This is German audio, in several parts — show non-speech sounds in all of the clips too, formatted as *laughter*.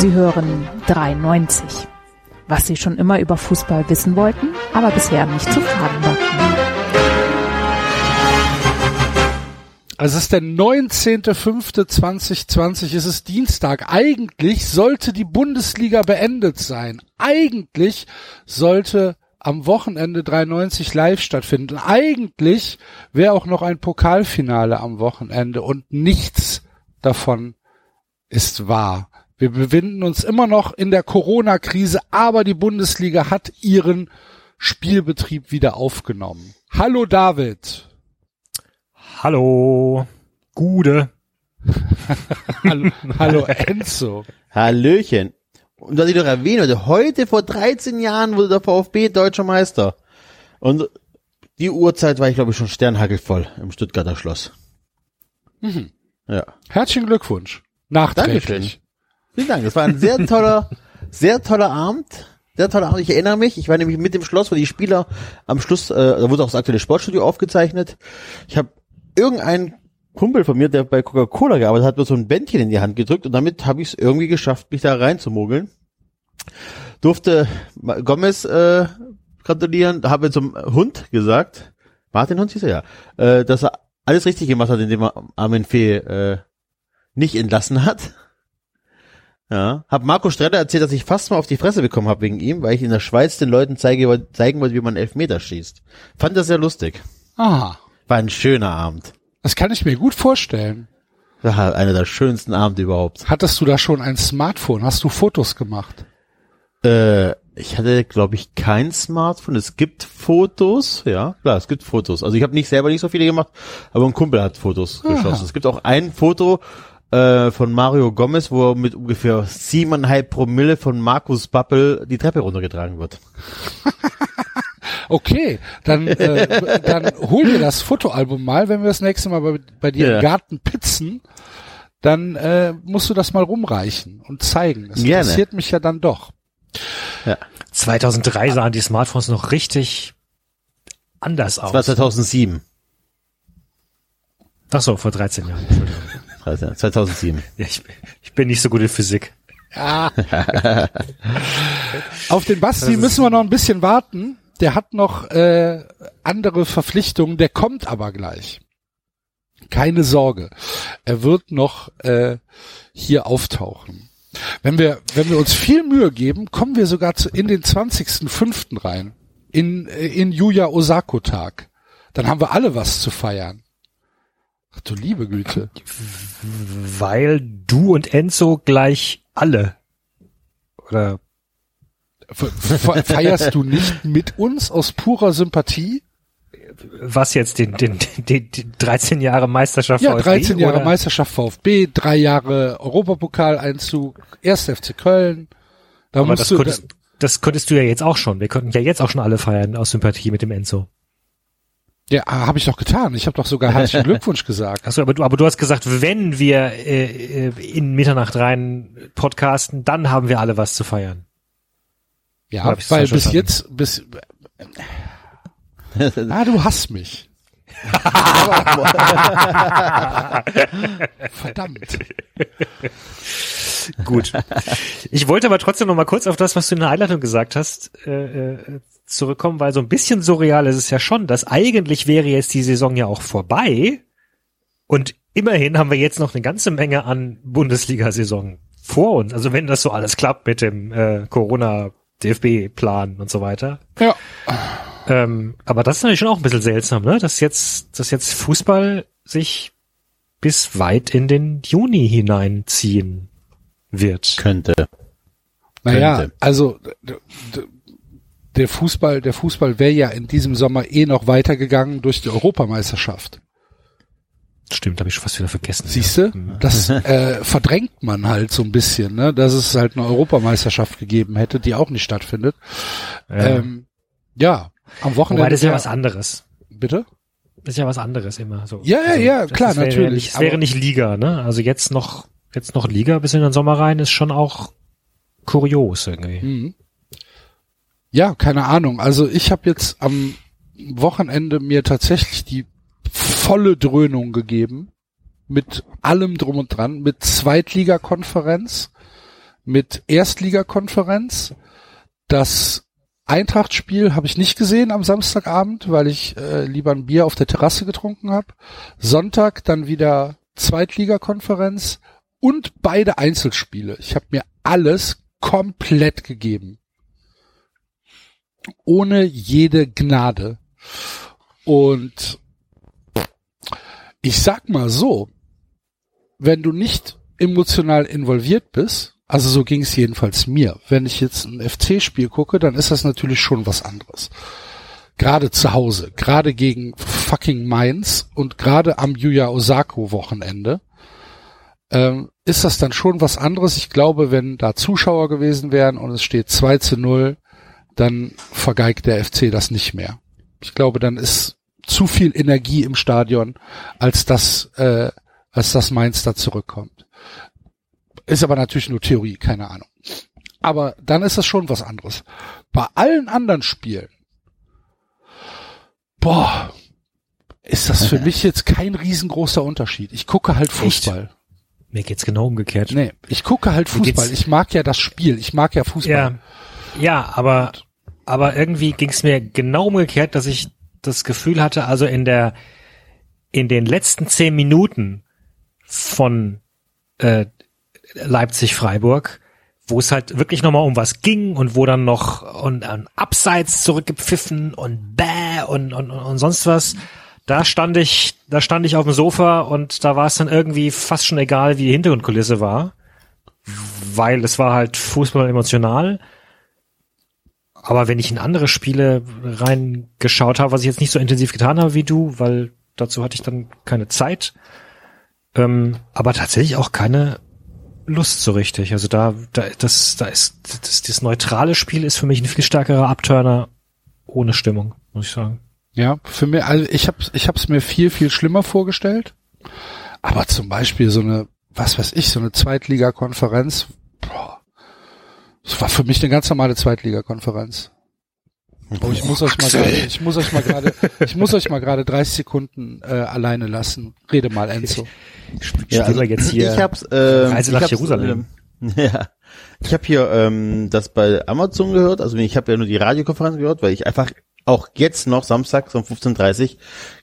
Sie hören 93. Was Sie schon immer über Fußball wissen wollten, aber bisher nicht zu fragen war. Also es ist der 19.05.2020, es ist Dienstag. Eigentlich sollte die Bundesliga beendet sein. Eigentlich sollte am Wochenende 93 live stattfinden. Eigentlich wäre auch noch ein Pokalfinale am Wochenende und nichts davon ist wahr. Wir befinden uns immer noch in der Corona-Krise, aber die Bundesliga hat ihren Spielbetrieb wieder aufgenommen. Hallo David. Hallo, Gude. *laughs* hallo, hallo Enzo. Hallöchen. Und was ich doch erwähnen wollte, heute vor 13 Jahren wurde der VfB deutscher Meister. Und die Uhrzeit war ich glaube ich schon sternhagelvoll im Stuttgarter Schloss. Mhm. Ja. Herzlichen Glückwunsch. Nachträglich. Dankeschön. Vielen Dank. Das war ein sehr toller, sehr toller Abend. Sehr toller Abend. Ich erinnere mich, ich war nämlich mit dem Schloss, wo die Spieler am Schluss, äh, da wurde auch das aktuelle Sportstudio aufgezeichnet. Ich habe irgendein Kumpel von mir, der bei Coca-Cola gearbeitet hat, mir so ein Bändchen in die Hand gedrückt und damit habe ich es irgendwie geschafft, mich da reinzumogeln. Durfte Gomez äh, gratulieren, habe zum Hund gesagt, Martin Hund hieß er ja, äh, dass er alles richtig gemacht hat, indem er Armin Fee äh, nicht entlassen hat. Ja, hab Marco Stretter erzählt, dass ich fast mal auf die Fresse bekommen habe wegen ihm, weil ich in der Schweiz den Leuten zeige, zeigen wollte, wie man Elfmeter schießt. Fand das sehr lustig. Aha. War ein schöner Abend. Das kann ich mir gut vorstellen. War einer der schönsten Abende überhaupt. Hattest du da schon ein Smartphone? Hast du Fotos gemacht? Äh, ich hatte, glaube ich, kein Smartphone. Es gibt Fotos, ja, klar, es gibt Fotos. Also ich habe nicht selber nicht so viele gemacht, aber ein Kumpel hat Fotos Aha. geschossen. Es gibt auch ein Foto äh, von Mario Gomez, wo er mit ungefähr siebeneinhalb Promille von Markus Bappel die Treppe runtergetragen wird. *laughs* Okay, dann, äh, dann hol dir das Fotoalbum mal, wenn wir das nächste Mal bei, bei dir Ja. im Garten pizzen, dann äh, musst du das mal rumreichen und zeigen. Das Gerne. interessiert mich ja dann doch. 2003 sahen die Smartphones noch richtig anders Das war aus. 2007. Ach so, vor 13 Jahren. Entschuldigung. 2007. Ja, ich, ich bin nicht so gut in Physik. *laughs* Auf den Basti müssen wir noch ein bisschen warten. Der hat noch äh, andere Verpflichtungen, der kommt aber gleich. Keine Sorge. Er wird noch äh, hier auftauchen. Wenn wir, wenn wir uns viel Mühe geben, kommen wir sogar zu, in den 20.05. rein. In, äh, in Yuya Osako Tag. Dann haben wir alle was zu feiern. Ach du liebe Güte. Weil du und Enzo gleich alle. Oder Fe- fe- Feierst du nicht mit uns aus purer Sympathie? was jetzt, den, den, den, den 13 Jahre Meisterschaft Ja, VfB, 13 Jahre oder? Meisterschaft VfB, drei Jahre Europapokaleinzug, 1. FC Köln. Da Aber musst das du, konntest, das konntest du ja jetzt auch schon. Wir konnten ja jetzt auch schon alle feiern aus Sympathie mit dem Enzo. Ja, habe ich doch getan. Ich habe doch sogar herzlichen *laughs* Glückwunsch gesagt. Achso, aber du, aber du hast gesagt, wenn wir äh, äh, in Mitternacht rein podcasten, dann haben wir alle was zu feiern. Ja, weil bis verstanden? jetzt, bis, ah, du hasst mich. *laughs* Verdammt. Gut. Ich wollte aber trotzdem noch mal kurz auf das, was du in der Einleitung gesagt hast, äh, äh, zurückkommen, weil so ein bisschen surreal ist es ja schon, dass eigentlich wäre jetzt die Saison ja auch vorbei und immerhin haben wir jetzt noch eine ganze Menge an Bundesliga-Saison vor uns. Also wenn das so alles klappt mit dem äh, Corona-DFB-Plan und so weiter. Ja, Ähm, aber das ist natürlich schon auch ein bisschen seltsam, ne? Dass jetzt, dass jetzt Fußball sich bis weit in den Juni hineinziehen wird. Könnte. naja, Könnte. also der Fußball, der Fußball wäre ja in diesem Sommer eh noch weitergegangen durch die Europameisterschaft. Stimmt, habe ich schon fast wieder vergessen. Siehst du? Mhm. Das *laughs* äh, verdrängt man halt so ein bisschen, ne? dass es halt eine Europameisterschaft gegeben hätte, die auch nicht stattfindet. Ja. Ähm, ja, am Wochenende. Wobei das ist ja der- was anderes. Bitte? Das ist ja was anderes immer so. Ja, ja, ja, das- klar, wäre natürlich, Ja es wäre nicht Liga, ne? Also jetzt noch, jetzt noch Liga bis in den Sommer rein ist schon auch kurios irgendwie. Mhm. Ja, keine Ahnung. Also ich habe jetzt am Wochenende mir tatsächlich die volle Dröhnung gegeben. Mit allem drum und dran. Mit Zweitligakonferenz, mit Erstligakonferenz. Das Eintracht-Spiel habe ich nicht gesehen am Samstagabend, weil ich äh, lieber ein Bier auf der Terrasse getrunken habe. Sonntag dann wieder Zweitligakonferenz und beide Einzelspiele. Ich habe mir alles komplett gegeben. Ohne jede Gnade. Und ich sag mal so, wenn du nicht emotional involviert bist, also so ging es jedenfalls mir. Wenn ich jetzt ein FC-Spiel gucke, dann ist das natürlich schon was anderes. Gerade zu Hause, gerade gegen fucking Mainz und gerade am Yuya Osako Wochenende ähm, ist das dann schon was anderes. Ich glaube, wenn da Zuschauer gewesen wären und es steht 2 zu 0, dann vergeigt der FC das nicht mehr. Ich glaube, dann ist zu viel Energie im Stadion, als das, äh, als das Mainz da zurückkommt. Ist aber natürlich nur Theorie, keine Ahnung. Aber dann ist das schon was anderes. Bei allen anderen Spielen, boah, ist das für *laughs* mich jetzt kein riesengroßer Unterschied. Ich gucke halt Fußball. Echt? Mir geht's genau umgekehrt. Nee, ich gucke halt Fußball. Ich mag ja das Spiel. Ich mag ja Fußball. Ja, ja aber, aber irgendwie ging's mir genau umgekehrt, dass ich das Gefühl hatte, also in der, in den letzten zehn Minuten von äh, Leipzig-Freiburg, wo es halt wirklich nochmal um was ging und wo dann noch und, und Abseits zurückgepfiffen und bäh und, und, und sonst was. Da stand ich, da stand ich auf dem Sofa und da war es dann irgendwie fast schon egal, wie die Hintergrundkulisse war, weil es war halt Fußball emotional. Aber wenn ich in andere Spiele reingeschaut habe, was ich jetzt nicht so intensiv getan habe wie du, weil dazu hatte ich dann keine Zeit, ähm, aber tatsächlich auch keine Lust so richtig. Also da, da, das, da ist, das, das neutrale Spiel ist für mich ein viel stärkerer Abturner ohne Stimmung, muss ich sagen. Ja, für mich, also ich habe ich hab's mir viel, viel schlimmer vorgestellt. Aber zum Beispiel so eine, was weiß ich, so eine Zweitligakonferenz, das war für mich eine ganz normale Zweitligakonferenz. Oh, ich muss euch mal gerade, ich muss euch mal gerade, ich muss euch mal gerade 30 Sekunden äh, alleine lassen. Rede mal, Enzo. Ja, also jetzt hier. Ich hab's, äh, Reise nach Jerusalem. Ähm, *laughs* ja. Ich habe hier ähm, das bei Amazon gehört, also ich habe ja nur die Radiokonferenz gehört, weil ich einfach auch jetzt noch Samstag um 15.30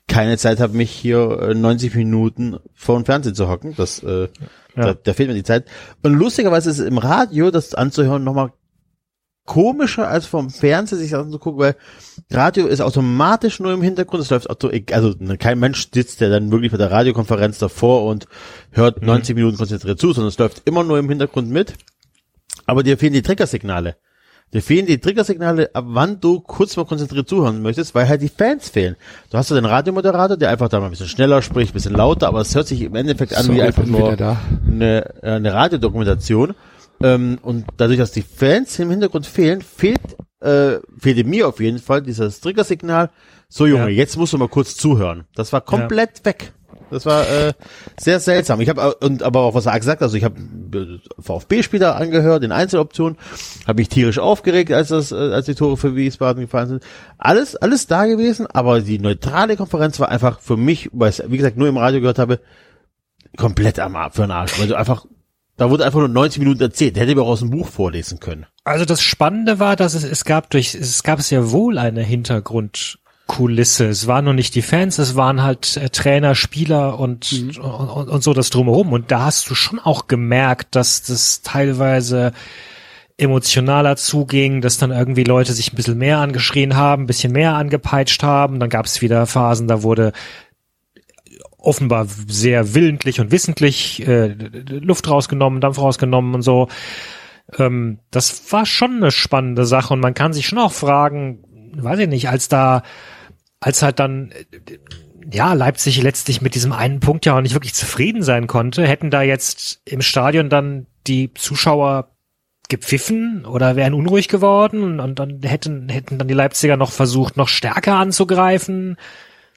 keine Zeit habe, mich hier äh, 90 Minuten vor dem Fernsehen zu hocken. Das, äh, ja. da, da fehlt mir die Zeit. Und lustigerweise ist es im Radio, das anzuhören, nochmal komischer als vom Fernseher sich anzugucken, weil Radio ist automatisch nur im Hintergrund, es läuft auto, also ne, kein Mensch sitzt ja dann wirklich bei der Radiokonferenz davor und hört 90 mhm. Minuten konzentriert zu, sondern es läuft immer nur im Hintergrund mit. Aber dir fehlen die Triggersignale. Dir fehlen die Triggersignale, ab wann du kurz mal konzentriert zuhören möchtest, weil halt die Fans fehlen. Du hast ja den Radiomoderator, der einfach da mal ein bisschen schneller spricht, ein bisschen lauter, aber es hört sich im Endeffekt an so, wie einfach nur eine, eine Radiodokumentation. Ähm, und dadurch, dass die Fans im Hintergrund fehlen, fehlt, äh, fehlte mir auf jeden Fall dieses Triggersignal. So Junge, ja. jetzt musst du mal kurz zuhören. Das war komplett ja. weg. Das war äh, sehr seltsam. Ich habe und aber auch was er gesagt, also ich habe äh, VfB-Spieler angehört in Einzeloptionen, habe mich tierisch aufgeregt, als das, äh, als die Tore für Wiesbaden gefallen sind. Alles, alles da gewesen, aber die neutrale Konferenz war einfach für mich, weil ich wie gesagt nur im Radio gehört habe, komplett am für den Arsch, weil du einfach da wurde einfach nur 90 Minuten erzählt. Der hätte mir auch aus dem Buch vorlesen können. Also das Spannende war, dass es, es gab durch, es gab sehr wohl eine Hintergrundkulisse. Es waren nur nicht die Fans, es waren halt äh, Trainer, Spieler und, mhm. und, und so das drumherum. Und da hast du schon auch gemerkt, dass das teilweise emotionaler zuging, dass dann irgendwie Leute sich ein bisschen mehr angeschrien haben, ein bisschen mehr angepeitscht haben. Dann gab es wieder Phasen, da wurde offenbar sehr willentlich und wissentlich äh, Luft rausgenommen, Dampf rausgenommen und so. Ähm, das war schon eine spannende Sache und man kann sich schon auch fragen, weiß ich nicht, als da, als halt dann ja, Leipzig letztlich mit diesem einen Punkt ja auch nicht wirklich zufrieden sein konnte, hätten da jetzt im Stadion dann die Zuschauer gepfiffen oder wären unruhig geworden und dann hätten, hätten dann die Leipziger noch versucht, noch stärker anzugreifen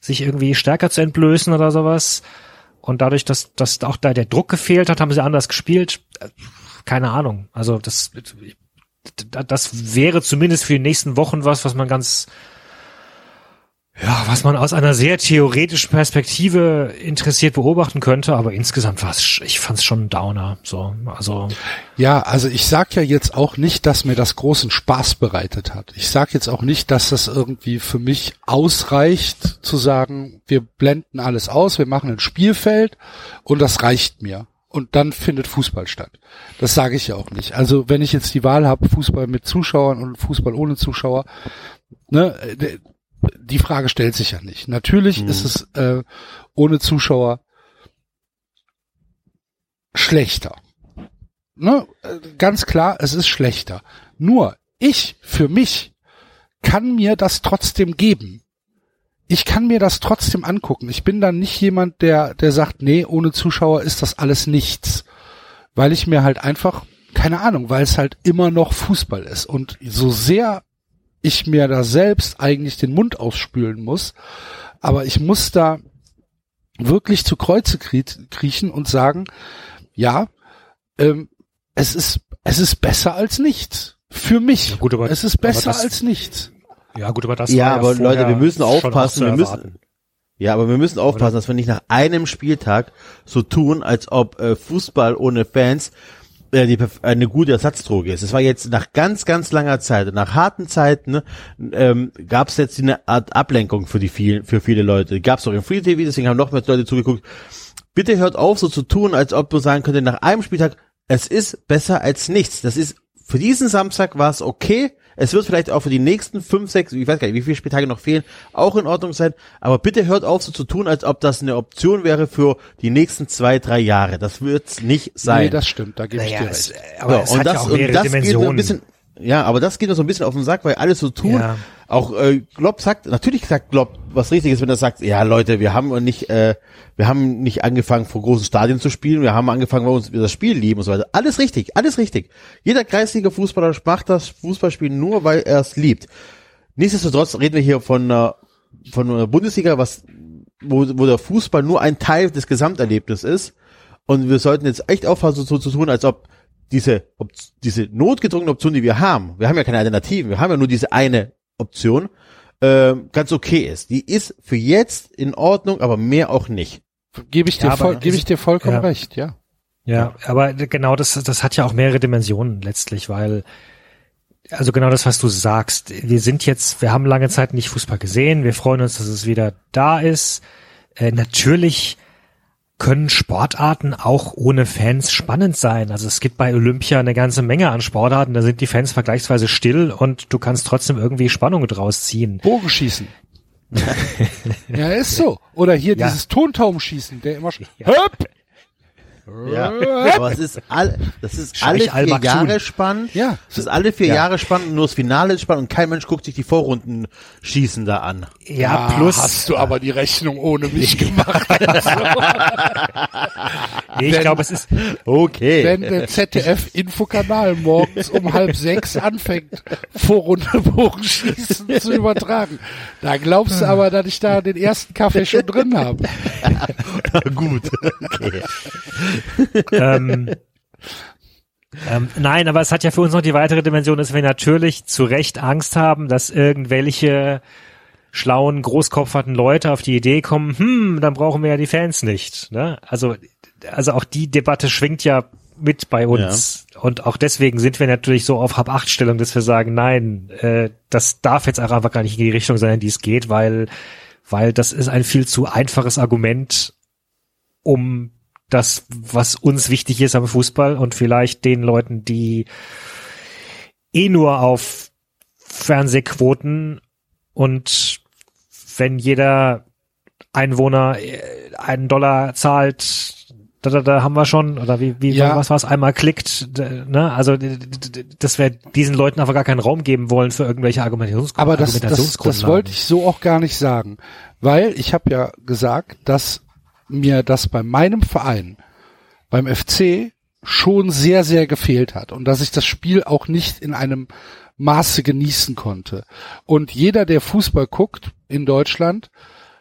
sich irgendwie stärker zu entblößen oder sowas. Und dadurch, dass, dass auch da der Druck gefehlt hat, haben sie anders gespielt. Keine Ahnung. Also das, das wäre zumindest für die nächsten Wochen was, was man ganz, Ja, was man aus einer sehr theoretischen Perspektive interessiert beobachten könnte, aber insgesamt war es, ich fand es schon ein Downer. So, also Ja, also ich sag ja jetzt auch nicht, dass mir das großen Spaß bereitet hat. Ich sag jetzt auch nicht, dass das irgendwie für mich ausreicht, zu sagen, wir blenden alles aus, wir machen ein Spielfeld und das reicht mir. Und dann findet Fußball statt. Das sage ich ja auch nicht. Also wenn ich jetzt die Wahl habe, Fußball mit Zuschauern und Fußball ohne Zuschauer, ne, äh, die Frage stellt sich ja nicht. Natürlich Mhm. ist es äh, ohne Zuschauer schlechter. Ne? Äh, Ganz klar, es ist schlechter. Nur ich für mich kann mir das trotzdem geben. Ich kann mir das trotzdem angucken. Ich bin dann nicht jemand, der, der sagt, nee, ohne Zuschauer ist das alles nichts. Weil ich mir halt einfach, keine Ahnung, weil es halt immer noch Fußball ist. Und so sehr ich mir da selbst eigentlich den Mund ausspülen muss, aber ich muss da wirklich zu Kreuze krie- kriechen und sagen, ja, ähm, es ist, es ist besser als nichts. Für mich. Ja, gut, aber- es ist besser das- als nichts. ja gut, aber das Ja, war aber vorher Leute, wir müssen aufpassen, wir müssen-. Ja, aber wir müssen aufpassen, dass wir nicht nach einem Spieltag so tun, als ob äh, Fußball ohne Fans die, perf- eine gute Ersatzdroge ist. Es war jetzt nach ganz, ganz langer Zeit, nach harten Zeiten, ne, ähm, gab es jetzt eine Art Ablenkung für die vielen, für viele Leute. Gab es auch im Free TV, deswegen haben noch mehr Leute zugeguckt. Bitte hört auf, so zu tun, als ob du sagen könnte, nach einem Spieltag, es ist besser als nichts. Das ist für diesen Samstag war es okay. Es wird vielleicht auch für die nächsten fünf, sechs, ich weiß gar nicht, wie viele Spieltage noch fehlen, auch in Ordnung sein. Aber bitte hört auf, so zu tun, als ob das eine Option wäre für die nächsten zwei, drei Jahre. Das wird's nicht sein. Nee, das stimmt, da gebe ich Naja, dir es, recht. aber Ja, es hat ja auch mehrere und das geht mir ein Dimensionen. Ja, aber das geht mir so ein bisschen auf den Sack, weil alles so tun. Ja. Auch äh, Glob sagt, natürlich sagt Glob was richtig ist, wenn er sagt, ja Leute, wir haben nicht, äh, wir haben nicht angefangen vor großen Stadien zu spielen, wir haben angefangen, weil uns wir das Spiel lieben und so weiter. Alles richtig, alles richtig. Jeder kreislige Fußballer macht das Fußballspiel nur, weil er es liebt. Nichtsdestotrotz reden wir hier von einer, von einer Bundesliga, was, wo, wo der Fußball nur ein Teil des Gesamterlebnisses ist. Und wir sollten jetzt echt aufpassen, so zu tun, als ob diese, diese notgedrungene Option, die wir haben, wir haben ja keine Alternativen, wir haben ja nur diese eine Option, ähm, ganz okay ist. Die ist für jetzt in Ordnung, aber mehr auch nicht. Gebe ich dir, Ja, gebe ich dir vollkommen ja. recht, ja. Ja, aber genau das, das hat ja auch mehrere Dimensionen letztlich, weil, also genau das, was du sagst. Wir sind jetzt, wir haben lange Zeit nicht Fußball gesehen. Wir freuen uns, dass es wieder da ist. Äh, natürlich können Sportarten auch ohne Fans spannend sein. Also es gibt bei Olympia eine ganze Menge an Sportarten, da sind die Fans vergleichsweise still und du kannst trotzdem irgendwie Spannung draus ziehen. Bogenschießen. *laughs* ja, ist so. Oder hier Ja. dieses Tontaumschießen, der immer schon, Höp! Ja, aber es ist all, das ist Scheich alle vier. Jahre spannend. Ja. Es ist alle vier Ja. Jahre spannend, und nur das Finale ist spannend und kein Mensch guckt sich die Vorrunden schießen da an. Ja, Ah, plus, hast du aber die Rechnung ohne mich gemacht. *laughs* nee, ich glaube, es ist, Okay. Wenn der ZDF-Infokanal morgens um halb sechs anfängt, Vorrunde Bogenschießen zu übertragen. Da glaubst du aber, dass ich da den ersten Kaffee schon drin habe. *laughs* gut. Okay. *laughs* ähm, ähm, nein, aber es hat ja für uns noch die weitere Dimension, dass wir natürlich zu Recht Angst haben, dass irgendwelche schlauen, großkopferten Leute auf die Idee kommen, hm, dann brauchen wir ja die Fans nicht. Ne? Also, also auch die Debatte schwingt ja mit bei uns. Und auch deswegen sind wir natürlich so auf Hab-Acht-Stellung, dass wir sagen, nein, äh, das darf jetzt auch einfach gar nicht in die Richtung sein, in die es geht, weil, weil das ist ein viel zu einfaches Argument, um das, was uns wichtig ist am Fußball und vielleicht den Leuten, die eh nur auf Fernsehquoten und wenn jeder Einwohner äh, einen Dollar zahlt, da, da, da haben wir schon, oder wie, wie Ja. was war's, einmal klickt, ne? Also dass wir diesen Leuten einfach gar keinen Raum geben wollen für irgendwelche Argumentations Aber das, das, das wollte ich so auch gar nicht sagen. Weil ich habe ja gesagt, dass mir das bei meinem Verein, beim FC, schon sehr, sehr gefehlt hat und dass ich das Spiel auch nicht in einem Maße genießen konnte. Und jeder, der Fußball guckt in Deutschland,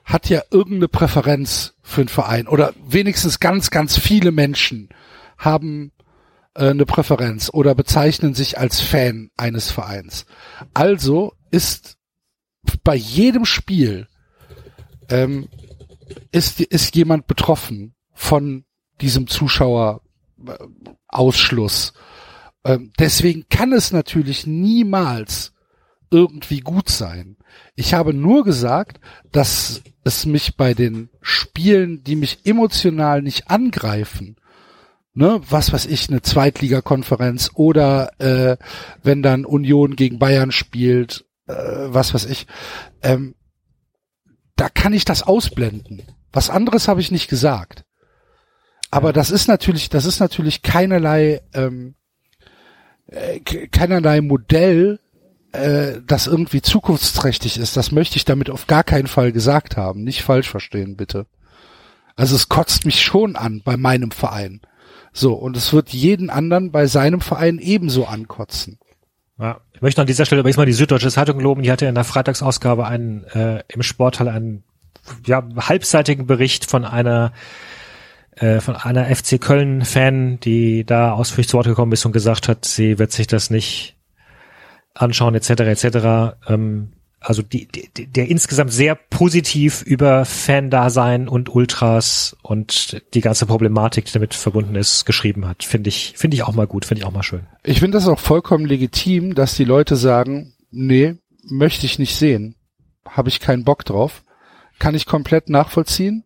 hat ja irgendeine Präferenz für einen Verein oder wenigstens ganz, ganz viele Menschen haben äh, eine Präferenz oder bezeichnen sich als Fan eines Vereins. Also ist bei jedem Spiel ähm, ist, ist jemand betroffen von diesem Zuschauerausschluss. Ähm, deswegen kann es natürlich niemals irgendwie gut sein. Ich habe nur gesagt, dass es mich bei den Spielen, die mich emotional nicht angreifen, ne, was weiß ich, eine Zweitligakonferenz oder äh, wenn dann Union gegen Bayern spielt, äh, was weiß ich, ähm, da kann ich das ausblenden. Was anderes habe ich nicht gesagt. Aber das ist natürlich, das ist natürlich keinerlei, ähm, äh, keinerlei Modell, äh, das irgendwie zukunftsträchtig ist. Das möchte ich damit auf gar keinen Fall gesagt haben. Nicht falsch verstehen, bitte. Also es kotzt mich schon an bei meinem Verein. So, und es wird jeden anderen bei seinem Verein ebenso ankotzen. Ja. Ich möchte an dieser Stelle übrigens mal die Süddeutsche Zeitung loben. Die hatte in der Freitagsausgabe einen äh, im Sportteil einen ja, halbseitigen Bericht von einer äh, von einer FC Köln Fan, die da ausführlich zu Wort gekommen ist und gesagt hat, sie wird sich das nicht anschauen etc. etc. Ähm, also die, die, der insgesamt sehr positiv über Fan-Dasein und Ultras und die ganze Problematik, die damit verbunden ist, geschrieben hat. Finde ich, finde ich auch mal gut, finde ich auch mal schön. Ich finde das auch vollkommen legitim, dass die Leute sagen, nee, möchte ich nicht sehen. Habe ich keinen Bock drauf. Kann ich komplett nachvollziehen.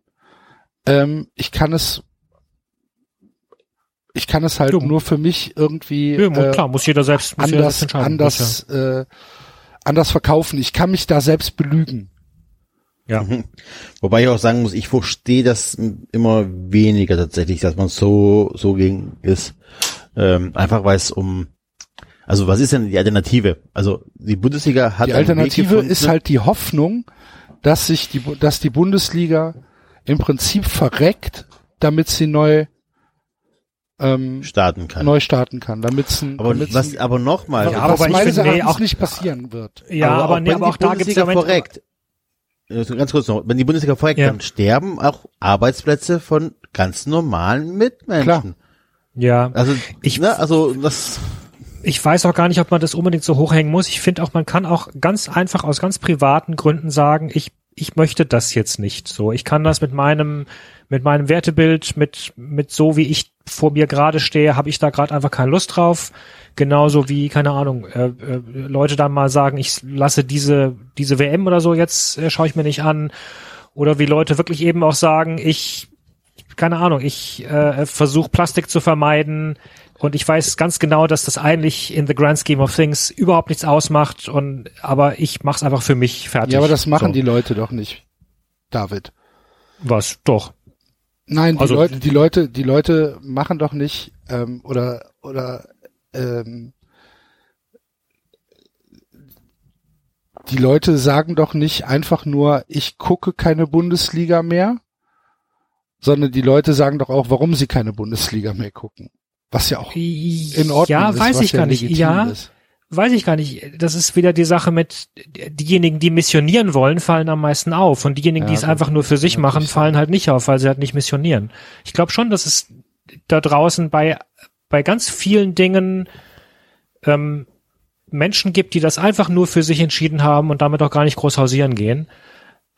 Ähm, ich kann es ich kann es halt ja. nur für mich irgendwie ja, äh, klar, muss jeder selbst muss anders, jeder selbst anders, äh, anders verkaufen. Ich kann mich da selbst belügen. Ja. Mhm. Wobei ich auch sagen muss, ich verstehe das immer weniger tatsächlich, dass man so so gegen ist. Ähm, einfach weil es um also was ist denn die Alternative? Also die Bundesliga hat die Alternative ist halt die Hoffnung, dass sich die dass die Bundesliga im Prinzip verreckt, damit sie neu ähm, starten kann. neu starten kann, damit es aber was aber nochmal ja, aber was meines nee, auch nicht passieren wird. Ja, aber, aber, nee, aber auch da gibt's ja korrekt. Ganz kurz noch, wenn die Bundesliga verreckt, ja. dann sterben auch Arbeitsplätze von ganz normalen Mitmenschen. Klar. Ja. Also ich ne, also das ich weiß auch gar nicht, ob man das unbedingt so hochhängen muss. Ich finde auch, man kann auch ganz einfach aus ganz privaten Gründen sagen, ich ich möchte das jetzt nicht so. Ich kann das mit meinem mit meinem Wertebild, mit, mit so wie ich vor mir gerade stehe, habe ich da gerade einfach keine Lust drauf. Genauso wie, keine Ahnung, äh, äh, Leute dann mal sagen, ich lasse diese, diese WM oder so jetzt, äh, schaue ich mir nicht an. Oder wie Leute wirklich eben auch sagen, ich, keine Ahnung, ich äh, versuche Plastik zu vermeiden und ich weiß ganz genau, dass das eigentlich in the grand scheme of things überhaupt nichts ausmacht und aber ich mach's einfach für mich fertig. Ja, aber das machen so. die Leute doch nicht, David. Was? Doch. Nein, die also, Leute, die Leute, die Leute machen doch nicht ähm, oder oder ähm, die Leute sagen doch nicht einfach nur, ich gucke keine Bundesliga mehr, sondern die Leute sagen doch auch, warum sie keine Bundesliga mehr gucken. Was ja auch in Ordnung ja, ist. Ja, weiß ich gar nicht. Ja, ist weiß ich gar nicht. Das ist wieder die Sache mit diejenigen, die missionieren wollen, fallen am meisten auf und diejenigen, ja, die es einfach nur für sich machen, fallen halt nicht auf, weil sie halt nicht missionieren. Ich glaube schon, dass es da draußen bei bei ganz vielen Dingen ähm, Menschen gibt, die das einfach nur für sich entschieden haben und damit auch gar nicht groß hausieren gehen.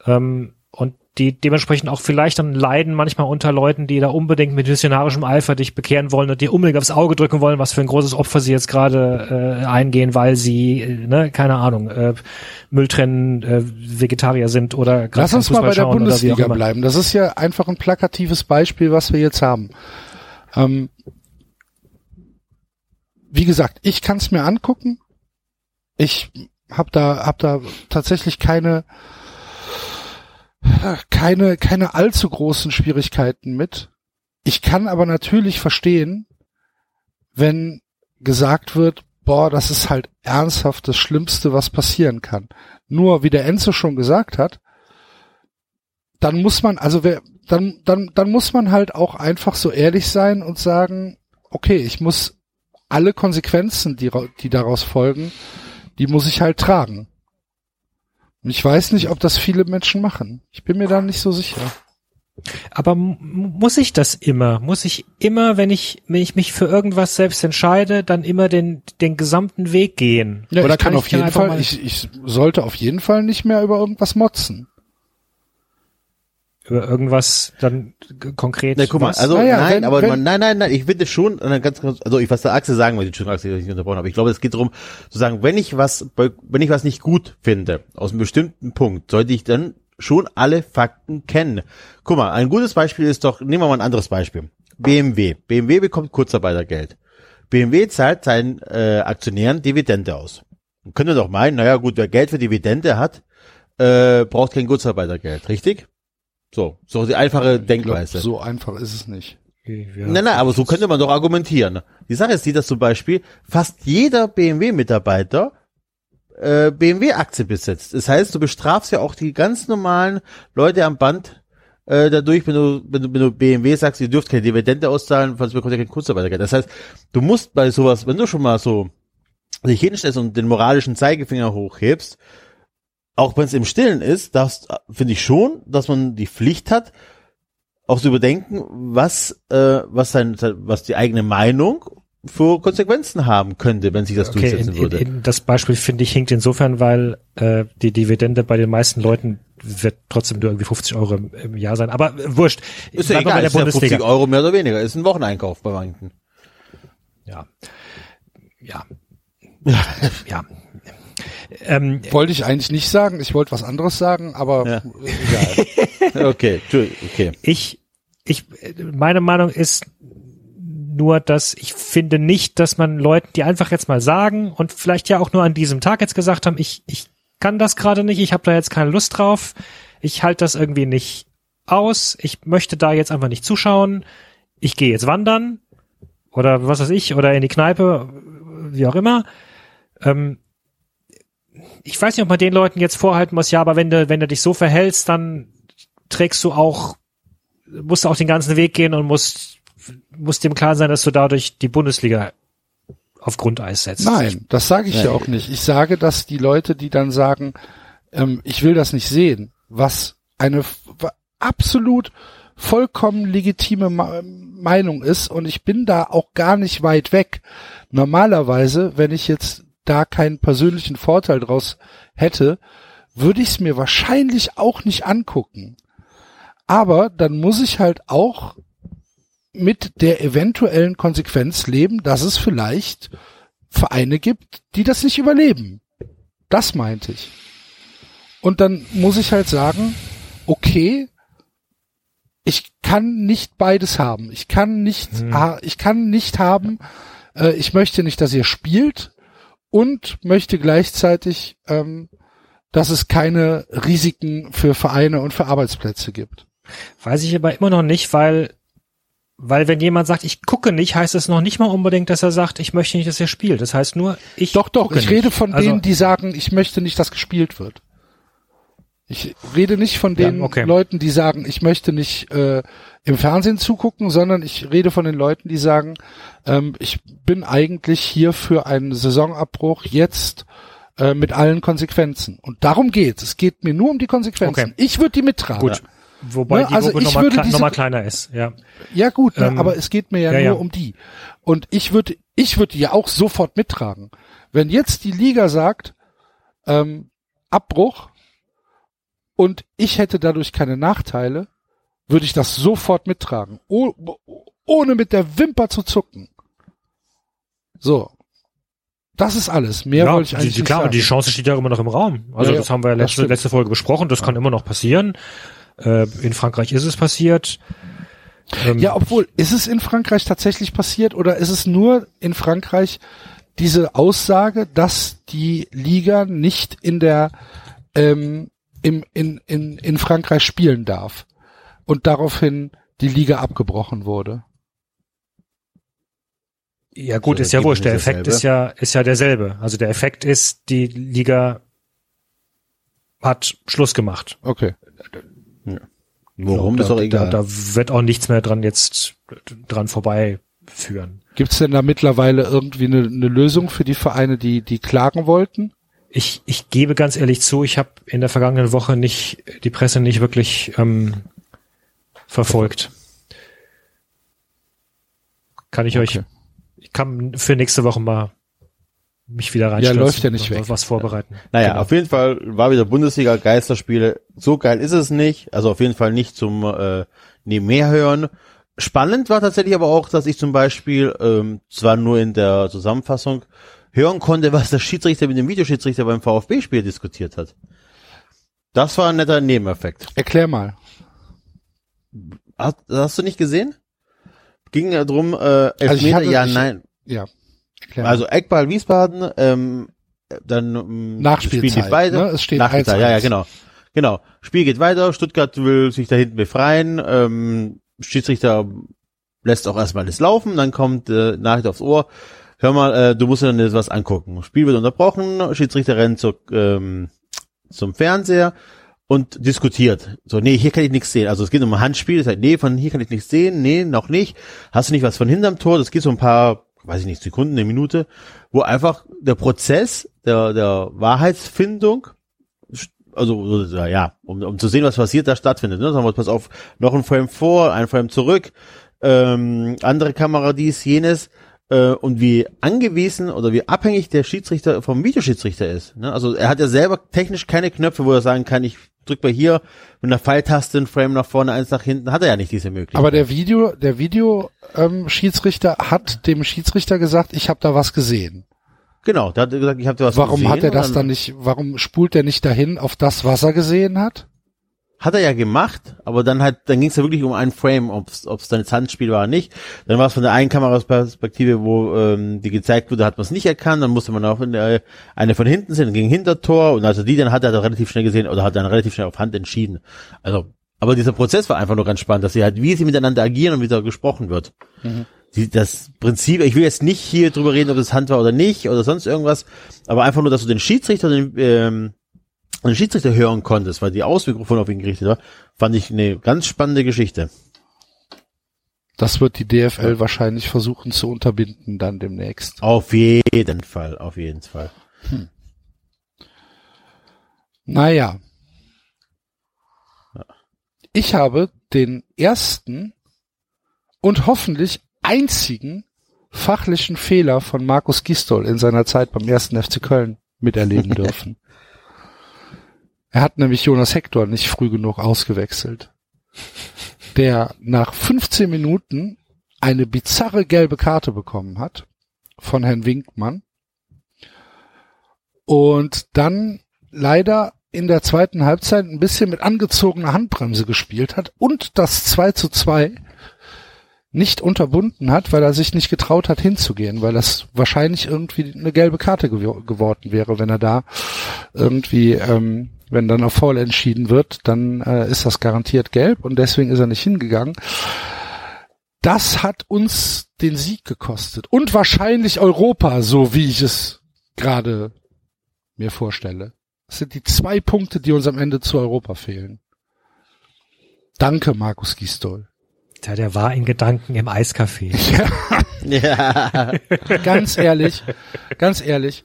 Ähm, und die dementsprechend auch vielleicht dann leiden manchmal unter Leuten, die da unbedingt mit missionarischem Eifer dich bekehren wollen und dir unbedingt aufs Auge drücken wollen, was für ein großes Opfer sie jetzt gerade äh, eingehen, weil sie, äh, ne, keine Ahnung, äh, Müll trennen, äh, Vegetarier sind oder Lass uns mal bei der Bundesliga bleiben. Das ist ja einfach ein plakatives Beispiel, was wir jetzt haben. Ähm, wie gesagt, ich kann es mir angucken. Ich habe da hab da tatsächlich keine keine, keine allzu großen Schwierigkeiten mit. Ich kann aber natürlich verstehen, wenn gesagt wird, boah, das ist halt ernsthaft das Schlimmste, was passieren kann. Nur, wie der Enzo schon gesagt hat, dann muss man, also wer, dann, dann, dann muss man halt auch einfach so ehrlich sein und sagen, okay, ich muss alle Konsequenzen, die, die daraus folgen, die muss ich halt tragen. Ich weiß nicht, ob das viele Menschen machen. Ich bin mir da nicht so sicher. Aber muss ich das immer? Muss ich immer, wenn ich, wenn ich mich für irgendwas selbst entscheide, dann immer den, den gesamten Weg gehen? Ja, Oder kann, kann auf jeden Fall, ich, ich sollte auf jeden Fall nicht mehr über irgendwas motzen. Über irgendwas dann konkret. Na, guck mal, was? also Naja, nein, wenn- aber wenn- man, nein, nein, nein, ich finde schon, ganz, ganz, also ich was der Axel sagen wollte, Entschuldigung, Axel, dass ich dich unterbrochen habe. Ich glaube, es geht darum, zu sagen, wenn ich was, bei- wenn ich was nicht gut finde, aus einem bestimmten Punkt, sollte ich dann schon alle Fakten kennen. Guck mal, ein gutes Beispiel ist doch, nehmen wir mal ein anderes Beispiel. BMW. BMW bekommt Kurzarbeitergeld. BMW zahlt seinen äh, Aktionären Dividende aus. Man könnte doch meinen, naja gut, wer Geld für Dividende hat, äh, braucht kein Kurzarbeitergeld, richtig? So, so die einfache Ich glaub, Denkweise. so einfach ist es nicht. Ja. Nein, nein, aber so könnte man doch argumentieren. Die Sache ist die, dass zum Beispiel fast jeder BMW-Mitarbeiter äh, BMW-Aktie besitzt. Das heißt, du bestrafst ja auch die ganz normalen Leute am Band äh, dadurch, wenn du, wenn du, wenn du BMW sagst, ihr dürft keine Dividende auszahlen, sonst bekommt ihr kein Kurzarbeitergeld. Das heißt, du musst bei sowas, wenn du schon mal so dich hinstellst und den moralischen Zeigefinger hochhebst, auch wenn es im Stillen ist, das finde ich schon, dass man die Pflicht hat, auch zu überdenken, was, äh, was sein, was die eigene Meinung für Konsequenzen haben könnte, wenn sich das Okay, in, durchsetzen in, würde. in, das Beispiel finde ich hinkt insofern, weil äh, die Dividende bei den meisten Leuten wird trotzdem nur irgendwie 50 Euro im, im Jahr sein. Aber äh, wurscht. ist ja egal, bei der ist ja 50 Bundesliga. Euro mehr oder weniger, ist ein Wocheneinkauf bei manchen. Ja. Ja. ja. Ähm, Wollte ich eigentlich nicht sagen. Ich wollte was anderes sagen, aber Ja. egal. *laughs* Okay, okay. ich, ich, meine Meinung ist nur, dass ich finde nicht, dass man Leuten, die einfach jetzt mal sagen und vielleicht ja auch nur an diesem Tag jetzt gesagt haben, ich, ich kann das gerade nicht, ich habe da jetzt keine Lust drauf, ich halte das irgendwie nicht aus, ich möchte da jetzt einfach nicht zuschauen, ich gehe jetzt wandern oder was weiß ich, oder in die Kneipe, wie auch immer. Ähm, ich weiß nicht, ob man den Leuten jetzt vorhalten muss, ja, aber wenn du, wenn du dich so verhältst, dann trägst du auch, musst du auch den ganzen Weg gehen und musst, musst dem klar sein, dass du dadurch die Bundesliga auf Grundeis setzt. Nein, das sage ich ja auch nicht. Ich sage, dass die Leute, die dann sagen, ähm, ich will das nicht sehen, was eine absolut vollkommen legitime Meinung ist und ich bin da auch gar nicht weit weg. Normalerweise, wenn ich jetzt da keinen persönlichen Vorteil draus hätte, würde ich es mir wahrscheinlich auch nicht angucken. Aber dann muss ich halt auch mit der eventuellen Konsequenz leben, dass es vielleicht Vereine gibt, die das nicht überleben. Das meinte ich. Und dann muss ich halt sagen, okay, ich kann nicht beides haben. Ich kann nicht, ha- ich kann nicht haben, äh, ich möchte nicht, dass ihr spielt und möchte gleichzeitig, ähm, dass es keine Risiken für Vereine und für Arbeitsplätze gibt. Weiß ich aber immer noch nicht, weil, weil wenn jemand sagt, ich gucke nicht, heißt es noch nicht mal unbedingt, dass er sagt, ich möchte nicht, dass er spielt. Das heißt nur, ich Doch, doch, ich nicht. rede von Also- denen, die sagen, ich möchte nicht, dass gespielt wird. Ich rede nicht von Ja, den okay. Leuten, die sagen, ich möchte nicht äh, im Fernsehen zugucken, sondern ich rede von den Leuten, die sagen, ähm, ich bin eigentlich hier für einen Saisonabbruch jetzt äh, mit allen Konsequenzen. Und darum geht's. Es geht mir nur um die Konsequenzen. Okay. Ich würde die mittragen. Gut. Wobei Ne, die also Gruppe nochmal kle noch mal kleiner ist, ja. Ja gut, ne, Ähm, aber es geht mir ja, ja, nur ja. um die. Und ich würde, ich würde die ja auch sofort mittragen. Wenn jetzt die Liga sagt, ähm, Abbruch und ich hätte dadurch keine Nachteile, würde ich das sofort mittragen, oh, ohne mit der Wimper zu zucken. So. Das ist alles. Mehr ja, wollte ich die, eigentlich die, nicht klar, sagen. die Chance steht ja immer noch im Raum. Also Ja, ja, das haben wir ja letzte, letzte Folge besprochen, das kann immer noch passieren. Äh, in Frankreich ist es passiert. Ähm, Ja, obwohl, ist es in Frankreich tatsächlich passiert oder ist es nur in Frankreich diese Aussage, dass die Liga nicht in der ähm, im, in, in, in Frankreich spielen darf und daraufhin die Liga abgebrochen wurde? Ja gut, So, ist ja wurscht. Der Effekt ist ist ja, ist ja derselbe. Also der Effekt ist, die Liga hat Schluss gemacht. Okay. Warum, da, ist doch egal. Da, da wird auch nichts mehr dran jetzt dran vorbeiführen. Gibt's denn da mittlerweile irgendwie eine, eine Lösung für die Vereine, die, die klagen wollten? Ich, ich gebe ganz ehrlich zu, ich habe in der vergangenen Woche nicht die Presse nicht wirklich ähm, verfolgt. Kann ich euch, Okay. ich kann für nächste Woche mal mich wieder Ja, reinstürzen. läuft ja nicht weg. Was vorbereiten. Naja, Genau. auf jeden Fall war wieder Bundesliga Geisterspiele. So geil ist es nicht. Also auf jeden Fall nicht zum äh, nebenher hören. Spannend war tatsächlich aber auch, dass ich zum Beispiel ähm, zwar nur in der Zusammenfassung hören konnte, *laughs* was der Schiedsrichter mit dem Videoschiedsrichter beim VfB-Spiel diskutiert hat. Das war ein netter Nebeneffekt. Erklär mal. Hast, hast du nicht gesehen? Ging ja drum, äh, Also Elfmeter, hatte- ja, ich- nein. Ja. Mal. Also Eckball Wiesbaden, ähm, dann ähm, Nachspielzeit, Spiel geht weiter. ne? Es steht Nachspielzeit, 1-1. ja, ja, genau. Genau. Spiel geht weiter, Stuttgart will sich da hinten befreien, ähm, Schiedsrichter lässt auch erstmal das laufen, dann kommt äh, Nachricht aufs Ohr, hör mal, äh, du musst dir dann jetzt was angucken. Spiel wird unterbrochen, Schiedsrichter rennt zur, ähm, zum Fernseher und diskutiert. So, nee, hier kann ich nichts sehen. Also es geht um ein Handspiel, sagt, nee, von hier kann ich nichts sehen, nee, noch nicht. Hast du nicht was von hinterm Tor? Das geht so ein paar, weiß ich nicht, Sekunden, eine Minute, wo einfach der Prozess der, der Wahrheitsfindung, also so, ja, um, um zu sehen, was passiert, da stattfindet. Ne? Sagen wir, pass auf, noch ein Frame vor, ein Frame zurück, ähm, andere Kamera dies, jenes äh, und wie angewiesen oder wie abhängig der Schiedsrichter vom Videoschiedsrichter ist. Ne? Also er hat ja selber technisch keine Knöpfe, wo er sagen kann, ich drück mal hier mit einer Pfeiltaste ein Frame nach vorne, eins nach hinten, hat er ja nicht diese Möglichkeit. Aber der Video, der Video ähm, Schiedsrichter hat dem Schiedsrichter gesagt, ich habe da was gesehen. genau, da hat er gesagt, ich habe was warum gesehen hat er das und dann nicht? Warum spult er nicht dahin auf das, was er gesehen hat? Hat er ja gemacht, aber dann halt, dann ging es ja wirklich um einen Frame, ob es dann Handspiel war oder nicht. Dann war es von der einen Kameraperspektive, wo ähm, die gezeigt wurde, hat man es nicht erkannt, dann musste man auch in der, eine von hinten sehen, dann ging Hintertor und also die dann hat er dann relativ schnell gesehen oder hat dann relativ schnell auf Hand entschieden. Also, aber dieser Prozess war einfach nur ganz spannend, dass sie halt, wie sie miteinander agieren und wie da gesprochen wird. Die, das Prinzip, ich will jetzt nicht hier drüber reden, ob das Hand war oder nicht oder sonst irgendwas, aber einfach nur, dass du den Schiedsrichter, den, ähm, den Schiedsrichter hören konntest, weil die Ausmikrofon auf ihn gerichtet war, fand ich eine ganz spannende Geschichte. Das wird die DFL wahrscheinlich versuchen zu unterbinden dann demnächst. Auf jeden Fall, auf jeden Fall. Naja. Ich habe den ersten und hoffentlich einzigen fachlichen Fehler von Markus Gistol in seiner Zeit beim ersten FC Köln miterleben *laughs* dürfen. Er hat nämlich Jonas Hector nicht früh genug ausgewechselt. Der nach 15 Minuten eine bizarre gelbe Karte bekommen hat von Herrn Winkmann und dann leider in der zweiten Halbzeit ein bisschen mit angezogener Handbremse gespielt hat und das 2 zu 2 nicht unterbunden hat, weil er sich nicht getraut hat hinzugehen, weil das wahrscheinlich irgendwie eine gelbe Karte gew geworden wäre, wenn er da irgendwie, ähm, wenn dann auf Foul entschieden wird, dann äh, ist das garantiert gelb und deswegen ist er nicht hingegangen. Das hat uns den Sieg gekostet und wahrscheinlich Europa, so wie ich es gerade mir vorstelle. Das sind die zwei Punkte, die uns am Ende zu Europa fehlen. Danke, Markus Gistol. Ja, der war in Gedanken im Eiscafé. *laughs* Ja. Ganz ehrlich, ganz ehrlich.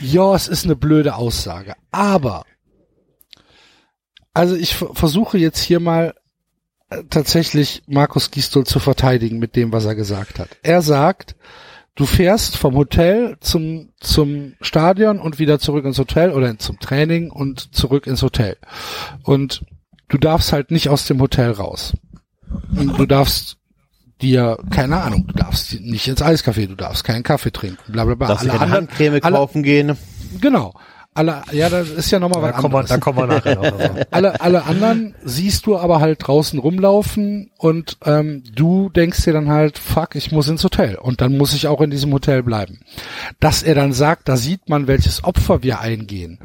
Ja, es ist eine blöde Aussage, aber also ich versuche jetzt hier mal äh, tatsächlich Markus Gistol zu verteidigen mit dem, was er gesagt hat. Er sagt, du fährst vom Hotel zum, zum Stadion und wieder zurück ins Hotel oder zum Training und zurück ins Hotel. Und du darfst halt nicht aus dem Hotel raus. Und du darfst dir, keine Ahnung, du darfst nicht ins Eiscafé, du darfst keinen Kaffee trinken, bla bla bla. Darfst keine anderen- Handcreme alle- kaufen gehen. Genau. Alle, ja, das ist ja nochmal Da was kommen, wir, anderes. da kommen wir nachher noch. *laughs* alle, alle anderen siehst du aber halt draußen rumlaufen und ähm, du denkst dir dann halt, fuck, ich muss ins Hotel und dann muss ich auch in diesem Hotel bleiben. Dass er dann sagt, da sieht man, welches Opfer wir eingehen,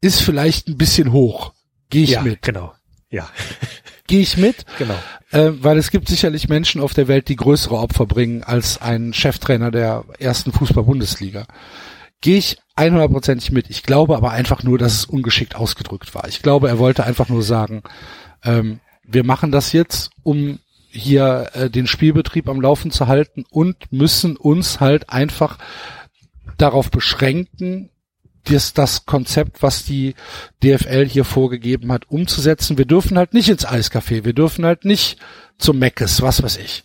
ist vielleicht ein bisschen hoch. Gehe ich Ja, mit. genau. Ja, Gehe ich mit, genau. äh, weil es gibt sicherlich Menschen auf der Welt, die größere Opfer bringen als ein Cheftrainer der ersten Fußball-Bundesliga. Gehe ich 100%ig mit. Ich glaube aber einfach nur, dass es ungeschickt ausgedrückt war. Ich glaube, er wollte einfach nur sagen, ähm, wir machen das jetzt, um hier äh, den Spielbetrieb am Laufen zu halten und müssen uns halt einfach darauf beschränken, das, das Konzept, was die DFL hier vorgegeben hat, umzusetzen. Wir dürfen halt nicht ins Eiscafé, wir dürfen halt nicht zum Meckes, was weiß ich.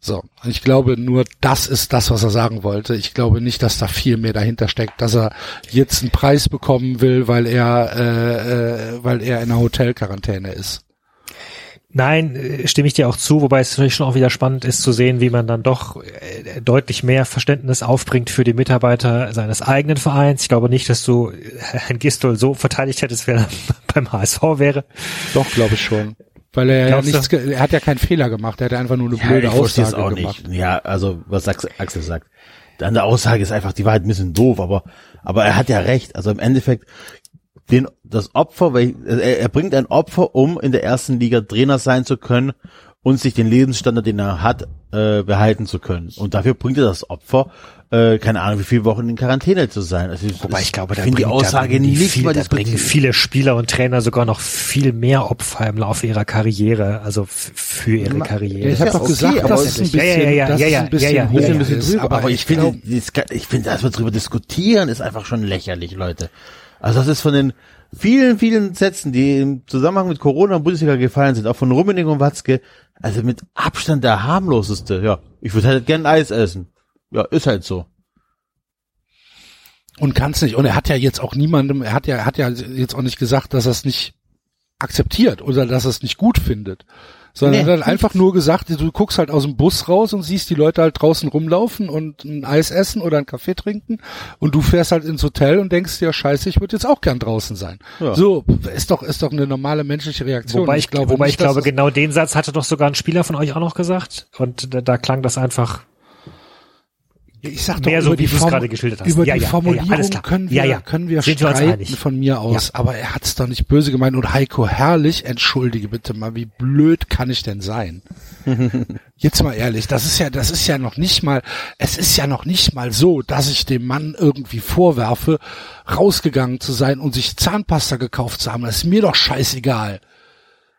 So, ich glaube nur, das ist das, was er sagen wollte. Ich glaube nicht, dass da viel mehr dahinter steckt, dass er jetzt einen Preis bekommen will, weil er, äh, äh, weil er in einer Hotelquarantäne ist. Nein, äh, stimme ich dir auch zu, wobei es natürlich schon auch wieder spannend ist zu sehen, wie man dann doch äh, deutlich mehr Verständnis aufbringt für die Mitarbeiter seines eigenen Vereins. Ich glaube nicht, dass du Herrn Gistol so verteidigt hättest, wenn er *laughs* beim HSV wäre. Doch, glaube ich schon. Weil er ja nichts, er hat ja keinen Fehler gemacht, er hat einfach nur eine blöde ich Aussage auch gemacht. nicht. Ja, also was Axel sagt. Dann der Aussage ist einfach, die war halt ein bisschen doof, aber aber er hat ja recht. Also im Endeffekt den das Opfer, weil er, er bringt ein Opfer, um in der ersten Liga Trainer sein zu können und sich den Lebensstandard, den er hat, äh, behalten zu können. Und dafür bringt er das Opfer, äh, keine Ahnung, wie viele Wochen in Quarantäne zu sein. Also Wobei ich glaube, da finde die bringt- da Aussage bringen nicht viel, mal da bringen viele Spieler und Trainer sogar noch viel mehr Opfer im Laufe ihrer Karriere, also für ihre Ja, Karriere. ich habe ja doch okay, gesagt, aber dass es ein Ja, ja, bisschen, ja, dass ja, es ja, ein bisschen ja, ja, ja, ja. ein bisschen ist, drüber, aber, ich, finde, ich finde, dass wir drüber diskutieren, ist einfach schon lächerlich, Leute. Also das ist von den vielen, vielen Sätzen, die im Zusammenhang mit Corona und Bundesliga gefallen sind, auch von Rummenigge und Watzke, also mit Abstand der harmloseste. Ja, ich würde halt gern Eis essen. Ja, ist halt so. Und kann's nicht. Und er hat ja jetzt auch niemandem, er hat ja, er hat ja jetzt auch nicht gesagt, dass er es nicht akzeptiert oder dass er es nicht gut findet. Sondern Nee, er hat einfach nur gesagt, du guckst halt aus dem Bus raus und siehst die Leute halt draußen rumlaufen und ein Eis essen oder einen Kaffee trinken und du fährst halt ins Hotel und denkst dir, scheiße, ich würde jetzt auch gern draußen sein. Ja. So, ist doch, ist doch eine normale menschliche Reaktion. Wobei ich, glaube wobei nicht, ich glaube, genau den Satz hatte doch sogar ein Spieler von euch auch noch gesagt. Und da, da klang das einfach ich sag doch mehr über so, die wie du es gerade geschildert hast. Über Ja, die ja, Formulierung können wir, können wir Sind wir streiten einig. von mir aus, aber er hat es doch nicht böse gemeint. Und Heiko Herrlich, entschuldige bitte mal, wie blöd kann ich denn sein? *laughs* Jetzt mal ehrlich, das ist ja, das ist ja noch nicht mal, es ist ja noch nicht mal so, dass ich dem Mann irgendwie vorwerfe, rausgegangen zu sein und sich Zahnpasta gekauft zu haben. Das ist mir doch scheißegal.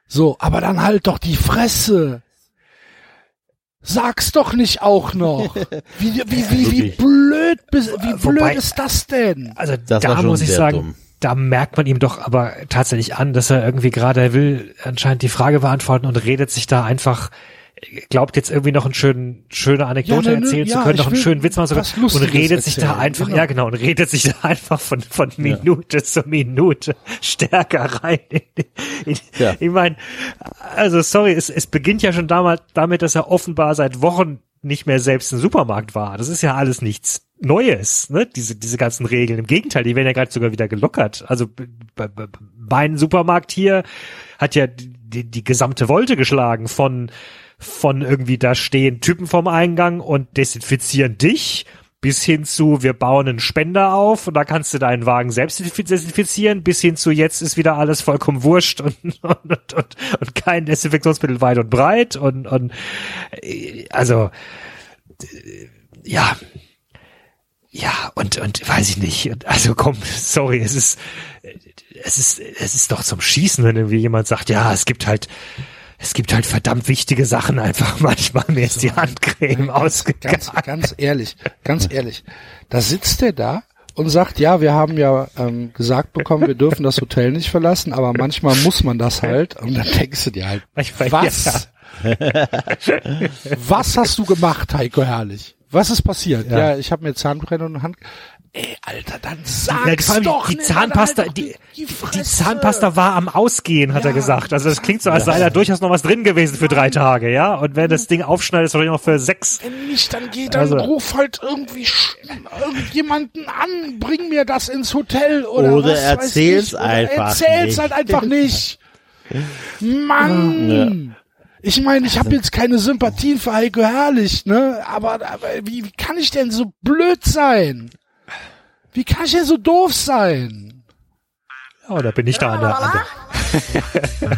So, aber dann halt doch die Fresse. Sag's doch nicht auch noch. *laughs* Wie, wie, wie, wie blöd, bis- wie blöd Wobei- ist das denn? Also Das da muss ich sagen, dumm. da merkt man ihm doch aber tatsächlich an, dass er irgendwie gerade, er will anscheinend die Frage beantworten und redet sich da einfach, glaubt jetzt irgendwie noch einen schönen, schöne Anekdote Ja, ne, ne, erzählen ja, zu können, noch einen schönen Witz machen zu können und redet sich da erzählen, einfach, genau. ja genau, und redet sich da einfach von, von Minute zu Minute stärker rein. In, in, Ja. Ich meine, also sorry, es, es beginnt ja schon damals damit, dass er offenbar seit Wochen nicht mehr selbst im Supermarkt war. Das ist ja alles nichts Neues, ne? Diese, diese ganzen Regeln. Im Gegenteil, die werden ja gerade sogar wieder gelockert. Also mein Supermarkt hier hat ja die, die gesamte Wolte geschlagen von, von irgendwie da stehen Typen vorm Eingang und desinfizieren dich bis hin zu, wir bauen einen Spender auf und da kannst du deinen Wagen selbst desinfizieren, bis hin zu jetzt ist wieder alles vollkommen wurscht und, *laughs* und, und, und, und kein Desinfektionsmittel weit und breit und, und äh, also äh, ja, ja, und, und weiß ich nicht. Also komm, *laughs* sorry, es ist, es ist, es ist doch zum Schießen, wenn irgendwie jemand sagt, ja, es gibt halt, es gibt halt verdammt wichtige Sachen einfach *laughs* manchmal. Mir ist die Handcreme *laughs* ausgegangen. Ganz, ganz ehrlich, ganz ehrlich. Da sitzt der da und sagt, ja, wir haben ja ähm, gesagt bekommen, wir dürfen das Hotel nicht verlassen, aber manchmal muss man das halt. Und dann denkst du dir halt, was? was hast du gemacht, Heiko Herrlich? Was ist passiert? Ja, ich habe mir Zahnbrenner und Hand. Ey, Alter, dann sag's Ja, doch die nicht, Zahnpasta, halt die, die, die. Zahnpasta war am Ausgehen, hat er Ja, gesagt. Also das klingt so, als sei da durchaus noch was drin gewesen für drei Tage, ja. Und wenn das Ding aufschneidet, ist es wahrscheinlich noch für sechs. Wenn nicht, dann geh, dann Also- ruf halt irgendwie irgendjemanden an, bring mir das ins Hotel oder Oder was weiß erzähl's ich, oder einfach Erzähl's nicht. halt einfach nicht. Mann! Ich meine, ich habe jetzt keine Sympathien für Heiko Herrlich, ne? Aber, aber wie, wie kann ich denn so blöd sein? Wie kann ich denn so doof sein? Ja, da bin ich da an der, an der *laughs*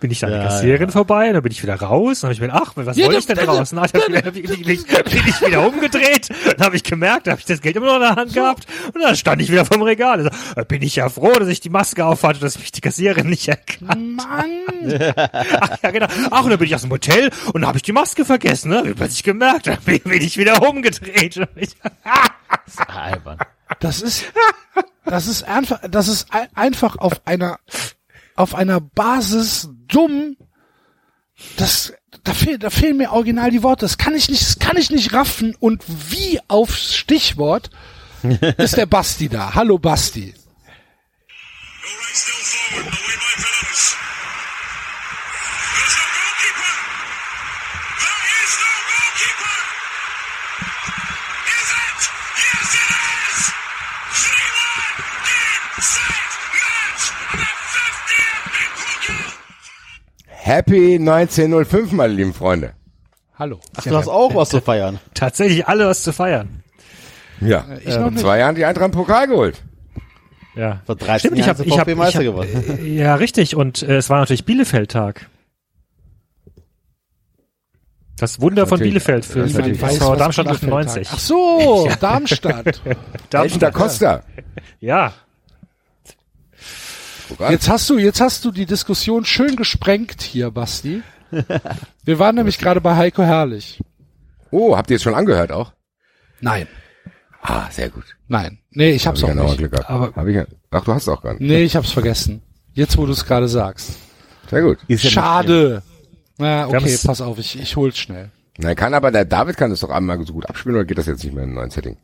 bin ich da an der Ja, Kassiererin vorbei, dann bin ich wieder raus, dann habe ich mir, ach, was Ja, wollte das- ich denn das- draußen? Ah, dann bin, ich- bin, ich- bin ich wieder umgedreht, dann habe ich gemerkt, da habe ich das Geld immer noch in der Hand gehabt und dann stand ich wieder vom Regal. Also, da bin ich ja froh, dass ich die Maske aufhatte, dass mich die Kassiererin nicht erkannt. Mann! *laughs* Ach ja, genau. Ach, und dann bin ich aus dem Hotel und dann habe ich die Maske vergessen, ne? Hab ich plötzlich gemerkt, dann bin, bin ich wieder umgedreht. *laughs* Albern. Das ist, das ist einfach, das ist ein- einfach auf einer, auf einer Basis dumm. Das, da, fehl, da fehlen mir original die Worte. Das kann ich nicht, das kann ich nicht raffen. Und wie aufs Stichwort *laughs* ist der Basti da. Hallo Basti. Happy 1905, meine lieben Freunde. Hallo. Ach, du hast auch was zu feiern. *laughs* Tatsächlich alle was zu feiern. Ja, ich noch vor nicht. zwei Jahren die Eintracht Pokal geholt. Ja. Vor 13 Stimmt, ich Jahren habe ich der hab, VfB ich Meister hab, geworden. *laughs* äh, Ja, richtig. Und äh, es war natürlich Bielefeld-Tag. Das Wunder von. Bielefeld für, für. Weiß, SV Darmstadt Bielefeld 98. sagt. Ach so, *laughs* Darmstadt. Elton da Darmstadt, Costa. ja. Jetzt hast du, jetzt hast du die Diskussion schön gesprengt hier, Basti. *laughs* Wir waren nämlich gerade bei Heiko Herrlich. Oh, habt ihr es schon angehört auch? Nein. Ah, sehr gut. Nein. Nee, ich hab's Hab auch ich nicht. Glück gehabt. Aber- Hab ich. Ach, du hast auch gar nicht. Nee, ich hab's vergessen. Jetzt, wo du es gerade sagst. Sehr gut. Ist ja Schade. Na, okay, haben's- pass auf, ich, ich hol's schnell. Na, kann aber der David kann das doch einmal so gut abspielen oder geht das jetzt nicht mehr im neuen Setting?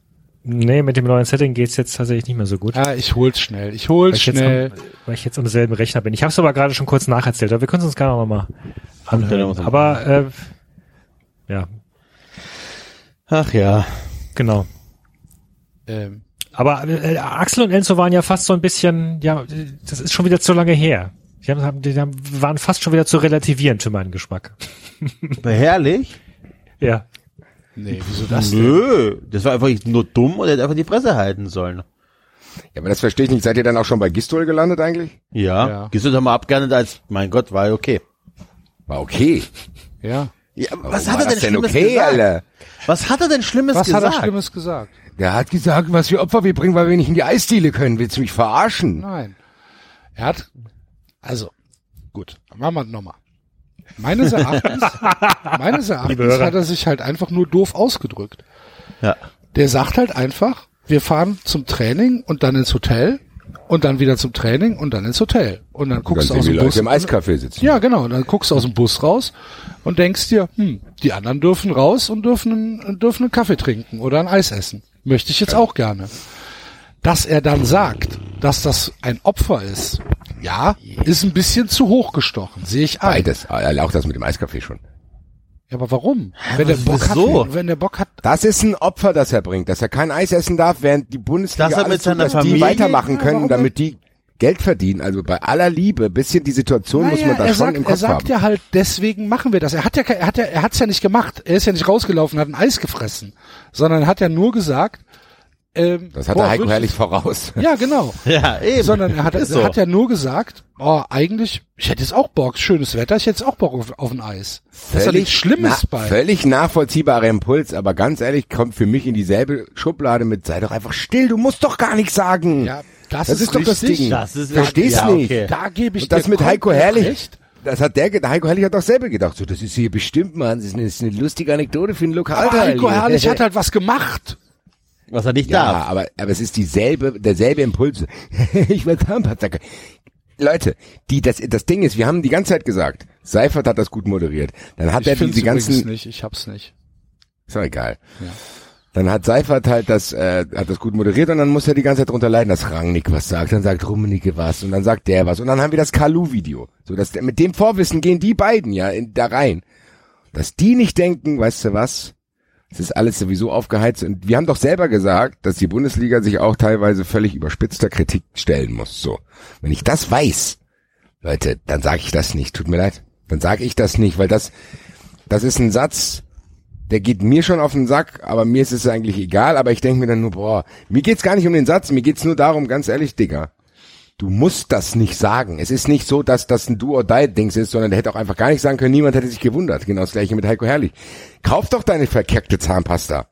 Nee, mit dem neuen Setting geht's jetzt tatsächlich nicht mehr so gut. Ja, ich hol's schnell. Ich weil, hol's ich jetzt schnell. am, weil ich jetzt am selben Rechner bin. Ich habe es aber gerade schon kurz nacherzählt, aber wir können es uns gerne noch mal Stellen wir anhören. Aber äh, ja, Ach ja. genau. Ähm, Aber äh, Axel und Enzo waren ja fast so ein bisschen, ja, das ist schon wieder zu lange her. Die, haben, die haben, waren fast schon wieder zu relativieren für meinen Geschmack. Herrlich? Ja. Nee, wieso das denn? Nö, das war einfach nur dumm und er hätte einfach die Fresse halten sollen. Ja, aber das verstehe ich nicht. Seid ihr dann auch schon bei Gistol gelandet eigentlich? Ja. Ja. Du doch mal abgehandelt als, mein Gott, war okay. War okay. Ja. Ja, was hat er denn Schlimmes okay, gesagt? Alter? Was hat er denn Schlimmes Was gesagt? hat er Schlimmes gesagt? Der hat gesagt, was für Opfer wir bringen, weil wir nicht in die Eisdiele können. Willst du mich verarschen? Nein. Er hat, also, gut, machen wir nochmal. Meines Erachtens, *laughs* meines Erachtens hat er sich halt einfach nur doof ausgedrückt. Ja. Der sagt halt einfach, wir fahren zum Training und dann ins Hotel und dann wieder zum Training und dann ins Hotel. Und dann guckst du aus dem Bus. im Eiscafé sitzen. Ja, genau. Und dann guckst du aus dem Bus raus und denkst dir, hm, die anderen dürfen raus und dürfen, einen- dürfen einen Kaffee trinken oder ein Eis essen. Möchte ich jetzt auch gerne. Dass er dann sagt, dass das ein Opfer ist, ja, ist ein bisschen zu hoch gestochen, sehe ich ein. Beides. Ah, Auch das mit dem Eiscafé schon. Ja, aber warum? Wenn der Bock hat, wenn der Bock hat, Das ist ein Opfer, das er bringt, dass er kein Eis essen darf, während die Bundesliga Dass er mit alles tut, seiner dass Familie- die weitermachen Ja, können, warum damit die Geld verdienen. Also bei aller Liebe, bisschen die Situation muss Naja, man da er schon sagt, im er Kopf sagt haben. ja halt, deswegen machen wir das. Er hat ja, er hat ja, er hat's ja nicht gemacht. Er ist ja nicht rausgelaufen, hat ein Eis gefressen, sondern hat ja nur gesagt, ähm, das hat boah, der Heiko herrlich voraus. Ja, genau. *laughs* Ja, eben. Sondern er hat, Ist er so. hat ja nur gesagt, oh, eigentlich, ich hätte jetzt auch Bock, schönes Wetter, ich hätte jetzt auch Bock auf, auf ein Eis. Das ist ja nichts Schlimmes na, bei. Völlig nachvollziehbarer Impuls, aber ganz ehrlich, kommt für mich in dieselbe Schublade mit, sei doch einfach still, du musst doch gar nichts sagen. Ja, das, das ist doch das richtig. Ding. Das ist- Verstehst ja, nicht. okay. Da gebe ich Und das dir mit Heiko Herrlich, recht. das hat der, der Heiko Herrlich hat doch selber gedacht, so, das ist hier bestimmt, Mann, das ist eine, das ist eine lustige Anekdote für einen Aber Lokalteil. Heiko. Herrlich hat halt was gemacht. Was er nicht Ja, darf. aber, aber es ist dieselbe, derselbe Impuls. *laughs* ich will Zahnpasta. Leute, die, das, das Ding ist, wir haben die ganze Zeit gesagt, Seifert hat das gut moderiert. Dann hat Ich er diese ganzen, nicht, ich hab's nicht. ist doch egal. Dann hat Seifert halt das, äh, hat das gut moderiert und dann muss er die ganze Zeit drunter leiden, dass Rangnick was sagt, dann sagt Rummenigge was und dann sagt der was und dann haben wir das Kalu-Video. So, dass der, mit dem Vorwissen gehen die beiden ja in, da rein. Dass die nicht denken, weißt du was? Es ist alles sowieso aufgeheizt und wir haben doch selber gesagt, dass die Bundesliga sich auch teilweise völlig überspitzter Kritik stellen muss. So, wenn ich das weiß, Leute, dann sage ich das nicht. Tut mir leid, dann sage ich das nicht, weil das, das ist ein Satz, der geht mir schon auf den Sack, aber mir ist es eigentlich egal. Aber ich denke mir dann nur, boah, mir geht's gar nicht um den Satz, mir geht's nur darum, ganz ehrlich, Digga. Du musst das nicht sagen. Es ist nicht so, dass das ein Do-or-Die-Dings ist, sondern der hätte auch einfach gar nicht sagen können, niemand hätte sich gewundert. Genau das gleiche mit Heiko Herrlich. Kauf doch deine verkeckte Zahnpasta.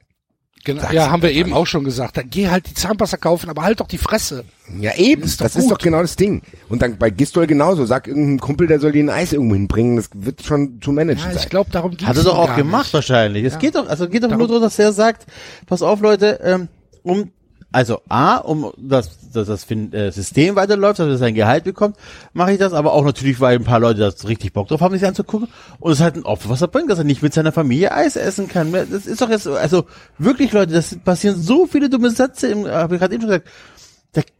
Genau, Sag's ja, haben wir eben nicht. auch schon gesagt. Dann geh halt die Zahnpasta kaufen, aber halt doch die Fresse. Ja, eben. Ist das ist gut. doch genau das Ding. Und dann bei Gistol genauso. Sag irgendein Kumpel, der soll dir ein Eis irgendwo hinbringen. Das wird schon zu managen Ja, sein. ich glaube, darum geht's Hat er doch auch gemacht nicht. wahrscheinlich. Es Ja. geht doch, also geht doch Darum- nur darum, dass er sagt, pass auf Leute, ähm, um Also A, um dass, dass das äh, System weiterläuft, dass er sein Gehalt bekommt, mache ich das, aber auch natürlich, weil ein paar Leute das richtig Bock drauf haben, sich anzugucken. Und es ist halt ein Opfer, was er bringt, dass er nicht mit seiner Familie Eis essen kann. Das ist doch jetzt, so- also wirklich, Leute, das passieren so viele dumme Sätze, habe ich gerade eben schon gesagt.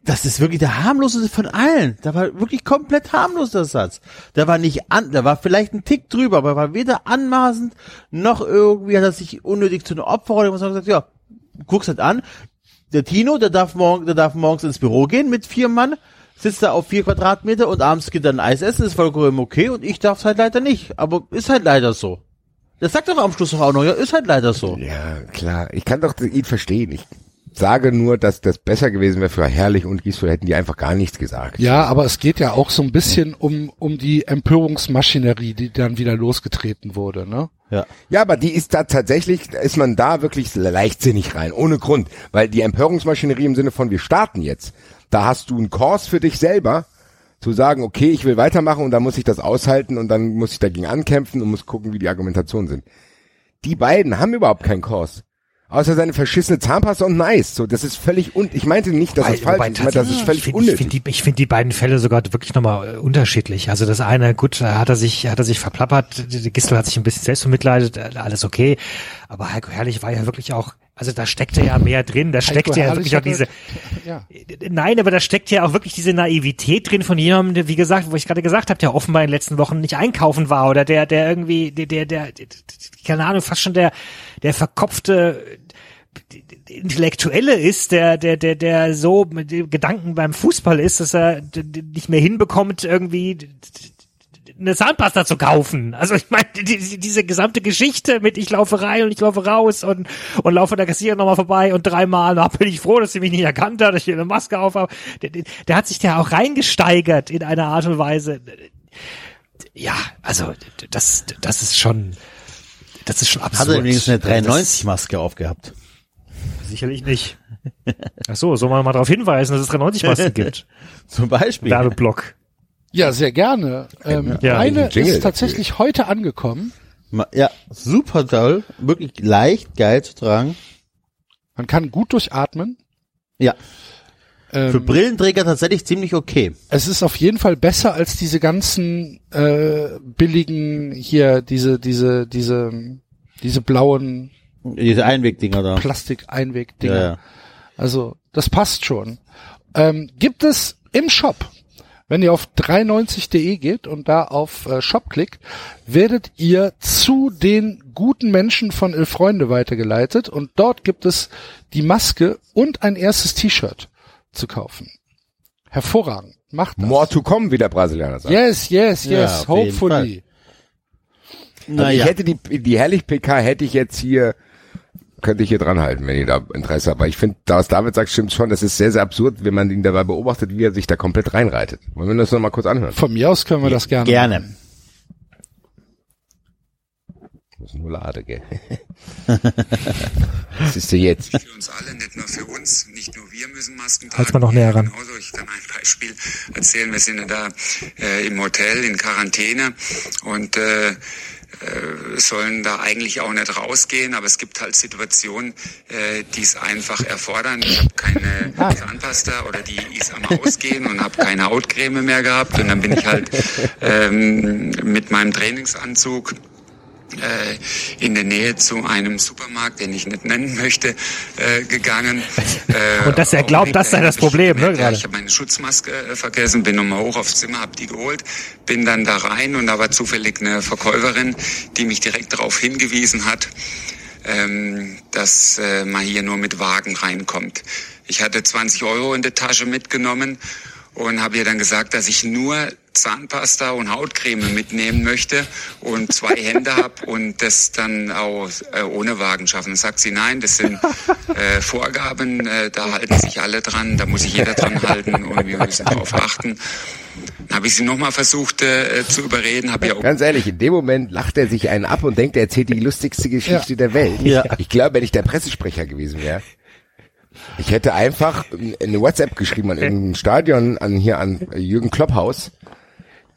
Das ist wirklich der harmloseste von allen. Der war wirklich komplett harmlos, der Satz. Der war nicht an, der war vielleicht ein Tick drüber, aber er war weder anmaßend, noch irgendwie hat er sich unnötig zu einer Opferrolle gemacht, sondern gesagt, ja, guck's halt an. Der Tino, der darf morgen, der darf morgens ins Büro gehen mit vier Mann, sitzt da auf vier Quadratmeter und abends geht dann Eis essen, ist vollkommen okay und ich darf's halt leider nicht. Aber ist halt leider so. Das sagt doch am Schluss auch noch, ja, ist halt leider so. Ja, klar. Ich kann doch ihn verstehen. Ich sage nur, dass das besser gewesen wäre für Herrlich und Giesel, hätten die einfach gar nichts gesagt. Ja, aber es geht ja auch so ein bisschen um, um die Empörungsmaschinerie, die dann wieder losgetreten wurde, ne? Ja. Ja, aber die ist da tatsächlich, ist man da wirklich leichtsinnig rein, ohne Grund. Weil die Empörungsmaschinerie im Sinne von, wir starten jetzt, da hast du einen Kurs für dich selber, zu sagen, okay, ich will weitermachen und dann muss ich das aushalten und dann muss ich dagegen ankämpfen und muss gucken, wie die Argumentationen sind. Die beiden haben überhaupt keinen Kurs. Außer seine verschissene Zahnpasta und Nice. So, das ist völlig un, ich meinte nicht, dass das Wobei- falsch ist, ich meinte, das ist völlig ich find- unnötig. Ich finde die, find die beiden Fälle sogar wirklich nochmal äh, unterschiedlich. Also das eine, gut, da hat er sich, hat er sich verplappert, Gistel hat sich ein bisschen selbst bemitleidet, äh, alles okay. Aber Heiko Herrlich war ja wirklich auch, also da steckte ja mehr drin, da steckte ja wirklich auch diese, Ja. Nein, aber da steckt ja auch wirklich diese Naivität drin von jemandem, der, wie gesagt, wo ich gerade gesagt habe, der offenbar in den letzten Wochen nicht einkaufen war oder der, der irgendwie, der, der, der, keine Ahnung, fast schon der, der verkopfte Intellektuelle ist, der, der, der, der so mit Gedanken beim Fußball ist, dass er nicht mehr hinbekommt, irgendwie eine Zahnpasta zu kaufen. Also ich meine, die, die, diese gesamte Geschichte mit ich laufe rein und ich laufe raus und, und laufe der Kassierer nochmal vorbei und dreimal, da bin ich froh, dass sie mich nicht erkannt hat, dass ich hier eine Maske auf habe. Der, der, der hat sich da auch reingesteigert in einer Art und Weise. Ja, also das, das ist schon, das ist schon absurd. Hat er wenigstens eine Das- 93-Maske aufgehabt. Sicherlich nicht. Ach so, soll man mal darauf hinweisen, dass es 93 Masken gibt. *laughs* Zum Beispiel. Werbeblock. Ja, sehr gerne. Ähm, Ja, eine Jingle ist tatsächlich heute angekommen. Ja, super toll. Wirklich leicht, geil zu tragen. Man kann gut durchatmen. Ja. Für Ähm, Brillenträger tatsächlich ziemlich okay. es ist auf jeden Fall besser als diese ganzen äh, billigen hier, diese, diese, diese, diese blauen Diese Einwegdinger da. Plastik-Einwegdinger. Ja, ja. Also, das passt schon. Ähm, gibt es im Shop, wenn ihr auf 390.de geht und da auf äh, Shop klickt, werdet ihr zu den guten Menschen von Elf Freunde weitergeleitet und dort gibt es die Maske und ein erstes T-Shirt zu kaufen. Hervorragend. Macht das. More to come, wie der Brasilianer sagt. Yes, yes, Ja, yes. jeden Hopefully. Also Naja. ich hätte die, die Herrlich PK hätte ich jetzt hier, könnte ich hier dran halten, wenn ihr da Interesse habt. Aber ich finde, da was David sagt, stimmt schon, das ist sehr, sehr absurd, wenn man ihn dabei beobachtet, wie er sich da komplett reinreitet. Wollen wir das noch mal kurz anhören? Von mir aus können wir das gerne. Gerne. Das ist nur Lade, gell? *laughs* Was ist denn jetzt? für uns alle, nicht nur für uns. Nicht nur wir müssen Masken tragen. Halt's mal noch näher ran. Genauso, ich kann ein Beispiel erzählen. Wir sind ja da äh, im Hotel in Quarantäne und äh, sollen da eigentlich auch nicht rausgehen, aber es gibt halt Situationen, äh, die es einfach erfordern. Ich habe keine Zahnpasta oder die ist am Ausgehen und habe keine Hautcreme mehr gehabt und dann bin ich halt ähm, mit meinem Trainingsanzug äh, in der Nähe zu einem Supermarkt, den ich nicht nennen möchte, äh, gegangen. *laughs* Äh, Und dass er glaubt, das sei das Problem, ne, gerade. Ich habe meine Schutzmaske äh, vergessen, bin nochmal hoch aufs Zimmer, habe die geholt, bin dann da rein und da war zufällig eine Verkäuferin, die mich direkt darauf hingewiesen hat, ähm, dass äh, man hier nur mit Wagen reinkommt. Ich hatte 20 Euro in der Tasche mitgenommen und habe ihr dann gesagt, dass ich nur Zahnpasta und Hautcreme mitnehmen möchte und zwei Hände *laughs* habe und das dann auch äh, ohne Wagen schaffen. Dann sagt sie, nein, das sind äh, Vorgaben, äh, da halten sich alle dran, da muss sich jeder dran halten und wir müssen darauf achten. Dann habe ich sie nochmal versucht äh, zu überreden, habe ihr auch Ganz ehrlich, in dem Moment lacht er sich einen ab und denkt, er erzählt die lustigste Geschichte der Welt. Ja. Ich glaube, wenn ich der Pressesprecher gewesen wäre, ich hätte einfach eine WhatsApp geschrieben an irgendein Stadion, an hier an Jürgen Klopphaus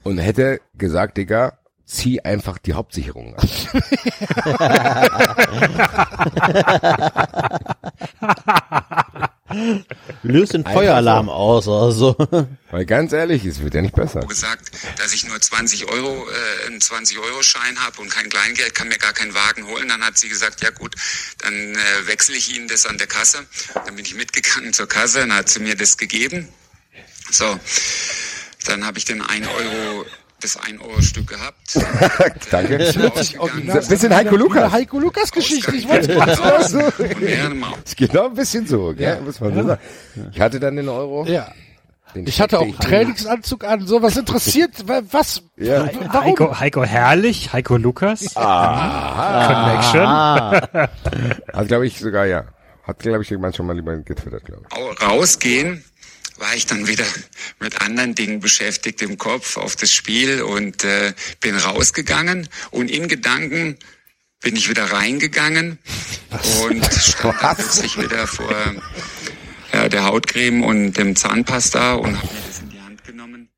und hätte gesagt, Digga, zieh einfach die Hauptsicherung an. *laughs* *laughs* *laughs* Löst den Feueralarm aus oder so. *laughs* Weil ganz ehrlich, es wird ja nicht besser. gesagt, dass ich nur 20 Euro, äh, einen 20-Euro-Schein habe und kein Kleingeld, kann mir gar keinen Wagen holen. Dann hat sie gesagt, ja gut, dann äh, wechsle ich Ihnen das an der Kasse. Dann bin ich mitgegangen zur Kasse, dann hat sie mir das gegeben. So, dann habe ich den 1 Euro, das 1 Euro Stück gehabt. *laughs* Danke. Original- Ein bisschen Heiko Lukas. Heiko Lukas Geschichte. Ich wollte Es geht noch ein bisschen so, gell? muss man so sagen. Ich hatte dann den Euro. Ja. Den Ich hatte auch einen Trainingsanzug an. So was interessiert. *laughs* wa- Was? Ja. Warum? Heiko, Heiko Herrlich, Heiko Lukas. *laughs* Connection. Ah, Hat, glaube ich, sogar, ja. Hat, glaube ich, jemand schon mal lieber getwittert, glaube ich. Au- rausgehen war ich dann wieder mit anderen Dingen beschäftigt im Kopf auf das Spiel und äh, bin rausgegangen und in Gedanken bin ich wieder reingegangen und stand dann plötzlich wieder vor ja, der Hautcreme und dem Zahnpasta und habe mir das in die Hand genommen.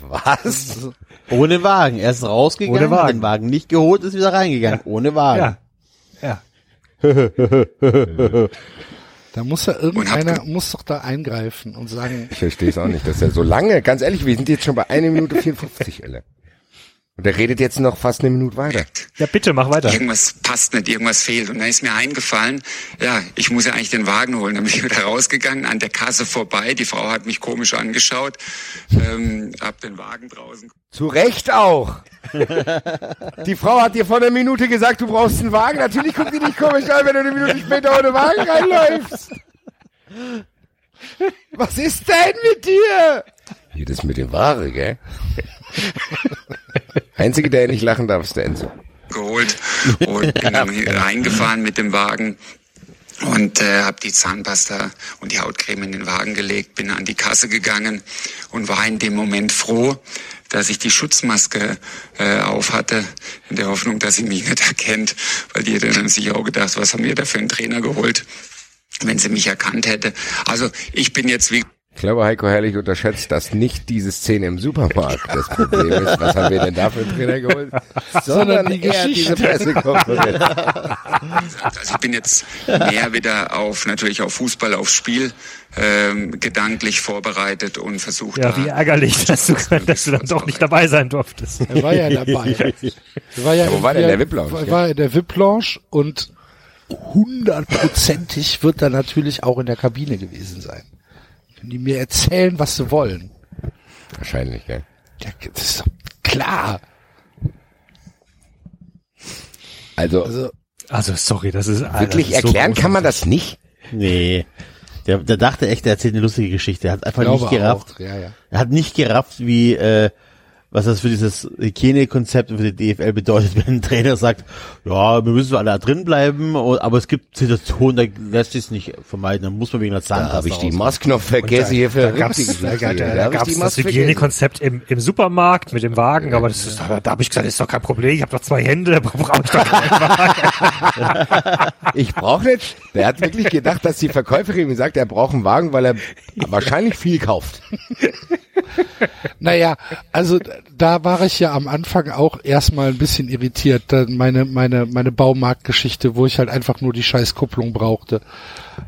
Was? ohne Wagen. Er ist rausgegangen, Ohne Wagen. den Wagen nicht geholt, ist wieder reingegangen. Ohne Wagen. Ja. Ja. *laughs* Da muss ja irgendeiner, muss doch da eingreifen und sagen, Ich verstehe es auch nicht, dass er so lange, ganz ehrlich, wir sind jetzt schon bei einer Minute 54, Elle. Und er redet jetzt noch fast eine Minute weiter. Ja, bitte, mach weiter. Irgendwas passt nicht, irgendwas fehlt. Und dann ist mir eingefallen, ja, ich muss ja eigentlich den Wagen holen. Dann bin ich wieder rausgegangen, an der Kasse vorbei. Die Frau hat mich komisch angeschaut, ähm, hab den Wagen draußen Zu Recht auch. *laughs* Die Frau hat dir vor einer Minute gesagt, du brauchst einen Wagen. Natürlich guckt die dich komisch an, wenn du eine Minute später ohne Wagen reinläufst. Was ist denn mit dir? Hier, das mit dem Ware, gell? *laughs* Einzige, der nicht lachen darf, ist der Enzo. geholt und bin *laughs* dann reingefahren mit dem Wagen und äh, habe die Zahnpasta und die Hautcreme in den Wagen gelegt, bin an die Kasse gegangen und war in dem Moment froh, dass ich die Schutzmaske äh, auf hatte, in der Hoffnung, dass sie mich nicht erkennt, weil die hätte dann sicher auch gedacht, was haben wir da für einen Trainer geholt, wenn sie mich erkannt hätte. Also ich bin jetzt wie Ich glaube, Heiko Herrlich unterschätzt, dass nicht diese Szene im Supermarkt das Problem ist. Was haben wir denn da für einen Trainer geholt? *laughs* Sondern die eher Geschichte. diese Pressekonferenz. *laughs* Also ich bin jetzt mehr wieder auf natürlich auf Fußball, aufs Spiel ähm, gedanklich vorbereitet und versucht Ja, da wie ärgerlich, dass du, dass du dann doch nicht dabei sein durftest. er war ja dabei. *laughs* Er war ja wo war der in der VIP-Lounge, War, war in der VIP-Lounge und hundertprozentig wird er natürlich auch in der Kabine gewesen sein. Die mir erzählen, was sie wollen? Wahrscheinlich, gell? Ja, das ist doch klar. Also, Also, Also, sorry, das ist wirklich das ist so erklären kann man das nicht? Nee. Der, der dachte echt, er erzählt eine lustige Geschichte. Er hat einfach nicht gerafft. auch. Ja, ja. Er hat nicht gerafft, wie, äh, was das für dieses Hygienekonzept und für die DFL bedeutet, *laughs* wenn ein Trainer sagt, ja, wir müssen alle da drin bleiben, aber es gibt Situationen, da lässt sich es nicht vermeiden, dann muss man wegen der Da Zahnpasta habe ich die raus. Maskknopf vergessen hier für Da gab's, da, da, Da da gab's das. Hygienekonzept im, im Supermarkt mit dem Wagen, aber das ist, da, da habe ich gesagt, ist doch kein Problem, ich habe doch zwei Hände, da brauche ich doch keinen Wagen. *laughs* Ich brauche nicht. Der hat wirklich gedacht, dass die Verkäuferin ihm sagt, er braucht einen Wagen, weil er wahrscheinlich viel kauft. *laughs* Naja, also da war ich ja am Anfang auch erstmal ein bisschen irritiert. Dann meine, meine, meine Baumarktgeschichte, wo ich halt einfach nur die scheiß Kupplung brauchte.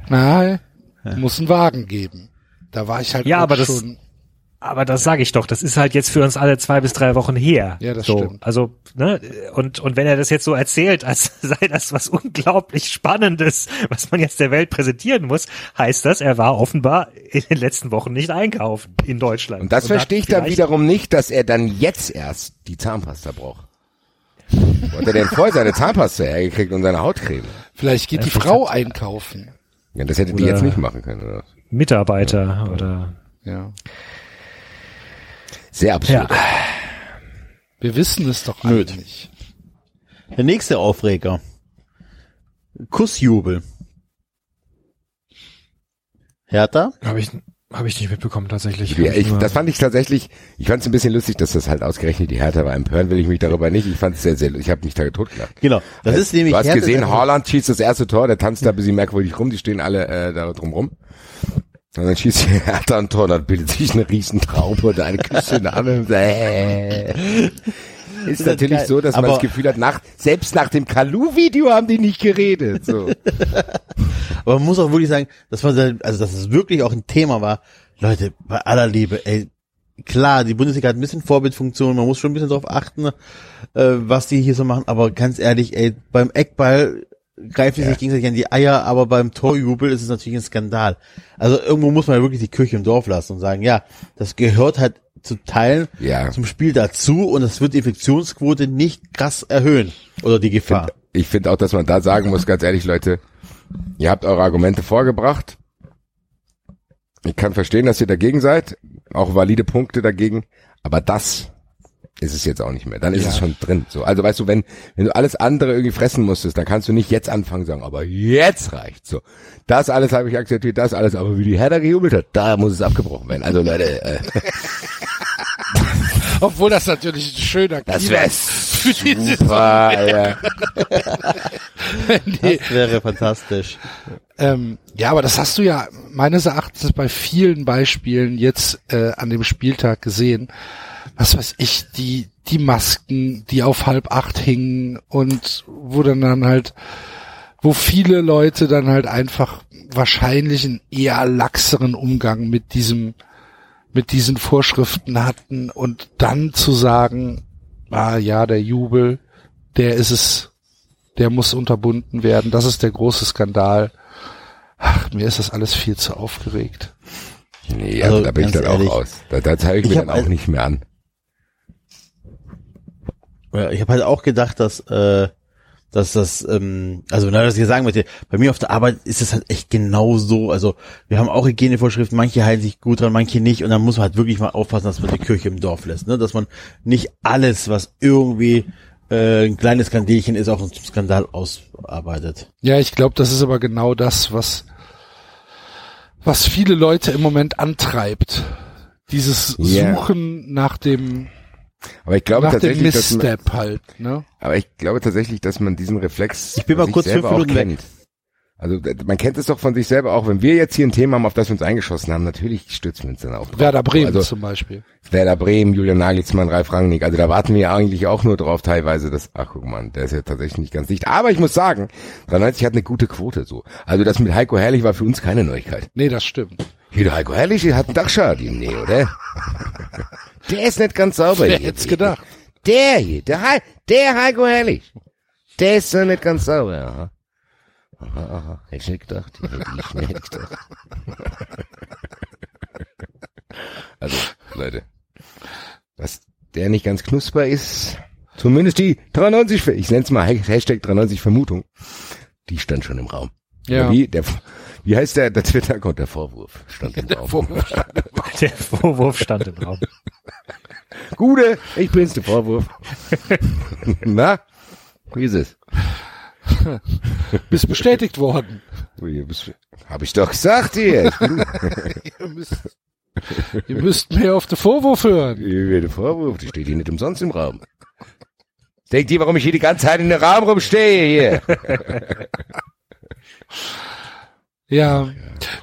Na, muss einen Wagen geben. Da war ich halt Ja, auch aber das- schon. Aber das sage ich doch, das ist halt jetzt für uns alle zwei bis drei Wochen her. Ja, das so, stimmt. Also, ne, und, und wenn er das jetzt so erzählt, als *laughs* sei das was unglaublich Spannendes, was man jetzt der Welt präsentieren muss, heißt das, er war offenbar in den letzten Wochen nicht einkaufen in Deutschland. Und das hat verstehe ich dann wiederum nicht, dass er dann jetzt erst die Zahnpasta braucht. Wo hat er denn vorher seine Zahnpasta hergekriegt und seine Hautcreme? Vielleicht geht die Frau einkaufen. Ja, das hätte die jetzt nicht machen können. Oder? Mitarbeiter oder Ja. Sehr absurd. Ja. Wir wissen es doch Nöt. nicht. Der nächste Aufreger. Kussjubel. Hertha? habe ich habe ich nicht mitbekommen tatsächlich. Ja, ich, das fand ich tatsächlich, ich fand es ein bisschen lustig, dass das halt ausgerechnet die Hertha war. Empören will ich mich darüber nicht. Ich fand es sehr, sehr, ich habe mich da totgelacht. Genau. Das ist nämlich Du hast Hertha- gesehen, Haaland schießt das erste Tor, der tanzt da ein bisschen merkwürdig rum, die stehen alle äh, da drum rum. Und dann schießt die Hertha ein Tor, dann bildet sich eine riesen Traube und eine Küsse in der anderen. *laughs* Äh. ist Das natürlich so, dass man das Gefühl hat, nach, selbst nach dem Kalu-Video haben die nicht geredet. So. *laughs* Aber man muss auch wirklich sagen, dass man, also dass es wirklich auch ein Thema war. Leute, bei aller Liebe, ey, klar, die Bundesliga hat ein bisschen Vorbildfunktion, man muss schon ein bisschen darauf achten, äh, was die hier so machen, aber ganz ehrlich, ey, beim Eckball greifen die sich gegenseitig an die Eier, aber beim Torjubel ist es natürlich ein Skandal. Also irgendwo muss man ja wirklich die Kirche im Dorf lassen und sagen, ja, das gehört halt zu Teilen Ja. zum Spiel dazu und das wird die Infektionsquote nicht krass erhöhen. Oder die Gefahr. Ich finde auch, dass man da sagen muss, ganz ehrlich, Leute, ihr habt eure Argumente vorgebracht. Ich kann verstehen, dass ihr dagegen seid, auch valide Punkte dagegen, aber das ist es jetzt auch nicht mehr. Dann ist es schon drin. So, also weißt du, wenn wenn du alles andere irgendwie fressen musstest, dann kannst du nicht jetzt anfangen zu sagen, aber jetzt reicht so. Das alles habe ich akzeptiert, das alles, aber wie die Hertha gejubelt hat, da muss es abgebrochen werden. Also Leute, äh, *laughs* Obwohl das natürlich ein schöner das wäre super. *laughs* Ja. nee, Das wäre fantastisch. ähm, ja, aber das hast du ja meines Erachtens bei vielen Beispielen jetzt äh, an dem Spieltag gesehen. Was weiß ich, die die Masken, die auf halb acht hingen und wo dann dann halt, wo viele Leute dann halt einfach wahrscheinlich einen eher laxeren Umgang mit diesem mit diesen Vorschriften hatten und dann zu sagen, ah ja, der Jubel, der ist es, der muss unterbunden werden, das ist der große Skandal. Ach, mir ist das alles viel zu aufgeregt. Nee, Also, also, da bin ich dann ehrlich, auch raus. Da, da zeige ich ich mir dann auch ein- nicht mehr an. Ich habe halt auch gedacht, dass, äh, dass das, ähm, also na, was ich sagen möchte, bei mir auf der Arbeit ist es halt echt genau so. Also wir haben auch Hygienevorschriften, manche halten sich gut dran, manche nicht. Und dann muss man halt wirklich mal aufpassen, dass man die Kirche im Dorf lässt. Ne? Dass man nicht alles, was irgendwie äh, ein kleines Skandelchen ist, auch zum Skandal ausarbeitet. Ja, ich glaube, das ist aber genau das, was, was viele Leute im Moment antreibt. Dieses Ja. Suchen nach dem, Aber ich glaube nach tatsächlich, dass man, halt, ne? aber ich glaube tatsächlich, dass man diesen Reflex Ich bin mal kurz selber auch weg. kennt. Also man kennt es doch von sich selber auch. Wenn wir jetzt hier ein Thema haben, auf das wir uns eingeschossen haben, natürlich stürzen wir uns dann auch drauf. Werder Bremen Also zum Beispiel. Werder Bremen, Julian Nagelsmann, Ralf Rangnick. Also da warten wir ja eigentlich auch nur drauf teilweise. Dass, ach guck mal, der ist ja tatsächlich nicht ganz dicht. Aber ich muss sagen, 93 hat eine gute Quote so. Also das mit Heiko Herrlich war für uns keine Neuigkeit. Nee, das stimmt. Hier, der Heiko Herrlich der hat einen Dachschaden. Nee, oder? Der ist nicht ganz sauber. Wer hier. hätt's gedacht? Der hier, der, Hei- der Heiko Herrlich. Der ist so nicht ganz sauber. Aha. Aha, aha. Hätte ich nicht gedacht. Hätte ich nicht gedacht. Also, Leute. Dass der nicht ganz knusper ist, zumindest die 93, ich nenne es mal Hashtag 93 Vermutung, die stand schon im Raum. Ja. Wie, der, wie heißt der, der Twitter-Account, der Vorwurf stand im *laughs* Raum. Der Vorwurf stand im Raum. Gute, ich bin's, der Vorwurf. *laughs* Na, wie ist es? Bist bestätigt worden. Hab ich doch gesagt hier. *laughs* Ihr müsst, ihr müsst mehr auf den Vorwurf hören. Der Vorwurf, die steht hier nicht umsonst im Raum. Denkt ihr, warum ich hier die ganze Zeit in den Raum rumstehe hier? Ja.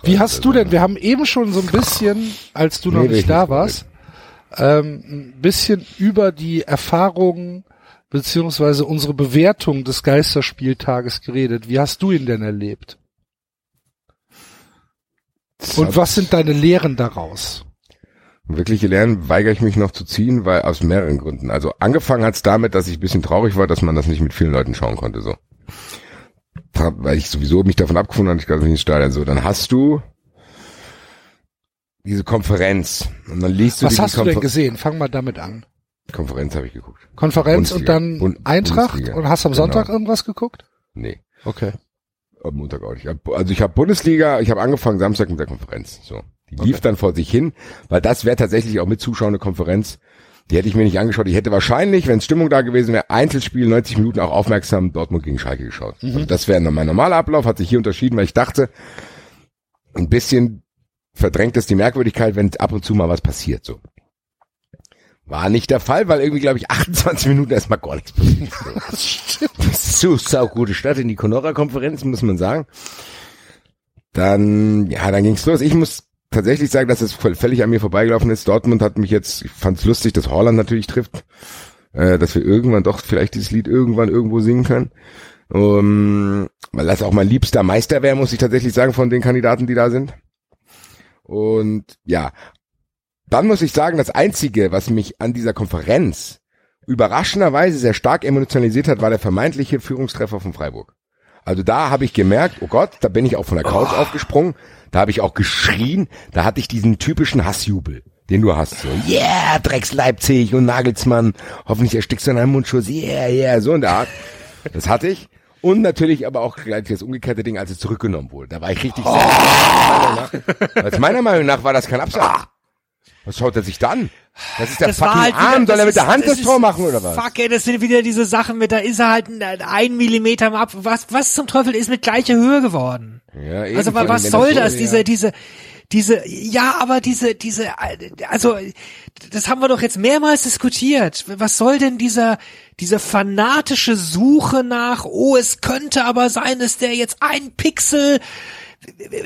Wie hast du denn, wir haben eben schon so ein bisschen, als du noch Nee, will nicht ich da warst, ähm, ein bisschen über die Erfahrungen beziehungsweise unsere Bewertung des Geisterspieltages geredet. Wie hast du ihn denn erlebt? Und was sind deine Lehren daraus? Wirkliche Lernen weigere ich mich noch zu ziehen, weil aus mehreren Gründen. Also angefangen hat's damit, dass ich ein bisschen traurig war, dass man das nicht mit vielen Leuten schauen konnte, so. Weil ich sowieso mich davon abgefunden habe, ich kann nicht ins Stadion, so. Dann hast du diese Konferenz. Und dann liest du Was hast du denn Konfer- gesehen? Fang mal damit an. Konferenz habe ich geguckt. Konferenz und Bundesliga. dann Bund- Eintracht Bundesliga. und hast am Genau. Sonntag irgendwas geguckt? Nee. Okay. Am Montag auch nicht. Also ich habe Bundesliga, ich habe angefangen Samstag mit der Konferenz. So. Die lief dann vor sich hin, weil das wäre tatsächlich auch mit Zuschauern eine Konferenz. Die hätte ich mir nicht angeschaut. Ich hätte wahrscheinlich, wenn Stimmung da gewesen wäre, Einzelspiel 90 Minuten auch aufmerksam Dortmund gegen Schalke geschaut. Also das wäre mein normaler Ablauf, hat sich hier unterschieden, weil ich dachte, ein bisschen verdrängt es die Merkwürdigkeit, wenn ab und zu mal was passiert. So. War nicht der Fall, weil irgendwie, glaube ich, 28 Minuten erstmal gar nichts passiert. So. *laughs* Das ist so saugute Stadt in die Conora-Konferenz, muss man sagen. Dann, ja, dann ging's los. Ich muss tatsächlich sagen, dass es völlig an mir vorbeigelaufen ist. Dortmund hat mich jetzt, ich fand's lustig, dass Holland natürlich trifft. äh, dass wir irgendwann doch vielleicht dieses Lied irgendwann irgendwo singen können. Um, weil das auch mein liebster Meister wäre, muss ich tatsächlich sagen, von den Kandidaten, die da sind. Und ja, dann muss ich sagen, das Einzige, was mich an dieser Konferenz überraschenderweise sehr stark emotionalisiert hat, war der vermeintliche Führungstreffer von Freiburg. Also da habe ich gemerkt, oh Gott, da bin ich auch von der Couch aufgesprungen, da habe ich auch geschrien, da hatte ich diesen typischen Hassjubel, den du hast. So, yeah, Drecks Leipzig und Nagelsmann, hoffentlich erstickst du in einem Mundschuss, yeah, yeah, so in der Art. Das hatte ich. Und natürlich aber auch gleich das umgekehrte Ding, als es zurückgenommen wurde. Da war ich richtig oh. Als meiner Meinung nach war das kein Absatz. Was schaut er sich dann? Das ist der Das fucking halt wieder- Arm. Soll er das mit der Hand das ist- Tor machen oder was? Fuck, ey, das sind wieder diese Sachen mit, da ist er halt ein, Millimeter im Ab. Was, was zum Teufel ist mit gleicher Höhe geworden? Ja, eben, Also was soll so- das? ja. Diese, diese, diese, ja, aber diese, diese, also das haben wir doch jetzt mehrmals diskutiert. Was soll denn dieser, diese fanatische Suche nach, oh, es könnte aber sein, dass der jetzt ein Pixel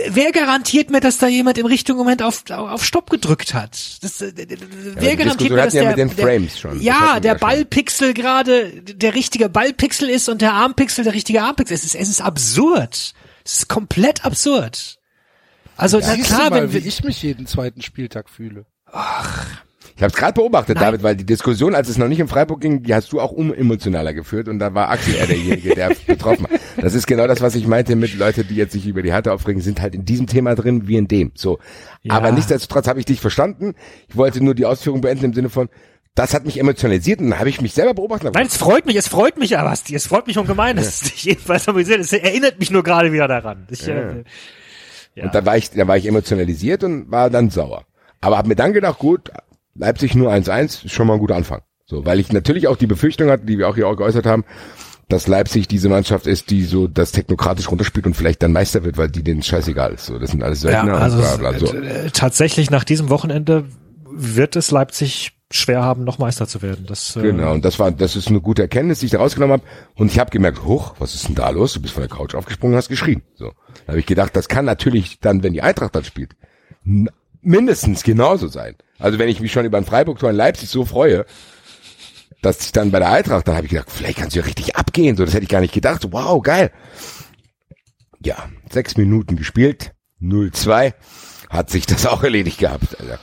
Wer garantiert mir, dass da jemand im richtigen Moment auf, auf Stopp gedrückt hat? Das, äh, wer die garantiert Diskussion mir, hatten dass der, mit den der Frames schon. Ja, der ja. Ballpixel gerade der richtige Ballpixel ist und der Armpixel der richtige Armpixel. Es ist, es ist absurd. Es ist komplett absurd. Also na Siehst klar, du mal, wenn wie wir, ich mich jeden zweiten Spieltag fühle. Ich habe es gerade beobachtet, Nein. David, weil die Diskussion, als es noch nicht in Freiburg ging, die hast du auch unemotionaler geführt und da war Axel eher derjenige, der *laughs* betroffen war. Das ist genau das, was ich meinte mit Leute, die jetzt sich über die Härte aufregen, sind halt in diesem Thema drin wie in dem. So, Ja. aber nichtsdestotrotz habe ich dich verstanden. Ich wollte nur die Ausführung beenden im Sinne von, das hat mich emotionalisiert und dann habe ich mich selber beobachtet. Nein, es freut mich, es freut mich aber, es freut mich ungemein, dass es dich jedenfalls amüsiert. Es erinnert mich nur gerade wieder daran. Ich, äh, ja. Und da war ich, da war ich emotionalisiert und war dann sauer. Aber habe mir dann gedacht, gut, Leipzig nur 1-1, ist schon mal ein guter Anfang. So, weil ich natürlich auch die Befürchtung hatte, die wir auch hier auch geäußert haben, dass Leipzig diese Mannschaft ist, die so das technokratisch runterspielt und vielleicht dann Meister wird, weil die denen scheißegal ist. So, das sind alles Söldner Ja, also bla bla. So. äh, tatsächlich nach diesem Wochenende wird es Leipzig schwer haben, noch Meister zu werden. Das, äh, Genau, und das war, das ist eine gute Erkenntnis, die ich da rausgenommen habe. Und ich habe gemerkt, hoch, was ist denn da los? Du bist von der Couch aufgesprungen, hast geschrien. So, da habe ich gedacht, das kann natürlich dann, wenn die Eintracht dann spielt, mindestens genauso sein. Also wenn ich mich schon über ein Freiburg-Tor in Leipzig so freue, dass ich dann bei der Eintracht, dann habe ich gedacht, vielleicht kannst du ja richtig abgehen. So, das hätte ich gar nicht gedacht. So, wow, geil. Ja, sechs Minuten gespielt, 0-2, hat sich das *laughs* auch erledigt gehabt. Also,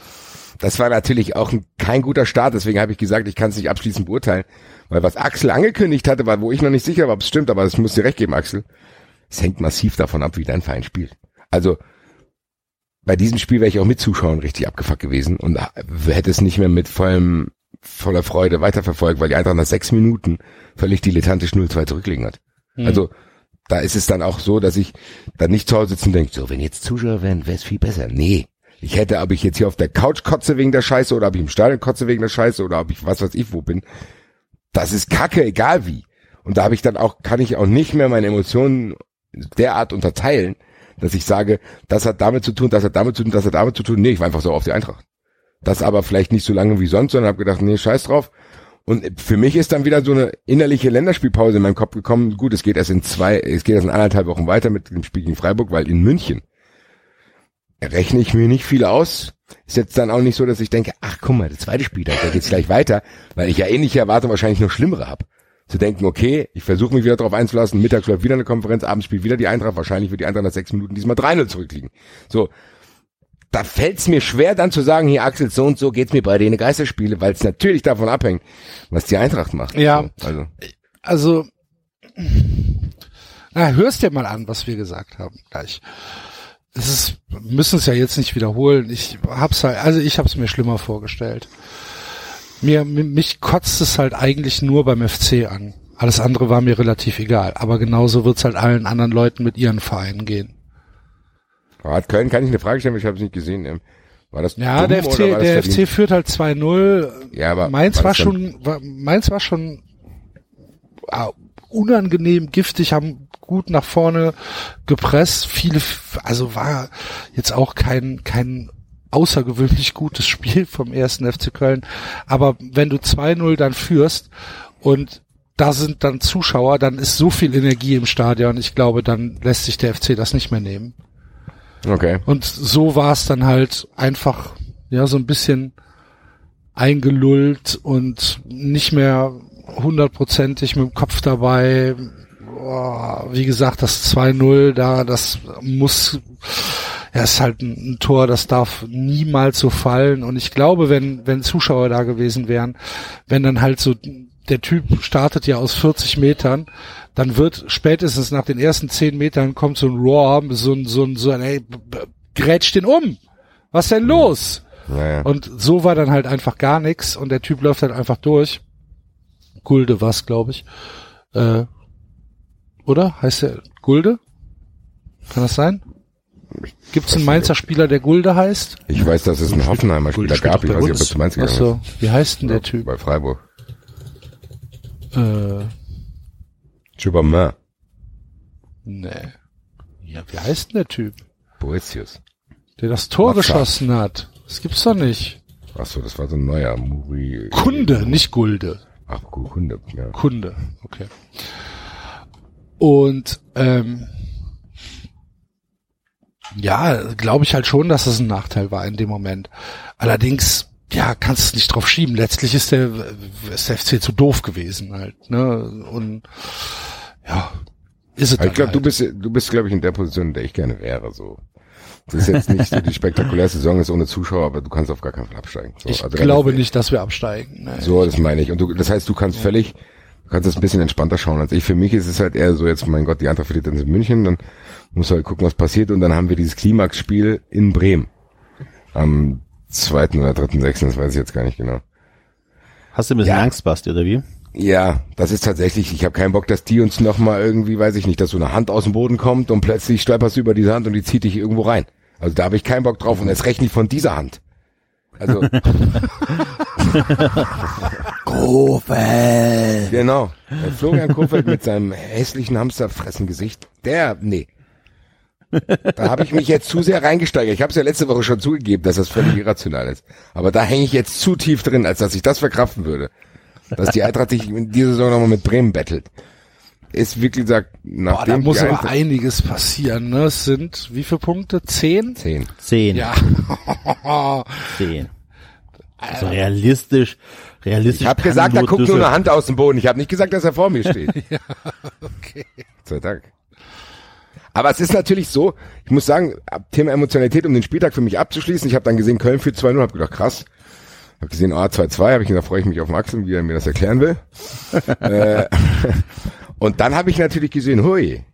das war natürlich auch ein, kein guter Start, deswegen habe ich gesagt, ich kann es nicht abschließend beurteilen, weil was Axel angekündigt hatte, war, wo ich noch nicht sicher war, ob es stimmt, aber das muss dir recht geben, Axel. Es hängt massiv davon ab, wie dein Verein spielt. Also bei diesem Spiel wäre ich auch mit Zuschauern richtig abgefuckt gewesen und hätte es nicht mehr mit vollem, voller Freude weiterverfolgt, weil die Eintracht nach sechs Minuten völlig dilettantisch 0-2 zurückliegen hat. Also da ist es dann auch so, dass ich dann nicht zu Hause sitzen und denke, so, wenn jetzt Zuschauer wären, wäre es viel besser. Nee. Ich hätte, ob ich jetzt hier auf der Couch kotze wegen der Scheiße oder ob ich im Stadion kotze wegen der Scheiße oder ob ich was weiß ich wo bin. Das ist kacke, egal wie. Und da habe ich dann auch, kann ich auch nicht mehr meine Emotionen derart unterteilen, dass ich sage, das hat damit zu tun, das hat damit zu tun, das hat damit zu tun. Nee, ich war einfach so auf die Eintracht. Das aber vielleicht nicht so lange wie sonst, sondern habe gedacht, nee, scheiß drauf. Und für mich ist dann wieder so eine innerliche Länderspielpause in meinem Kopf gekommen. Gut, es geht erst in zwei, es geht erst in anderthalb Wochen weiter mit dem Spiel gegen Freiburg, weil in München rechne ich mir nicht viel aus. Ist jetzt dann auch nicht so, dass ich denke, ach guck mal, der zweite Spiel, da geht's gleich weiter, weil ich ja ähnliche Erwartungen wahrscheinlich noch schlimmere habe. Zu denken, okay, ich versuche mich wieder darauf einzulassen, mittags läuft wieder eine Konferenz, abends spielt wieder die Eintracht, wahrscheinlich wird die Eintracht nach sechs Minuten diesmal 3-0 zurückliegen. So, da fällt's mir schwer dann zu sagen, hier Axel, so und so geht's mir bei denen Geisterspiele, weil es natürlich davon abhängt, was die Eintracht macht. Ja. So, also, Also, na, hörst dir mal an, was wir gesagt haben gleich. Das ist, wir müssen es ja jetzt nicht wiederholen. Ich hab's halt, also ich hab's mir schlimmer vorgestellt. Mir, mi- mich kotzt es halt eigentlich nur beim FC an. Alles andere war mir relativ egal. Aber genauso wird's halt allen anderen Leuten mit ihren Vereinen gehen. hat Köln, kann ich eine Frage stellen, ich habe es nicht gesehen. ähm, War das Ja, der FC, der verdient? FC führt halt 2-0. Ja, aber Mainz war war, schon, war, Mainz war schon ah, unangenehm, giftig, haben gut nach vorne gepresst. Viele, also war jetzt auch kein, kein außergewöhnlich gutes Spiel vom ersten FC Köln. Aber wenn du 2-0 dann führst und da sind dann Zuschauer, dann ist so viel Energie im Stadion. Ich glaube, dann lässt sich der FC das nicht mehr nehmen. Okay. Und so war es dann halt einfach, ja, so ein bisschen eingelullt und nicht mehr hundertprozentig mit dem Kopf dabei. Wie gesagt, das 2-0 da, das muss, ja, ist halt ein, ein Tor, das darf niemals so fallen. Und ich glaube, wenn, wenn Zuschauer da gewesen wären, wenn dann halt so, der Typ startet ja aus 40 Metern, dann wird spätestens nach den ersten 10 Metern kommt so ein Roar, so ein, so ein, so ein, ey, b- b- grätsch den um. Was denn los? Naja. Und so war dann halt einfach gar nichts und der Typ läuft halt einfach durch. Gulde was, glaube ich. Äh, oder? Heißt der Gulde? Kann das sein? Gibt es einen Mainzer Spieler, der Gulde heißt? Ich weiß, dass es einen Hoffenheimer Spieler gab. Ich weiß nicht, ob er zu Mainz gegangen Achso, wie heißt denn der. Typ? Bei Freiburg. Äh, Chubamin. nee. Ja, wie heißt denn der Typ? Boetius. Der das Tor Matza. geschossen hat. Das gibt's doch nicht. Achso, das war so ein neuer Muri. Kunde, nicht Gulde. Ach, Kunde, ja. Kunde, okay. Und ähm, ja, glaube ich halt schon, dass es ein Nachteil war in dem Moment. Allerdings, ja, kannst du es nicht drauf schieben. Letztlich ist der, ist der FC zu doof gewesen halt, ne? Und ja, ist es ich glaube, du halt. bist, du bist, glaube ich, in der Position, in der ich gerne wäre. So, das ist jetzt nicht so die spektakulärste Saison ist ohne Zuschauer, aber du kannst auf gar keinen Fall absteigen. So, Ich also glaube nicht, dass wir absteigen. Ne? So, das meine ich. Und du, das heißt, du kannst völlig, du kannst das ein bisschen entspannter schauen als ich. Für mich ist es halt eher so, jetzt, mein Gott, die Eintracht verliert dann in München, dann musst du halt gucken, was passiert. Und dann haben wir dieses Klimax-Spiel in Bremen. Am zweiten oder dritten, sechsten, das weiß ich jetzt gar nicht genau. Hast du ein bisschen Ja. Angst, Basti, oder wie? Ja, das ist tatsächlich, ich habe keinen Bock, dass die uns nochmal irgendwie, weiß ich nicht, dass so eine Hand aus dem Boden kommt und plötzlich stolperst du über diese Hand und die zieht dich irgendwo rein. Also da habe ich keinen Bock drauf und erst recht nicht von dieser Hand. Also *laughs* *laughs* Kofeld. genau. Der Florian Kofeld mit seinem hässlichen Hamsterfressen-Gesicht, der, nee. Da habe ich mich jetzt zu sehr reingesteigert. Ich habe es ja letzte Woche schon zugegeben, dass das völlig irrational ist. Aber da hänge ich jetzt zu tief drin, als dass ich das verkraften würde. Dass die Eintracht sich in dieser Saison nochmal mit Bremen bettelt. Ist wirklich gesagt, Boah, da nachdem muss aber Eintracht einiges passieren. Ne? Es sind wie viele Punkte? Zehn? zehn. Zehn. Ja. Zehn. *laughs* Also realistisch, realistisch. Ich habe gesagt, da guckt nur eine Hand aus dem Boden. Ich habe nicht gesagt, dass er vor mir steht. *laughs* okay. Gott sei Dank. Aber es ist natürlich so, ich muss sagen, Thema Emotionalität, um den Spieltag für mich abzuschließen, ich habe dann gesehen, Köln führt 2-0, habe gedacht, krass. Habe gesehen, ah, 2-2, habe ich gesagt, freue ich mich auf Maxim, wie er mir das erklären will. *laughs* äh, *laughs* und dann habe ich natürlich gesehen, hui,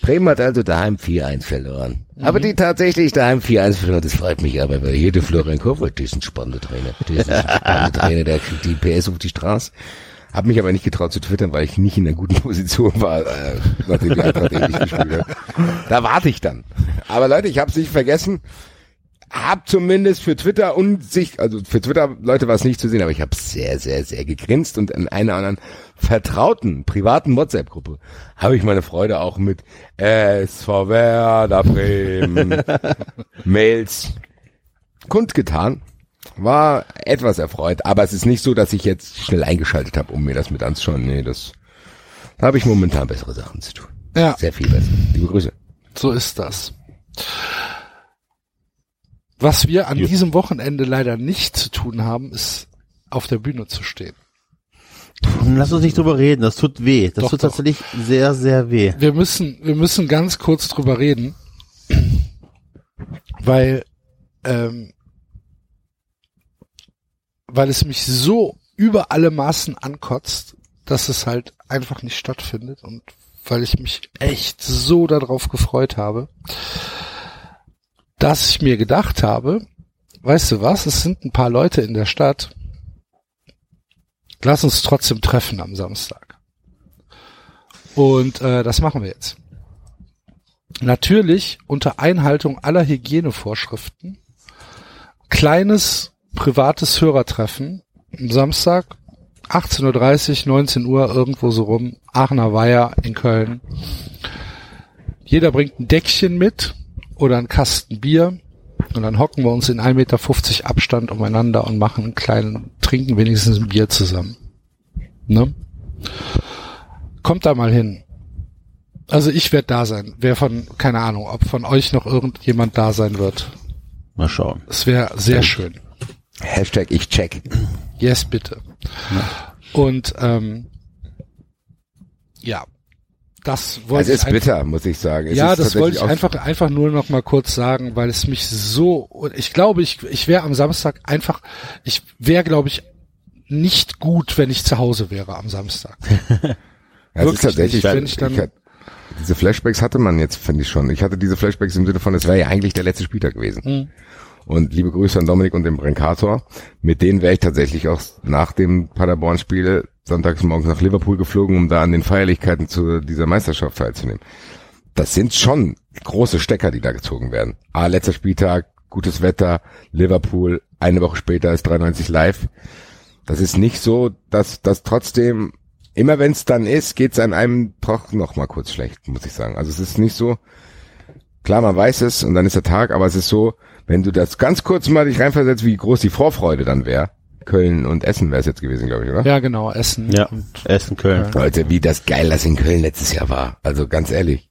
Bremen hat also daheim 4-1 verloren. Aber die tatsächlich daheim 4-1 verloren, das freut mich aber, weil hier der Florian Kofeld, der ist ein spannender Trainer. Der ist ein spannender *laughs* Trainer, der kriegt die PS auf die Straße. Hab mich aber nicht getraut zu twittern, weil ich nicht in einer guten *laughs* Position war, äh, nachdem die Eintracht ähnlich gespielt hat. Da warte ich dann. Aber Leute, ich habe es nicht vergessen. Hab zumindest für Twitter und sich, also für Twitter Leute war es nicht zu sehen, aber ich habe sehr, sehr, sehr gegrinst und in einer anderen vertrauten, privaten WhatsApp-Gruppe habe ich meine Freude auch mit SV Werder Bremen *laughs* Mails kundgetan. War etwas erfreut, aber es ist nicht so, dass ich jetzt schnell eingeschaltet habe, um mir das mit anzuschauen. Nee, das da habe ich momentan bessere Sachen zu tun. Ja, Sehr viel besser. Liebe Grüße. so ist das. Was wir an diesem Wochenende leider nicht zu tun haben, ist auf der Bühne zu stehen. Lass uns nicht drüber reden, das tut weh. Das Doch, tut doch. tatsächlich sehr, sehr weh. Wir müssen, wir müssen ganz kurz drüber reden, weil, ähm, weil es mich so über alle Maßen ankotzt, dass es halt einfach nicht stattfindet und weil ich mich echt so darauf gefreut habe, dass ich mir gedacht habe, weißt du was, es sind ein paar Leute in der Stadt, lass uns trotzdem treffen am Samstag. Und äh, das machen wir jetzt. Natürlich unter Einhaltung aller Hygienevorschriften. Kleines privates Hörertreffen am Samstag 18.30 Uhr, 19 Uhr, irgendwo so rum, Aachener Weiher in Köln. Jeder bringt ein Deckchen mit oder einen Kasten Bier und dann hocken wir uns in 1,50 Meter Abstand umeinander und machen einen kleinen, trinken wenigstens ein Bier zusammen. Ne? Kommt da mal hin. Also ich werde da sein. Wer von, keine Ahnung, ob von euch noch irgendjemand da sein wird. Mal schauen. Es wäre sehr schön. Hashtag ich check. Yes, bitte. Und ähm, ja, das Es wollte ist ich einfach, bitter, muss ich sagen. Es ja, ist das wollte ich einfach einfach nur noch mal kurz sagen, weil es mich so ich glaube, ich ich wäre am Samstag einfach ich wäre glaube ich nicht gut, wenn ich zu Hause wäre am Samstag. *laughs* Ja, es Wirklich ist tatsächlich, nicht, wenn ich dann- hat- diese Flashbacks hatte man jetzt, finde ich schon. Ich hatte diese Flashbacks im Sinne von, es wäre ja eigentlich der letzte Spieltag gewesen. Mhm. Und liebe Grüße an Dominik und den Brenkator. Mit denen wäre ich tatsächlich auch nach dem Paderborn-Spiel sonntags morgens nach Liverpool geflogen, um da an den Feierlichkeiten zu dieser Meisterschaft teilzunehmen. Das sind schon große Stecker, die da gezogen werden. Ah, letzter Spieltag, gutes Wetter, Liverpool, eine Woche später ist 93 live. Das ist nicht so, dass das trotzdem, immer wenn es dann ist, geht es an einem doch noch mal kurz schlecht, muss ich sagen. Also es ist nicht so, klar, man weiß es und dann ist der Tag, aber es ist so, wenn du das ganz kurz mal dich reinversetzt, wie groß die Vorfreude dann wäre. Köln und Essen wäre es jetzt gewesen, glaube ich, oder? Ja, genau, Essen. Ja, Und Essen, Köln. Leute, wie das geil das in Köln letztes Jahr war. Also ganz ehrlich.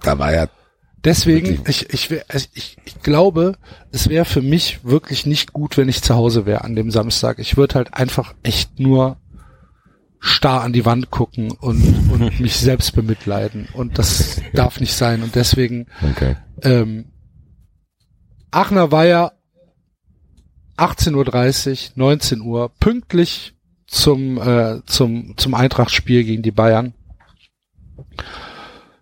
Da war ja, Deswegen, ich, ich, also ich, ich glaube, es wäre für mich wirklich nicht gut, wenn ich zu Hause wäre an dem Samstag. Ich würde halt einfach echt nur starr an die Wand gucken und, und *laughs* mich selbst bemitleiden. Und das darf nicht sein. Und deswegen, okay. ähm, Aachener Weiher, 18.30 Uhr, 19 Uhr, pünktlich zum, äh, zum, zum Eintracht-Spiel gegen die Bayern.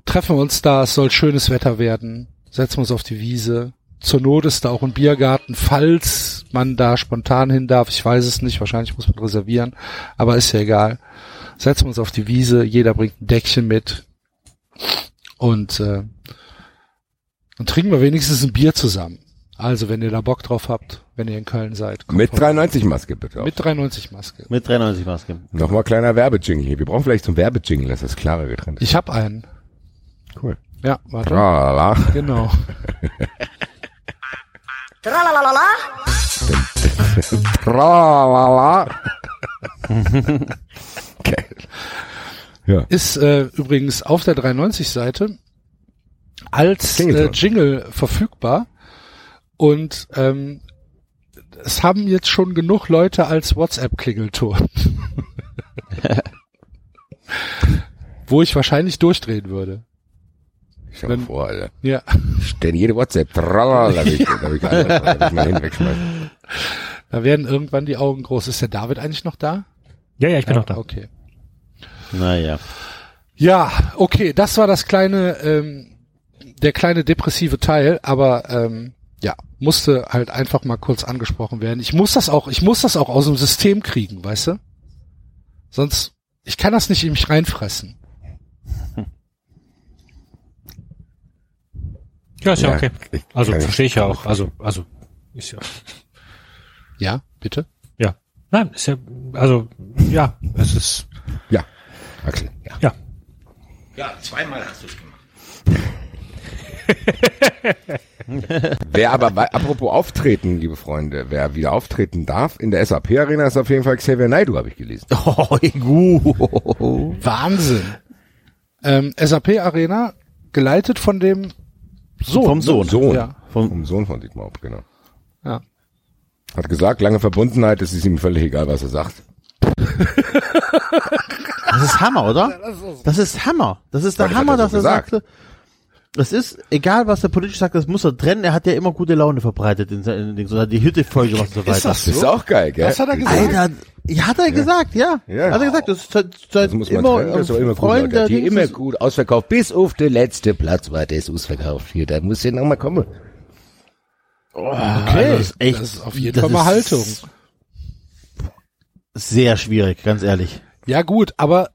Treffen wir uns da, es soll schönes Wetter werden, setzen wir uns auf die Wiese. Zur Not ist da auch ein Biergarten, falls man da spontan hin darf. Ich weiß es nicht, wahrscheinlich muss man reservieren, aber ist ja egal. Setzen wir uns auf die Wiese, jeder bringt ein Deckchen mit und äh, dann trinken wir wenigstens ein Bier zusammen. Also, wenn ihr da Bock drauf habt, wenn ihr in Köln seid. kommt Mit vorbei. 93 Maske bitte. Auch. Mit 93 Maske. Mit 93 Maske. Nochmal kleiner Werbejingle hier. Wir brauchen vielleicht so einen Werbejingle, dass das klarer getrennt ist. Ich hab einen. Cool. Ja, warte. Tralala. Genau. *laughs* Tralala. *laughs* Geil. Ja. Ist äh, übrigens auf der 93-Seite als äh. Jingle verfügbar und ähm, es haben jetzt schon genug Leute als WhatsApp-Klingelton. *laughs* Wo ich wahrscheinlich durchdrehen würde. Stell mal vor, Alter. Ja. Stell jede WhatsApp. Tralala. Da ich, da ich, ich mal werden irgendwann die Augen groß. Ist der David eigentlich noch da? Ja, ja, ich bin noch da. Okay. Naja. Ja, okay, das war das kleine, ähm, der kleine depressive Teil, aber ähm, ja, musste halt einfach mal kurz angesprochen werden. Ich muss das auch, ich muss das auch aus dem System kriegen, weißt du? Sonst, ich kann das nicht in mich reinfressen. *laughs* Ja, ist ja, Ja, okay. Also verstehe ich ja auch. Also, also ist ja. Ja, bitte? Ja. Nein, ist ja, also, ja, es ist, Ja. Axel. Ja. ja. Ja, zweimal hast du es gemacht. *laughs* Wer aber, bei- apropos auftreten, liebe Freunde, wer wieder auftreten darf in der SAP-Arena ist auf jeden Fall Xavier Naidoo, habe ich gelesen. *laughs* Oh, gut. Wahnsinn. Ähm, SAP Arena, geleitet von dem Sohn. Vom Sohn. Sohn. Ja. Vom, Vom Sohn von Dietmar Hopp, genau. Ja. Hat gesagt, lange Verbundenheit, es ist ihm völlig egal, was er sagt. das ist Hammer, oder? Das ist Hammer. Das ist der das Hammer, er dass er gesagt. sagte, das ist, egal was der politisch sagt, das muss er trennen. Er hat ja immer gute Laune verbreitet in seinen Dingen, so die Hütte-Folge gemacht und so weiter. das Das ist auch geil, gell? Was hat er gesagt? Alter, ja, hat er gesagt, ja. Ja. Hat er gesagt, das ist seit, seit Das muss man immer, trennen, das ist immer gut, Freund Leute. Die Dings immer ist- gut ausverkauft. Bis auf der letzte Platz war das ausverkauft. Hier, da muss ja noch mal kommen. Okay, das ist echt, das ist auf jeden das Fall mal ist Haltung. Sehr schwierig, ganz ehrlich. Ja gut, aber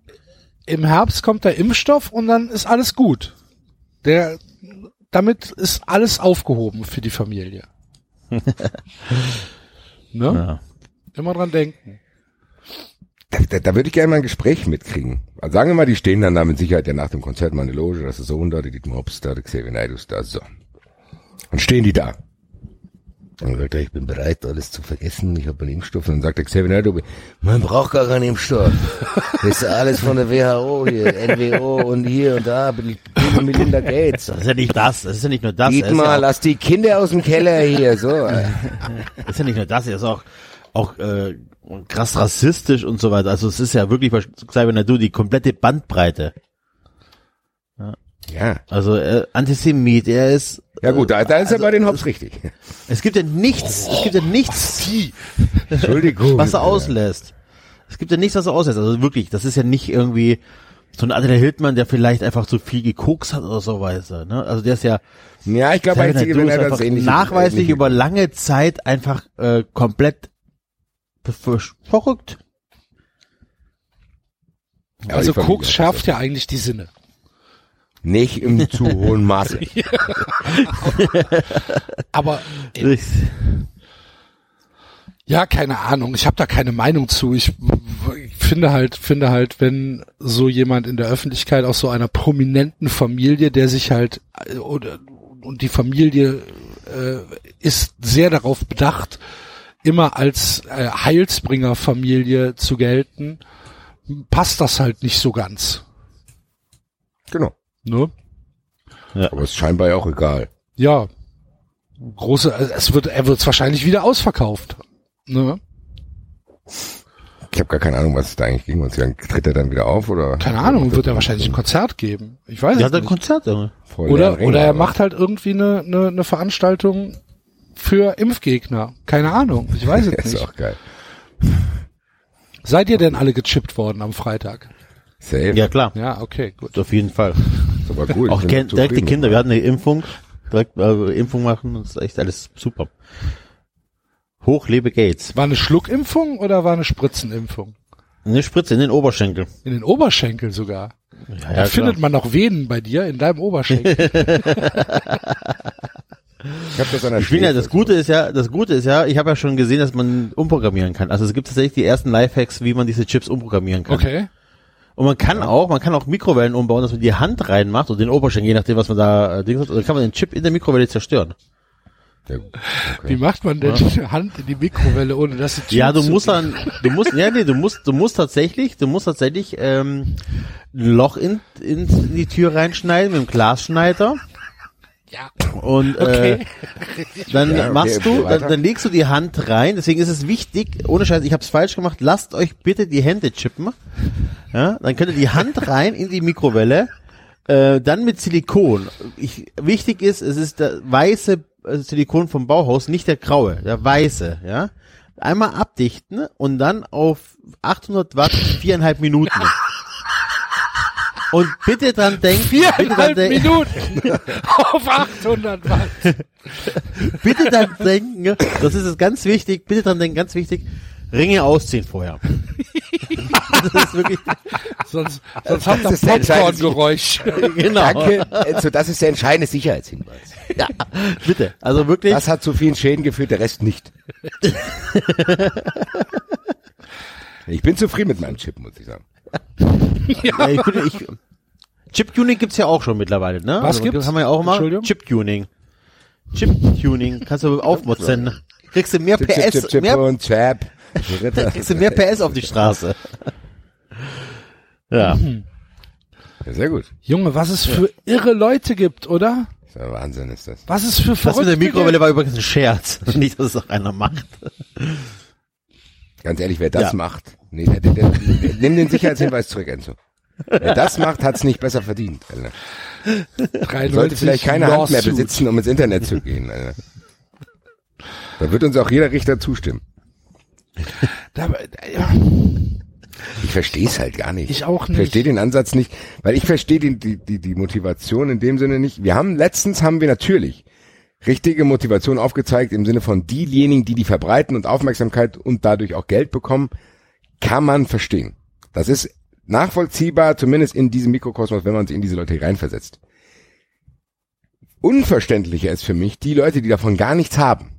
im Herbst kommt der Impfstoff und dann ist alles gut. Der, damit ist alles aufgehoben für die Familie. *laughs* ne? Ja. Immer dran denken. Da, da, da würde ich gerne mal ein Gespräch mitkriegen. Also sagen wir mal, die stehen dann da mit Sicherheit ja nach dem Konzert mal in der Loge, das ist so da, die Dietmar Hops da, der Xavier Naidoo da, so. Dann stehen die da. Dann sagt er, ich bin bereit, alles zu vergessen, ich habe einen Impfstoff. Und dann sagt der Xavier Naidoo, man braucht gar keinen Impfstoff. Das *laughs* ist alles von der WHO hier, NWO und hier und da, billig von Melinda Gates. Das ist ja nicht das, das ist ja nicht nur das. Dietmar, ja lass die Kinder aus dem Keller hier, so. *laughs* das ist ja nicht nur das, er ist auch, auch äh, krass rassistisch und so weiter. Also es ist ja wirklich, Xavier du die komplette Bandbreite. Ja. Also äh, Antisemit, er ist Ja gut, da, da ist er Also, bei den Hops richtig. Es gibt ja nichts, es gibt ja nichts, *laughs* Entschuldigung. was er auslässt. Es gibt ja nichts, was er auslässt. Also wirklich, das ist ja nicht irgendwie so ein Adrian Hildmann, der vielleicht einfach zu viel gekokst hat oder so weiter. Ne? Also der ist ja Ja, ich glaube, wenn ist er das ähnliche, nachweislich über lange Zeit einfach äh, komplett ver- verrückt. Aber Also Koks schärft ja eigentlich die Sinne. Nicht im *laughs* zu hohen Maße. *laughs* Aber äh, ja, keine Ahnung. Ich habe da keine Meinung zu. Ich, ich finde halt, finde halt, wenn so jemand in der Öffentlichkeit aus so einer prominenten Familie, der sich halt äh, oder und die Familie äh, ist sehr darauf bedacht, immer als äh, Heilsbringer-Familie zu gelten, passt das halt nicht so ganz. Genau. Ne? Aber ist scheinbar ja auch egal. Ja. Große, es wird, er wird wahrscheinlich wieder ausverkauft. Ne? Ich habe gar keine Ahnung, was es da eigentlich ging. Und dann tritt er dann wieder auf oder? Keine Ahnung, wird er wahrscheinlich ein Konzert geben. Ich weiß Der es hat ein nicht. Konzert, Junge. Vor Oder, Ringen, oder er aber- macht halt irgendwie eine, eine, eine Veranstaltung für Impfgegner. Keine Ahnung, ich weiß es *laughs* Ist nicht. auch geil. Seid ihr denn alle gechippt worden am Freitag? Safe. Ja klar, Ja, okay, gut. auf jeden Fall. Ist aber gut. Auch gen- zufrieden direkt die Kinder, wir hatten eine Impfung, direkt äh, Impfung machen, das ist echt alles super. Hoch lebe Gates. War eine Schluckimpfung oder war eine Spritzenimpfung? Eine Spritze in den Oberschenkel. In den Oberschenkel sogar. Ja, da ja, klar. findet man noch Venen bei dir in deinem Oberschenkel. *laughs* Ich habe das an der Ich bin ja, das Gute ist ja, das Gute ist ja, ich habe ja schon gesehen, dass man umprogrammieren kann. Also es gibt tatsächlich die ersten Lifehacks, wie man diese Chips umprogrammieren kann. Okay. Und man kann auch, man kann auch Mikrowellen umbauen, dass man die Hand reinmacht und den Oberschenkel, je nachdem, was man da äh, Dings hat, und dann kann man den Chip in der Mikrowelle zerstören. Ja, Wie macht man denn die Hand in die Mikrowelle, ohne dass die Tür *laughs* Ja, du zu- musst dann, du musst, ja, nee, du musst, du musst tatsächlich, du musst tatsächlich ähm, ein Loch in, in die Tür reinschneiden mit dem Glasschneider. Ja. Und Okay. äh, *laughs* dann Ja, okay, machst du, dann, dann legst du die Hand rein. Deswegen ist es wichtig, ohne Scheiß, ich habe es falsch gemacht. Lasst euch bitte die Hände chippen. Ja, dann könnt ihr die Hand *laughs* rein in die Mikrowelle. Äh, dann mit Silikon. Ich, wichtig ist, es ist der weiße äh, Silikon vom Bauhaus, nicht der graue, der weiße. Ja, einmal abdichten und dann auf 800 Watt viereinhalb Minuten. *laughs* Und bitte dran denken, bitte dran Viereinhalb Minuten auf 800 Watt. bitte dran denken, das ist es ganz wichtig, bitte dran denken, ganz wichtig, Ringe ausziehen vorher. das ist wirklich, Sonst, sonst der entscheidende- Popcorn-Geräusch. *laughs* genau. Danke. Also das ist der entscheidende Sicherheitshinweis. Ja, bitte. Also wirklich, Das hat zu vielen Schäden geführt, der Rest nicht. *laughs* ich bin zufrieden mit meinem Chip, muss ich sagen. Ja, ich bin, ich, Chip-Tuning gibt's ja auch schon mittlerweile, ne? Was also, gibt's? Haben wir ja auch immer. Entschuldigung? Chip-Tuning. Chip-Tuning. Kannst du aufmotzen. Kriegst du mehr Chip, Chip, PS, Chip, Chip mehr, und Chap. *laughs* Kriegst du mehr PS auf die Straße. Ja. Ja, sehr gut. Junge, was es für irre Leute gibt, oder? Ist ja Wahnsinn ist das. Was es für Das mit der Mikrowelle war übrigens ein Scherz. *laughs* Nicht, dass es auch einer macht. Ganz ehrlich, wer das Ja. macht, nee, der, der, der, nimm den Sicherheitshinweis zurück, Enzo. Wer das macht, hat's nicht besser verdient. Alter. 93 Sollte vielleicht keine Hand mehr besitzen, um ins Internet zu gehen. Alter. Da wird uns auch jeder Richter zustimmen. Ich verstehe es halt gar nicht. Ich auch Ich nicht. verstehe den Ansatz nicht, weil ich verstehe die, die, die, die Motivation in dem Sinne nicht. Wir haben letztens haben wir natürlich richtige Motivation aufgezeigt im Sinne von diejenigen, die die verbreiten und Aufmerksamkeit und dadurch auch Geld bekommen, kann man verstehen. Das ist nachvollziehbar, zumindest in diesem Mikrokosmos, wenn man sich in diese Leute reinversetzt. Unverständlicher ist für mich die Leute, die davon gar nichts haben.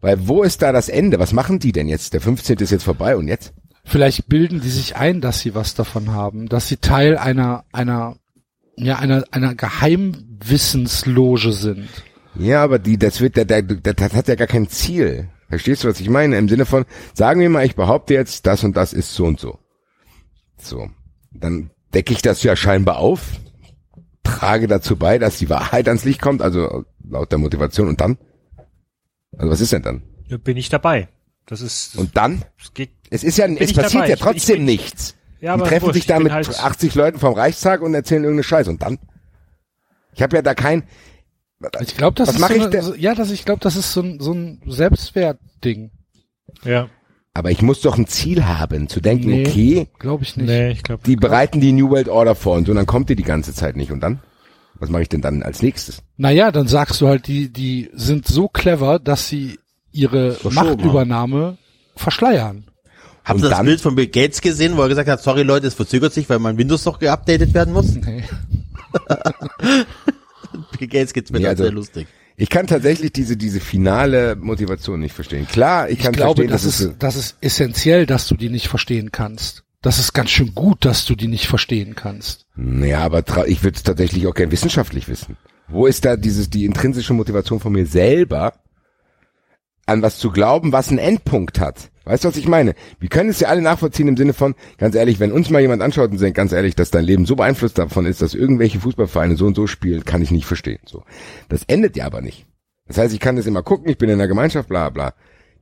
Weil wo ist da das Ende? Was machen die denn jetzt? Der 15. ist jetzt vorbei und jetzt? Vielleicht bilden die sich ein, dass sie was davon haben, dass sie Teil einer, einer, ja, einer, einer Geheimwissensloge sind. Ja, aber die, das wird, der, der, der, das hat ja gar kein Ziel. Verstehst du, was ich meine? Im Sinne von, sagen wir mal, ich behaupte jetzt, das und das ist so und so. So. Dann decke ich das ja scheinbar auf, trage dazu bei, dass die Wahrheit ans Licht kommt, also laut der Motivation und dann? Also was ist denn dann? Ja, bin ich dabei. Das ist, Und dann? es geht, Es ist ja, es ich passiert dabei. ja Ich trotzdem ich bin- nichts. ja, die aber treffen wurscht, sich da ich mit halt- 80 Leuten vom Reichstag und erzählen irgendeine Scheiße. Und dann? Ich habe ja da kein, Ich glaube, das Was ist mach so ich eine, ja, das ich glaube, das ist so ein, so ein Selbstwertding. Ja. aber ich muss doch ein Ziel haben, zu denken, Nee. okay, Glaube ich nicht. Nee, ich glaube. die bereiten die New World Order vor und so, und dann kommt die die ganze Zeit nicht. Und dann? Was mache ich denn dann als nächstes? Naja, dann sagst du halt, die, die sind so clever, dass sie ihre Machtübernahme verschleiern. Habt Und ihr das dann? Bild von Bill Gates gesehen, wo er gesagt hat, sorry Leute, es verzögert sich, weil mein Windows doch geupdatet werden muss? Nee. *laughs* Gates geht's mir Nee, dann also- sehr lustig. Ich kann tatsächlich diese, diese finale Motivation nicht verstehen. Klar, ich, Ich kann glaube, verstehen, das dass es, ist, das ist essentiell, dass du die nicht verstehen kannst. Das ist ganz schön gut, dass du die nicht verstehen kannst. Ja, aber ich würde es tatsächlich auch gern wissenschaftlich wissen. Wo ist da dieses die intrinsische Motivation von mir selber, an was zu glauben, was einen Endpunkt hat? Weißt du, was ich meine? Wir können es ja alle nachvollziehen im Sinne von, ganz ehrlich, wenn uns mal jemand anschaut und sagt, ganz ehrlich, dass dein Leben so beeinflusst davon ist, dass irgendwelche Fußballvereine so und so spielen, kann ich nicht verstehen. So, das endet ja aber nicht. Das heißt, ich kann das immer gucken, ich bin in der Gemeinschaft, bla bla.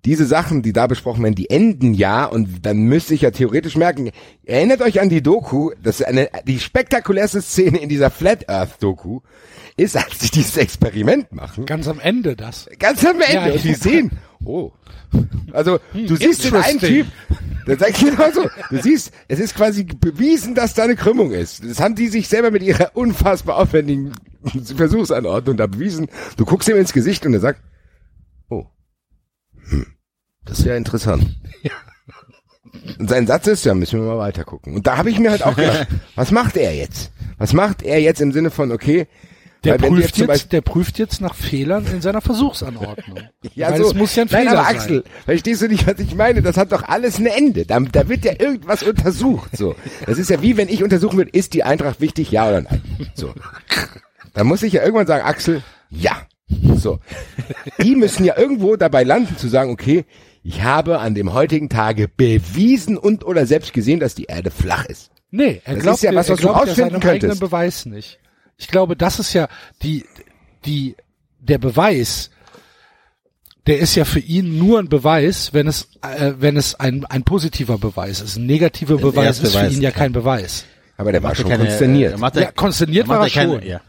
Diese Sachen, die da besprochen werden, die enden ja und dann müsste ich ja theoretisch merken, erinnert euch an die Doku, das ist eine, die spektakulärste Szene in dieser Flat Earth Doku ist, als sie dieses Experiment machen. Ganz am Ende das. Ganz am Ende. Ja, und die sehen, oh. Also, du siehst den einen. Typ, der sagt genau so, du siehst, es ist quasi bewiesen, dass da eine Krümmung ist. Das haben die sich selber mit ihrer unfassbar aufwendigen Versuchsanordnung da bewiesen. Du guckst ihm ins Gesicht und er sagt, oh, hm, das ist ja interessant. Und sein Satz ist, ja, müssen wir mal weiter gucken. Und da habe ich mir halt auch gedacht, *laughs* was macht er jetzt? Was macht er jetzt im Sinne von, okay, Der weil prüft jetzt, der prüft jetzt nach Fehlern in seiner Versuchsanordnung. *laughs* Ja, Weil so. es muss ja ein Nein, Fehler aber sein. Axel, verstehst du nicht, was ich meine? Das hat doch alles ein Ende. Da, da wird ja irgendwas untersucht. So. Das ist ja wie wenn ich untersuchen würde, ist die Eintracht wichtig, ja oder nein? So. Da muss ich ja irgendwann sagen, Axel, ja. So. Die müssen ja irgendwo dabei landen zu sagen, okay, ich habe an dem heutigen Tage bewiesen und oder selbst gesehen, dass die Erde flach ist. Nee, er Das glaubt, ist ja was, was du seinem könntest. eigenen Beweis nicht. Ich glaube, das ist ja die, die, der Beweis, der ist ja für ihn nur ein Beweis, wenn es, äh, wenn es ein, ein positiver Beweis ist. Ein negativer Beweis ist für Beweis, ihn ja kein Beweis. Aber der war Macht schon keine- konsterniert. er macht er- Ja, konsterniert er macht war er er keine, schon. Ja.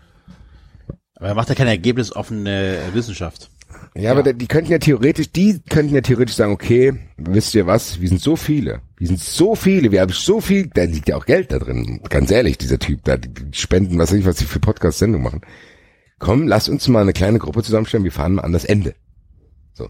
Aber er macht ja keine ergebnisoffene Wissenschaft. Ja, aber die könnten ja theoretisch, die könnten ja theoretisch sagen, okay, wisst ihr was, wir sind so viele, wir sind so viele, wir haben so viel, da liegt ja auch Geld da drin, ganz ehrlich, dieser Typ, da die die spenden, was weiß ich, was sie für Podcast-Sendung machen. Komm, lass uns mal eine kleine Gruppe zusammenstellen, wir fahren mal an das Ende. So.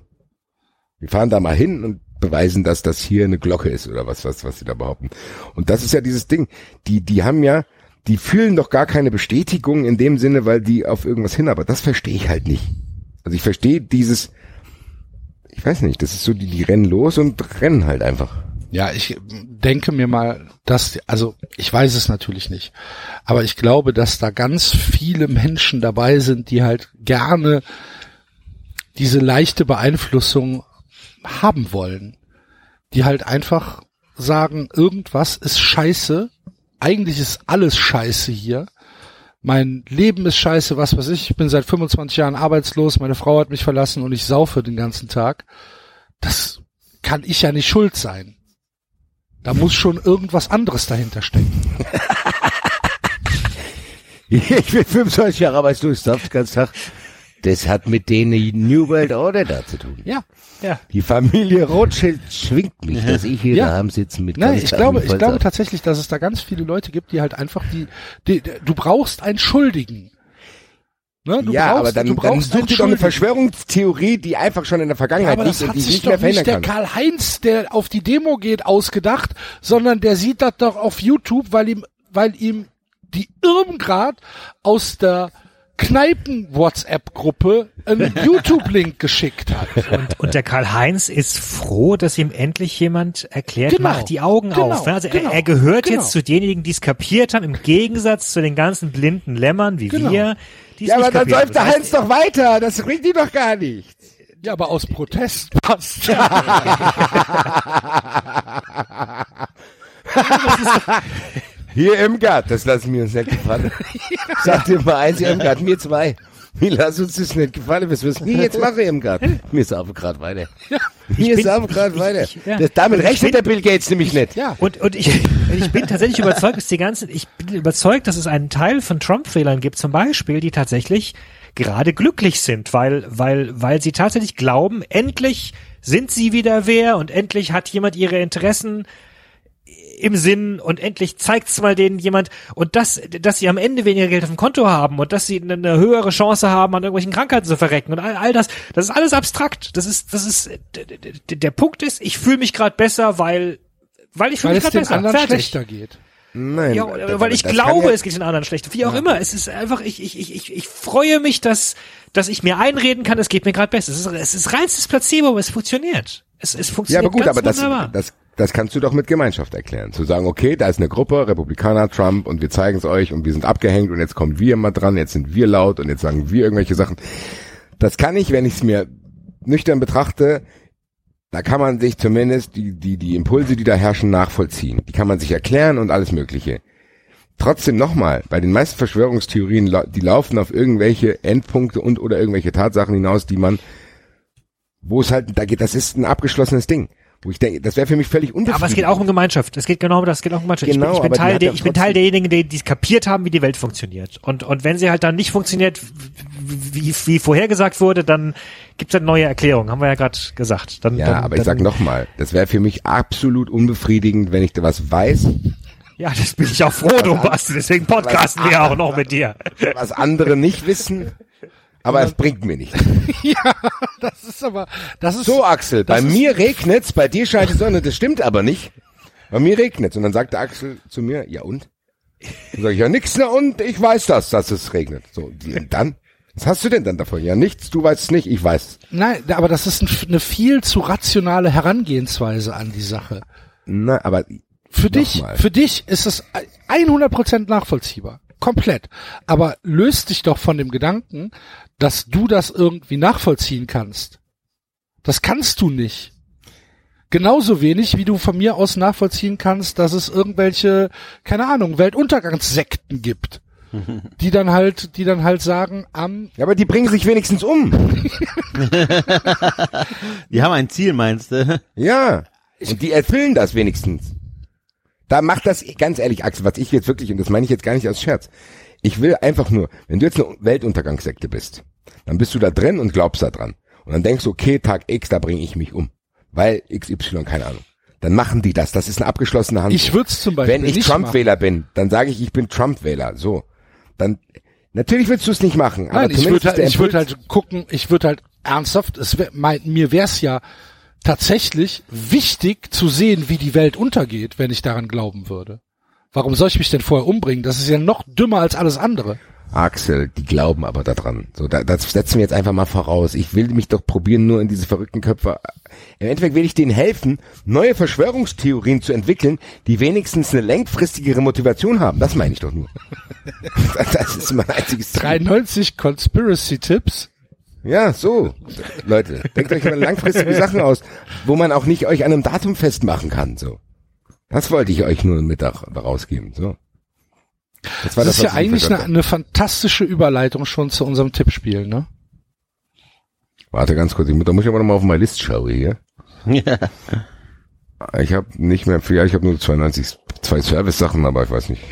Wir fahren da mal hin und beweisen, dass das hier eine Glocke ist oder was, was, was sie da behaupten. Und das ist ja dieses Ding, die, die haben ja, die fühlen doch gar keine Bestätigung in dem Sinne, weil die auf irgendwas hin, aber das verstehe ich halt nicht. Also ich verstehe dieses, ich weiß nicht, das ist so, die, die rennen los und rennen halt einfach. Ja, ich denke mir mal, dass, also ich weiß es natürlich nicht, aber ich glaube, dass da ganz viele Menschen dabei sind, die halt gerne diese leichte Beeinflussung haben wollen, die halt einfach sagen, irgendwas ist scheiße, eigentlich ist alles scheiße hier, mein Leben ist scheiße, was weiß ich, ich bin seit 25 Jahren arbeitslos, meine Frau hat mich verlassen und ich saufe den ganzen Tag. Das kann ich ja nicht schuld sein. Da muss schon irgendwas anderes dahinter stecken. *laughs* Ich bin 25 Jahre arbeitslos, darf den ganzen Tag. Das hat mit denen New World Order da zu tun. Ja. Ja. Die Familie Rothschild schwingt mich, dass ich hier Ja. daheim sitze mit Nein, ich glaube, ich glaube tatsächlich, dass es da ganz viele Leute gibt, die halt einfach die, die, die du brauchst einen Schuldigen. Ne? Du ja, brauchst, aber dann, du dann einen dir doch eine. Verschwörungstheorie, die einfach schon in der Ja, Vergangenheit aber liegt das und hat die ich sich nicht mehr doch nicht verhindern der kann. Karl-Heinz, der auf die Demo geht, ausgedacht, sondern der sieht das doch auf YouTube, weil ihm, weil ihm die Irmgrad aus der Kneipen-WhatsApp-Gruppe einen *laughs* YouTube-Link geschickt hat. Und, und der Karl-Heinz ist froh, dass ihm endlich jemand erklärt, Genau. macht die Augen Genau. auf. Also Genau. er, er gehört Genau. jetzt zu denjenigen, die es kapiert haben, im Gegensatz zu den ganzen blinden Lämmern wie Genau. wir, die es Ja, aber dann läuft der. Heinz doch weiter, das bringt die doch gar nicht. Ja, aber aus Protest *laughs* passt. *laughs* Hier Irmgard, das lassen wir uns nicht gefallen. *laughs* Sag dir mal eins, Irmgard, mir zwei. Wir lassen uns das nicht gefallen, was du jetzt machen, Irmgard? Mir ist aber gerade weiter. Mir ist aber gerade ich- weiter. ich- ja. Das, damit ich rechnet der Bill Gates nämlich nicht. Ja. Und, und ich, ich bin tatsächlich überzeugt, dass die ganzen, ich bin überzeugt, dass es einen Teil von Trump-Wählern gibt, zum Beispiel, die tatsächlich gerade glücklich sind, weil, weil, weil sie tatsächlich glauben, endlich sind sie wieder wer und endlich hat jemand ihre Interessen im Sinn und endlich zeigt's mal denen jemand und das, dass sie am Ende weniger Geld auf dem Konto haben und dass sie eine, höhere Chance haben, an irgendwelchen Krankheiten zu verrecken und all, all das, das ist alles abstrakt. Das ist, das ist, der Punkt ist, ich fühle mich gerade besser, weil, weil ich fühle Weil mich es gerade den besser. anderen Fertig. schlechter geht. Nein. Ja, das- weil ich das glaube, ja- es geht den anderen schlecht. Wie auch immer. Es ist einfach, ich, ich, ich, ich, freue mich, dass, dass ich mir einreden kann, es geht mir gerade besser. Es ist, es ist reinstes Placebo, aber es funktioniert. Es, es Ja, funktioniert aber gut, ganz aber wunderbar. das, das kannst du doch mit Gemeinschaft erklären. Zu sagen, okay, da ist eine Gruppe, Republikaner, Trump, und wir zeigen es euch und wir sind abgehängt und jetzt kommen wir mal dran, jetzt sind wir laut und jetzt sagen wir irgendwelche Sachen. Das kann ich, wenn ich es mir nüchtern betrachte, da kann man sich zumindest die, die, die Impulse, die da herrschen, nachvollziehen. Die kann man sich erklären und alles Mögliche. Trotzdem nochmal, bei den meisten Verschwörungstheorien, die laufen auf irgendwelche Endpunkte und oder irgendwelche Tatsachen hinaus, die man, wo es halt, da geht, das ist ein abgeschlossenes Ding. Wo ich denke, das wäre für mich völlig unbefriedigend. aber es geht auch um Gemeinschaft. Es geht genau um das, es geht auch um Gemeinschaft. Genau, ich bin, ich bin Teil der, ich bin Teil derjenigen, die, die es kapiert haben, wie die Welt funktioniert. Und, und wenn sie halt dann nicht funktioniert, wie, wie, vorhergesagt wurde, dann gibt's dann neue Erklärungen. Haben wir ja gerade gesagt. Dann, Ja, dann, aber dann, ich sag nochmal, das wäre für mich absolut unbefriedigend, wenn ich da was weiß, Ja, das bin ich auch froh drum, Basti. Deswegen podcasten wir auch noch mit dir. was andere nicht wissen, aber es bringt mir nichts. *laughs* ja, das ist aber, das ist So, Axel, bei mir regnet's, bei dir scheint die Sonne, das stimmt aber nicht. Bei mir regnet's. Und dann sagt der Axel zu mir, ja und? Dann sag ich, ja nix, na und, ich weiß das, dass es regnet. So, und dann? Was hast du denn dann davon? Ja nichts, du weißt es nicht, ich weiß es. Nein, aber das ist ein, eine viel zu rationale Herangehensweise an die Sache. Na, aber Für dich, Nochmal. für dich ist es 100% nachvollziehbar. Komplett. Aber löst dich doch von dem Gedanken, dass du das irgendwie nachvollziehen kannst. Das kannst du nicht. Genauso wenig, wie du von mir aus nachvollziehen kannst, dass es irgendwelche, keine Ahnung, Weltuntergangssekten gibt. *laughs* Die dann halt, die dann halt sagen, am, Ja, aber die bringen sich wenigstens um. *laughs* Die haben ein Ziel, meinst du? Ja. Und die erfüllen das wenigstens. Da macht das, ganz ehrlich, Axel, was ich jetzt wirklich, und das meine ich jetzt gar nicht als Scherz. Ich will einfach nur, wenn du jetzt eine Weltuntergangssekte bist, dann bist du da drin und glaubst da dran. Und dann denkst du, okay, Tag X, da bringe ich mich um. Weil XY, keine Ahnung. Dann machen die das. Das ist eine abgeschlossene Handlung. ich würde es zum Beispiel Wenn ich. Trump-Wähler bin, dann sage ich, ich bin Trump-Wähler. So. Dann, natürlich willst du es nicht machen. aber Nein, ich zumindest würde halt, ich Impuls- halt gucken, ich würde halt ernsthaft, es wär, mein, mir wär's ja tatsächlich wichtig zu sehen, wie die Welt untergeht, wenn ich daran glauben würde. Warum soll ich mich denn vorher umbringen? Das ist ja noch dümmer als alles andere. Axel, die glauben aber daran. So, da, das setzen wir jetzt einfach mal voraus. Ich will mich doch probieren, nur in diese verrückten Köpfe. Im Endeffekt will ich denen helfen, neue Verschwörungstheorien zu entwickeln, die wenigstens eine längfristigere Motivation haben. Das meine ich doch nur. *laughs* Das ist mein einziges Ziel. 93 Conspiracy Tipps. Ja, so. Leute, denkt euch mal langfristige Sachen aus, wo man auch nicht euch an einem Datum festmachen kann. So. Das wollte ich euch nur Mittag rausgeben. So. Das, war ist ja was ich eigentlich eine, eine fantastische Überleitung schon zu unserem Tippspiel, ne? Warte ganz kurz, ich, mu- da muss ich aber noch mal auf meine List schauen hier. Ja. Ich habe nicht mehr viel, ich habe nur 92, zwei Service-Sachen, aber ich weiß nicht.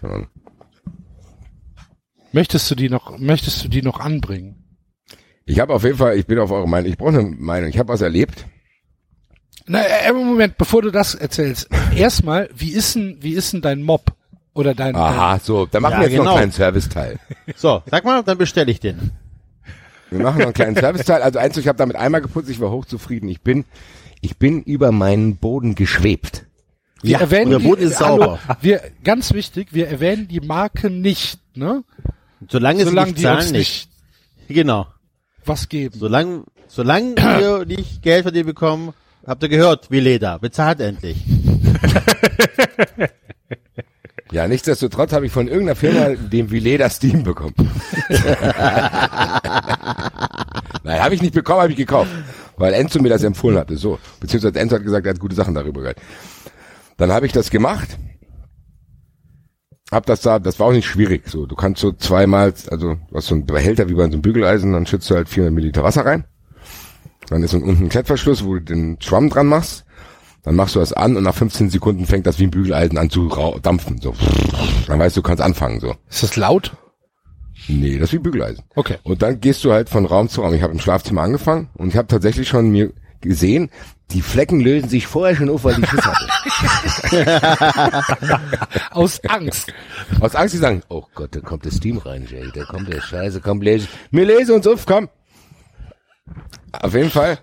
Keine Ahnung. Möchtest du die noch, möchtest du die noch anbringen? Ich habe auf jeden Fall, ich bin auf eure Meinung, ich brauche eine Meinung, ich habe was erlebt. Na, äh, Moment, bevor du das erzählst. Erstmal, wie ist denn, wie ist denn dein Mob? Oder dein, Aha, so, da machen Ja, wir jetzt noch genau. einen kleinen Serviceteil. So, sag mal, dann bestelle ich den. Wir machen noch einen kleinen Serviceteil. Also eins, ich habe damit einmal geputzt, ich war hochzufrieden. Ich bin, ich bin über meinen Boden geschwebt. Wir erwähnen und der Boden die, ist hallo, sauber. Wir, ganz wichtig, wir erwähnen die Marke nicht, ne? Solange sie Solange nicht die zahlen, uns nicht. nicht Genau. was geben. Solange, solange wir *coughs* nicht Geld von dir bekommen, habt ihr gehört, wie Leder. Bezahlt endlich. *laughs* Ja, nichtsdestotrotz habe ich von irgendeiner Firma den Villet das Steam bekommen. *laughs* Nein, habe ich nicht bekommen, habe ich gekauft. Weil Enzo mir das empfohlen hatte. So. Beziehungsweise Enzo hat gesagt, er hat gute Sachen darüber gehört. Dann habe ich das gemacht. hab das da, das war auch nicht schwierig. So, du kannst so zweimal, also du hast so ein Behälter wie bei so einem Bügeleisen, dann schützt du halt 400 Milliliter Wasser rein. Dann ist unten ein Klettverschluss, wo du den Schwamm dran machst. Dann machst du das an und nach 15 Sekunden fängt das wie ein Bügeleisen an zu dampfen. So. Dann weißt du, du kannst anfangen. So. Ist das laut? Nee, das ist wie Bügeleisen. Okay. Und dann gehst du halt von Raum zu Raum. Ich habe im Schlafzimmer angefangen und ich habe tatsächlich schon mir gesehen, die Flecken lösen sich vorher schon auf, weil ich Schiss hatte. *laughs* Aus Angst. Aus Angst, die sagen, oh Gott, da kommt der Steam rein, Jay, da kommt der Scheiße, komm, lese. Mir lese uns auf, komm. Auf jeden Fall,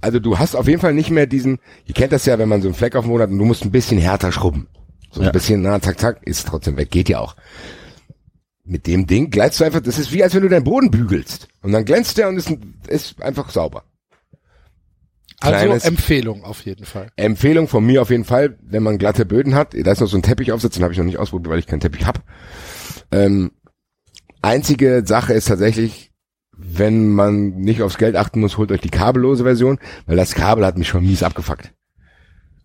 also du hast auf jeden Fall nicht mehr diesen, ihr kennt das ja, wenn man so einen Fleck auf dem Mond hat und du musst ein bisschen härter schrubben. So ein Ja. bisschen, na, zack, zack, ist trotzdem weg, geht ja auch. Mit dem Ding gleitst du einfach, das ist wie als wenn du deinen Boden bügelst. Und dann glänzt der und ist, ist einfach sauber. Also Kleines- Empfehlung auf jeden Fall. Empfehlung von mir auf jeden Fall, wenn man glatte Böden hat, da ist noch so ein Teppich aufsetzt, den habe ich noch nicht ausprobiert, weil ich keinen Teppich hab. Ähm, einzige Sache ist tatsächlich, wenn man nicht aufs Geld achten muss, holt euch die kabellose Version, weil das Kabel hat mich schon mies abgefuckt.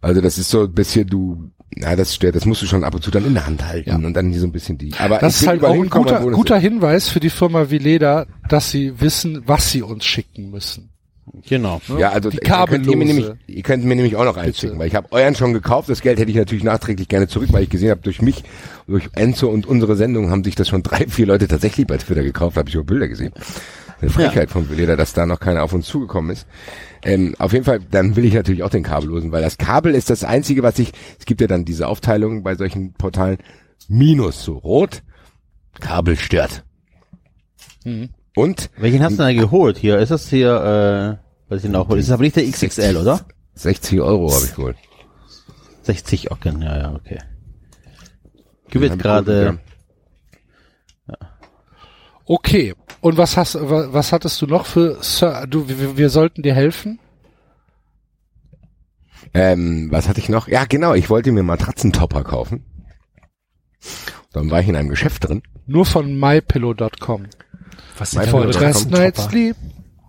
Also das ist so ein bisschen du, na das stört, das musst du schon ab und zu dann in der Hand halten Ja. und dann hier so ein bisschen die. Aber Das ist halt auch ein guter, guter. Hinweis für die Firma Vileda, dass sie wissen, was sie uns schicken müssen. Genau. Ja, also Die ihr könnt, ihr, mir nämlich, kabellose. ihr könnt mir nämlich auch noch eins schicken, weil ich habe euren schon gekauft. Das Geld hätte ich natürlich nachträglich gerne zurück, weil ich gesehen habe, durch mich, durch Enzo und unsere Sendung haben sich das schon drei, vier Leute tatsächlich bei Twitter gekauft, habe ich auch Bilder gesehen. Eine Frechheit von Veleda, dass da noch keiner auf uns zugekommen ist. Ähm, auf jeden Fall, dann will ich natürlich auch den kabellosen, weil das Kabel ist das einzige, was ich, es gibt ja dann diese Aufteilung bei solchen Portalen, Minus, so rot, Kabel stört. Mhm. Und Welchen hast du denn da geholt? Hier, ist das hier, äh, weiß ich noch, ist das aber nicht der XXL, oder? 60 Euro habe ich geholt. 60 Ocken, ja, ja, okay. Gib Den jetzt hab ich gerade, geholt, Okay. Und was hast, wa- was hattest du noch für, Sir, du, wir, wir sollten dir helfen? Ähm, was hatte ich noch? Ja, genau, ich wollte mir Matratzentopper kaufen. Dann war ich in einem Geschäft drin. Nur von mypillow.com. Was sind Pillow denn com. night sleep,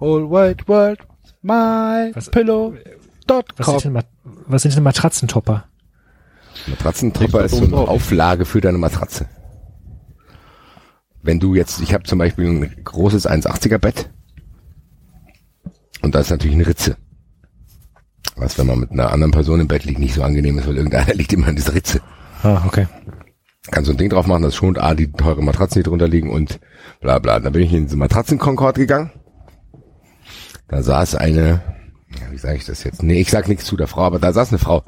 whole wide world, Was- mypillow.com. Was sind denn, was sind denn Matratzentopper? Matratzentopper ist so eine Auflage für deine Matratze. Wenn du jetzt, ich habe zum Beispiel ein großes 1,80er Bett und da ist natürlich eine Ritze. Was, wenn man mit einer anderen Person im Bett liegt, nicht so angenehm ist, weil irgendeiner *laughs* liegt immer in dieser Ritze. Ah, okay. Kannst so ein Ding drauf machen, das schont A, die teure Matratzen, die drunter liegen und bla bla. Dann bin ich in diese Matratzenkonkord gegangen. Da saß eine, ja, wie sage ich das jetzt? Nee, ich sag nichts zu der Frau, aber da saß eine Frau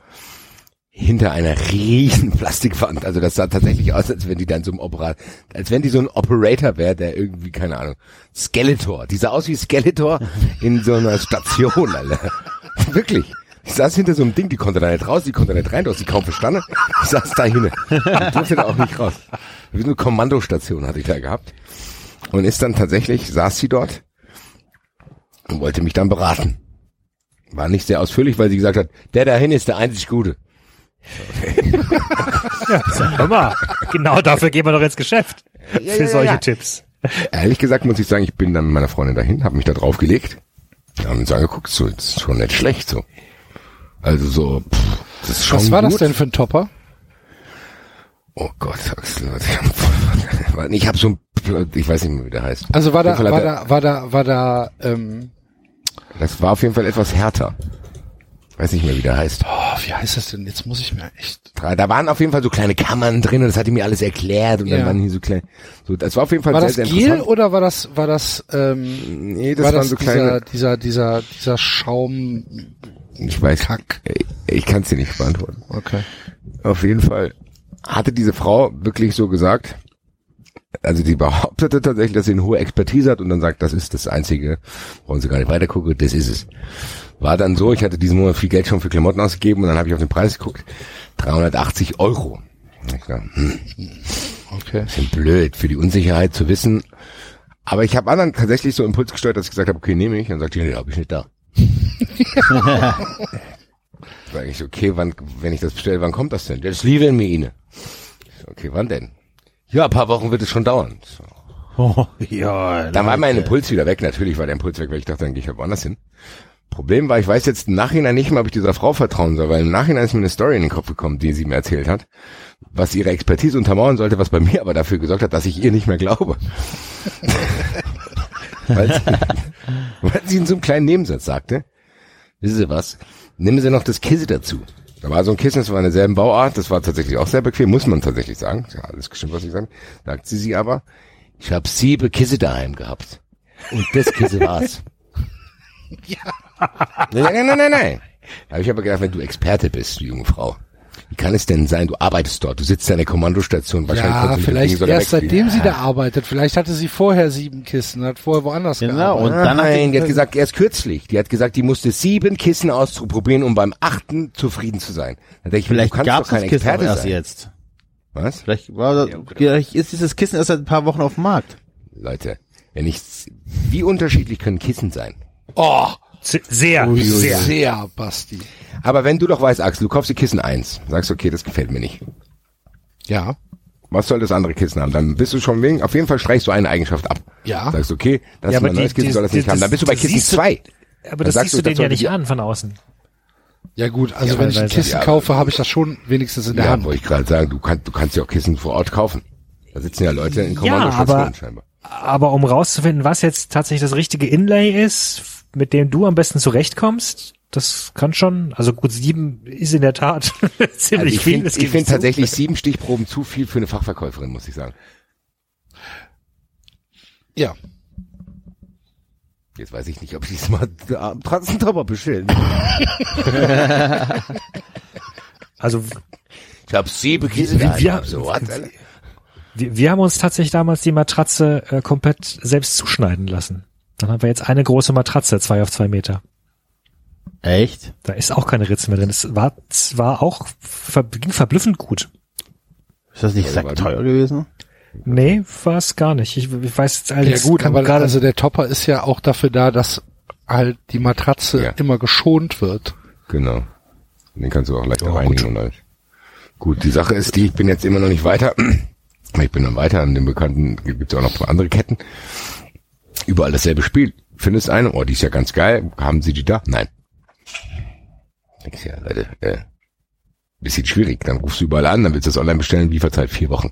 hinter einer riesen *laughs* Plastikwand. Also das sah tatsächlich aus, als wenn die dann so ein Operator, als wenn die so ein Operator wäre, der irgendwie, keine Ahnung, Skeletor. Die sah aus wie Skeletor *laughs* in so einer Station, Alter. *laughs* Wirklich. Ich saß hinter so einem Ding, die konnte da nicht raus, die konnte da nicht rein, du hast sie kaum verstanden. Ich saß da hinten. Die durfte da auch nicht raus. Wie so eine Kommandostation hatte ich da gehabt. Und ist dann tatsächlich, saß sie dort und wollte mich dann beraten. War nicht sehr ausführlich, weil sie gesagt hat, der dahin ist der einzig Gute. Hör mal, genau dafür gehen wir doch ins Geschäft. Ja, für ja, solche ja. Tipps. Ehrlich gesagt muss ich sagen, ich bin dann mit meiner Freundin dahin, habe mich da drauf gelegt. Haben uns angeguckt, so, das ist schon nicht schlecht so. Also so, pff, das ist schon Was war gut. das denn für ein Topper? Oh Gott, Axel, ich habe so ein, ich weiß nicht mehr, wie der heißt. Also war da, war da, war da, war da, ähm, Das war auf jeden Fall etwas härter. Weiß nicht mehr, wie der heißt. oh, wie heißt das denn? Jetzt muss ich mir echt. Da waren auf jeden Fall so kleine Kammern drin und das hat die mir alles erklärt und Ja. dann waren hier so kleine, so, das war auf jeden Fall War sehr, das sehr Gel oder war das, war das, ähm, Nee, das war waren das so dieser, kleine, dieser, dieser, dieser Schaum? Ich weiß, Kack. ich, ich kann es dir nicht beantworten. Okay. Auf jeden Fall hatte diese Frau wirklich so gesagt, also die behauptete tatsächlich, dass sie eine hohe Expertise hat und dann sagt, das ist das Einzige, brauchen Sie gar nicht weitergucken, das ist es. War dann so, ich hatte diesen Monat viel Geld schon für Klamotten ausgegeben und dann habe ich auf den Preis geguckt, 380 Euro. Ich dachte, hm, Okay. bisschen blöd für die Unsicherheit zu wissen. Aber ich habe anderen tatsächlich so Impuls gesteuert, dass ich gesagt habe, okay, nehme ich. Dann sagt die, nee, hab ich nicht da. Sag ich, okay, wann, wenn ich das bestelle, wann kommt das denn? Das liefern mir Ihnen. Okay, wann denn? Ja, ein paar Wochen wird es schon dauern. So. *laughs* oh, ja. Dann war mein Impuls wieder weg. Natürlich war der Impuls weg, weil ich dachte, dann gehe ich halt woanders hin. Problem war, ich weiß jetzt im Nachhinein nicht mehr, ob ich dieser Frau vertrauen soll, weil im Nachhinein ist mir eine Story in den Kopf gekommen, die sie mir erzählt hat. was ihre Expertise untermauern sollte, was bei mir aber dafür gesorgt hat, dass ich ihr nicht mehr glaube. *laughs* weil, sie, *laughs* weil sie in so einem kleinen Nebensatz sagte, wissen Sie was, nehmen Sie noch das Kissen dazu. Da war so ein Kissen, das war in derselben Bauart, das war tatsächlich auch sehr bequem, muss man tatsächlich sagen. Ja, alles gestimmt, was ich sage. Sagt sie sie aber, ich habe sieben Kissen daheim gehabt. Und das Kissen war's. *laughs* ja. Nein, nein, nein, nein, nein. Da habe ich aber gedacht, wenn du Experte bist, du junge Frau, wie kann es denn sein, du arbeitest dort, du sitzt in der Kommandostation, wahrscheinlich Ja, vielleicht erst seitdem sie da arbeitet. Vielleicht hatte sie vorher sieben Kissen, hat vorher woanders Genau, gearbeitet. und dann hat Nein, die- die hat gesagt, erst kürzlich. Die hat gesagt, die musste sieben Kissen ausprobieren, um beim achten zufrieden zu sein. Da ich, Vielleicht gab es Kissen Experte erst sein. jetzt. Was? Vielleicht, war das, vielleicht ist dieses Kissen erst seit ein paar Wochen auf dem Markt. Leute, wenn ich, wie unterschiedlich können Kissen sein? Oh, Sehr, ui, sehr. sehr, Basti. Aber wenn du doch weißt, Axel, du kaufst dir Kissen eins, sagst, okay, das gefällt mir nicht. Ja, Was soll das andere Kissen haben? Dann bist du schon wegen, auf jeden Fall streichst du eine Eigenschaft ab. Ja. Sagst, okay, das Ja, ist mein neues die- Kissen, die- soll das die- nicht haben. Dann das- bist du bei das Kissen siehst du- zwei. Aber das siehst du du, das den ja nicht die- an von außen. ja gut. Also Ja, wenn ich ein. Kissen Ja, kaufe, habe ich das schon wenigstens in der Ja, Hand. wollte ich gerade sagen, du kannst, du kannst ja auch Kissen vor Ort kaufen. Da sitzen ja Leute in Ja, Kommandostationen aber- scheinbar. Aber um rauszufinden, was jetzt tatsächlich das richtige Inlay ist, mit dem du am besten zurechtkommst, das kann schon, also gut, sieben ist in der Tat *laughs* ziemlich Also ich viel. finde gebe ich find zu. tatsächlich sieben Stichproben zu viel für eine Fachverkäuferin, muss ich sagen. Ja. Jetzt weiß ich nicht, ob ich diesmal am Transtopper bestellen. *laughs* Also Ich habe sieben Kissen wir- wir- so, was, Alter? wir, wir haben uns tatsächlich damals die Matratze äh, komplett selbst zuschneiden lassen. Dann haben wir jetzt eine große Matratze, zwei auf zwei Meter. Echt? Da ist auch keine Ritze mehr drin. Es war zwar auch ver ging verblüffend gut. Ist das nicht Ja, sehr war teuer gewesen? Nee, war es gar nicht. Ich, ich weiß jetzt Ja allerdings gut, aber gerade also der Topper ist ja auch dafür da, dass halt die Matratze Ja. immer geschont wird. Genau. Den kannst du auch leicht Ja, reinigen und alles. Gut, die Sache ist die, ich bin jetzt immer noch nicht weiter. Ich bin dann weiter an den bekannten, gibt es auch noch andere Ketten. Überall dasselbe Spiel. Findest eine, oh, die ist ja ganz geil. Haben sie die da? Nein. Denkst ja, Leute, äh, bisschen schwierig. Dann rufst du überall an, dann willst du das online bestellen, Lieferzeit vier Wochen.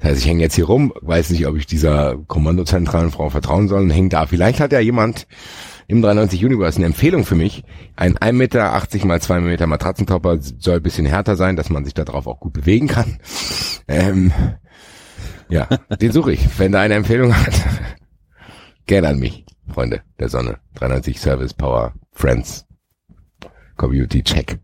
Das heißt, ich hänge jetzt hier rum, weiß nicht, ob ich dieser kommandozentralen Frau vertrauen soll und hänge da. Vielleicht hat ja jemand im 93 Universe eine Empfehlung für mich. Ein 1,80 Meter mal 2 Meter Matratzentopper soll ein bisschen härter sein, dass man sich darauf auch gut bewegen kann. Ähm, ja, den suche ich. Wenn da eine Empfehlung hat, gerne an mich, Freunde der Sonne. 93 Service Power Friends Community Check.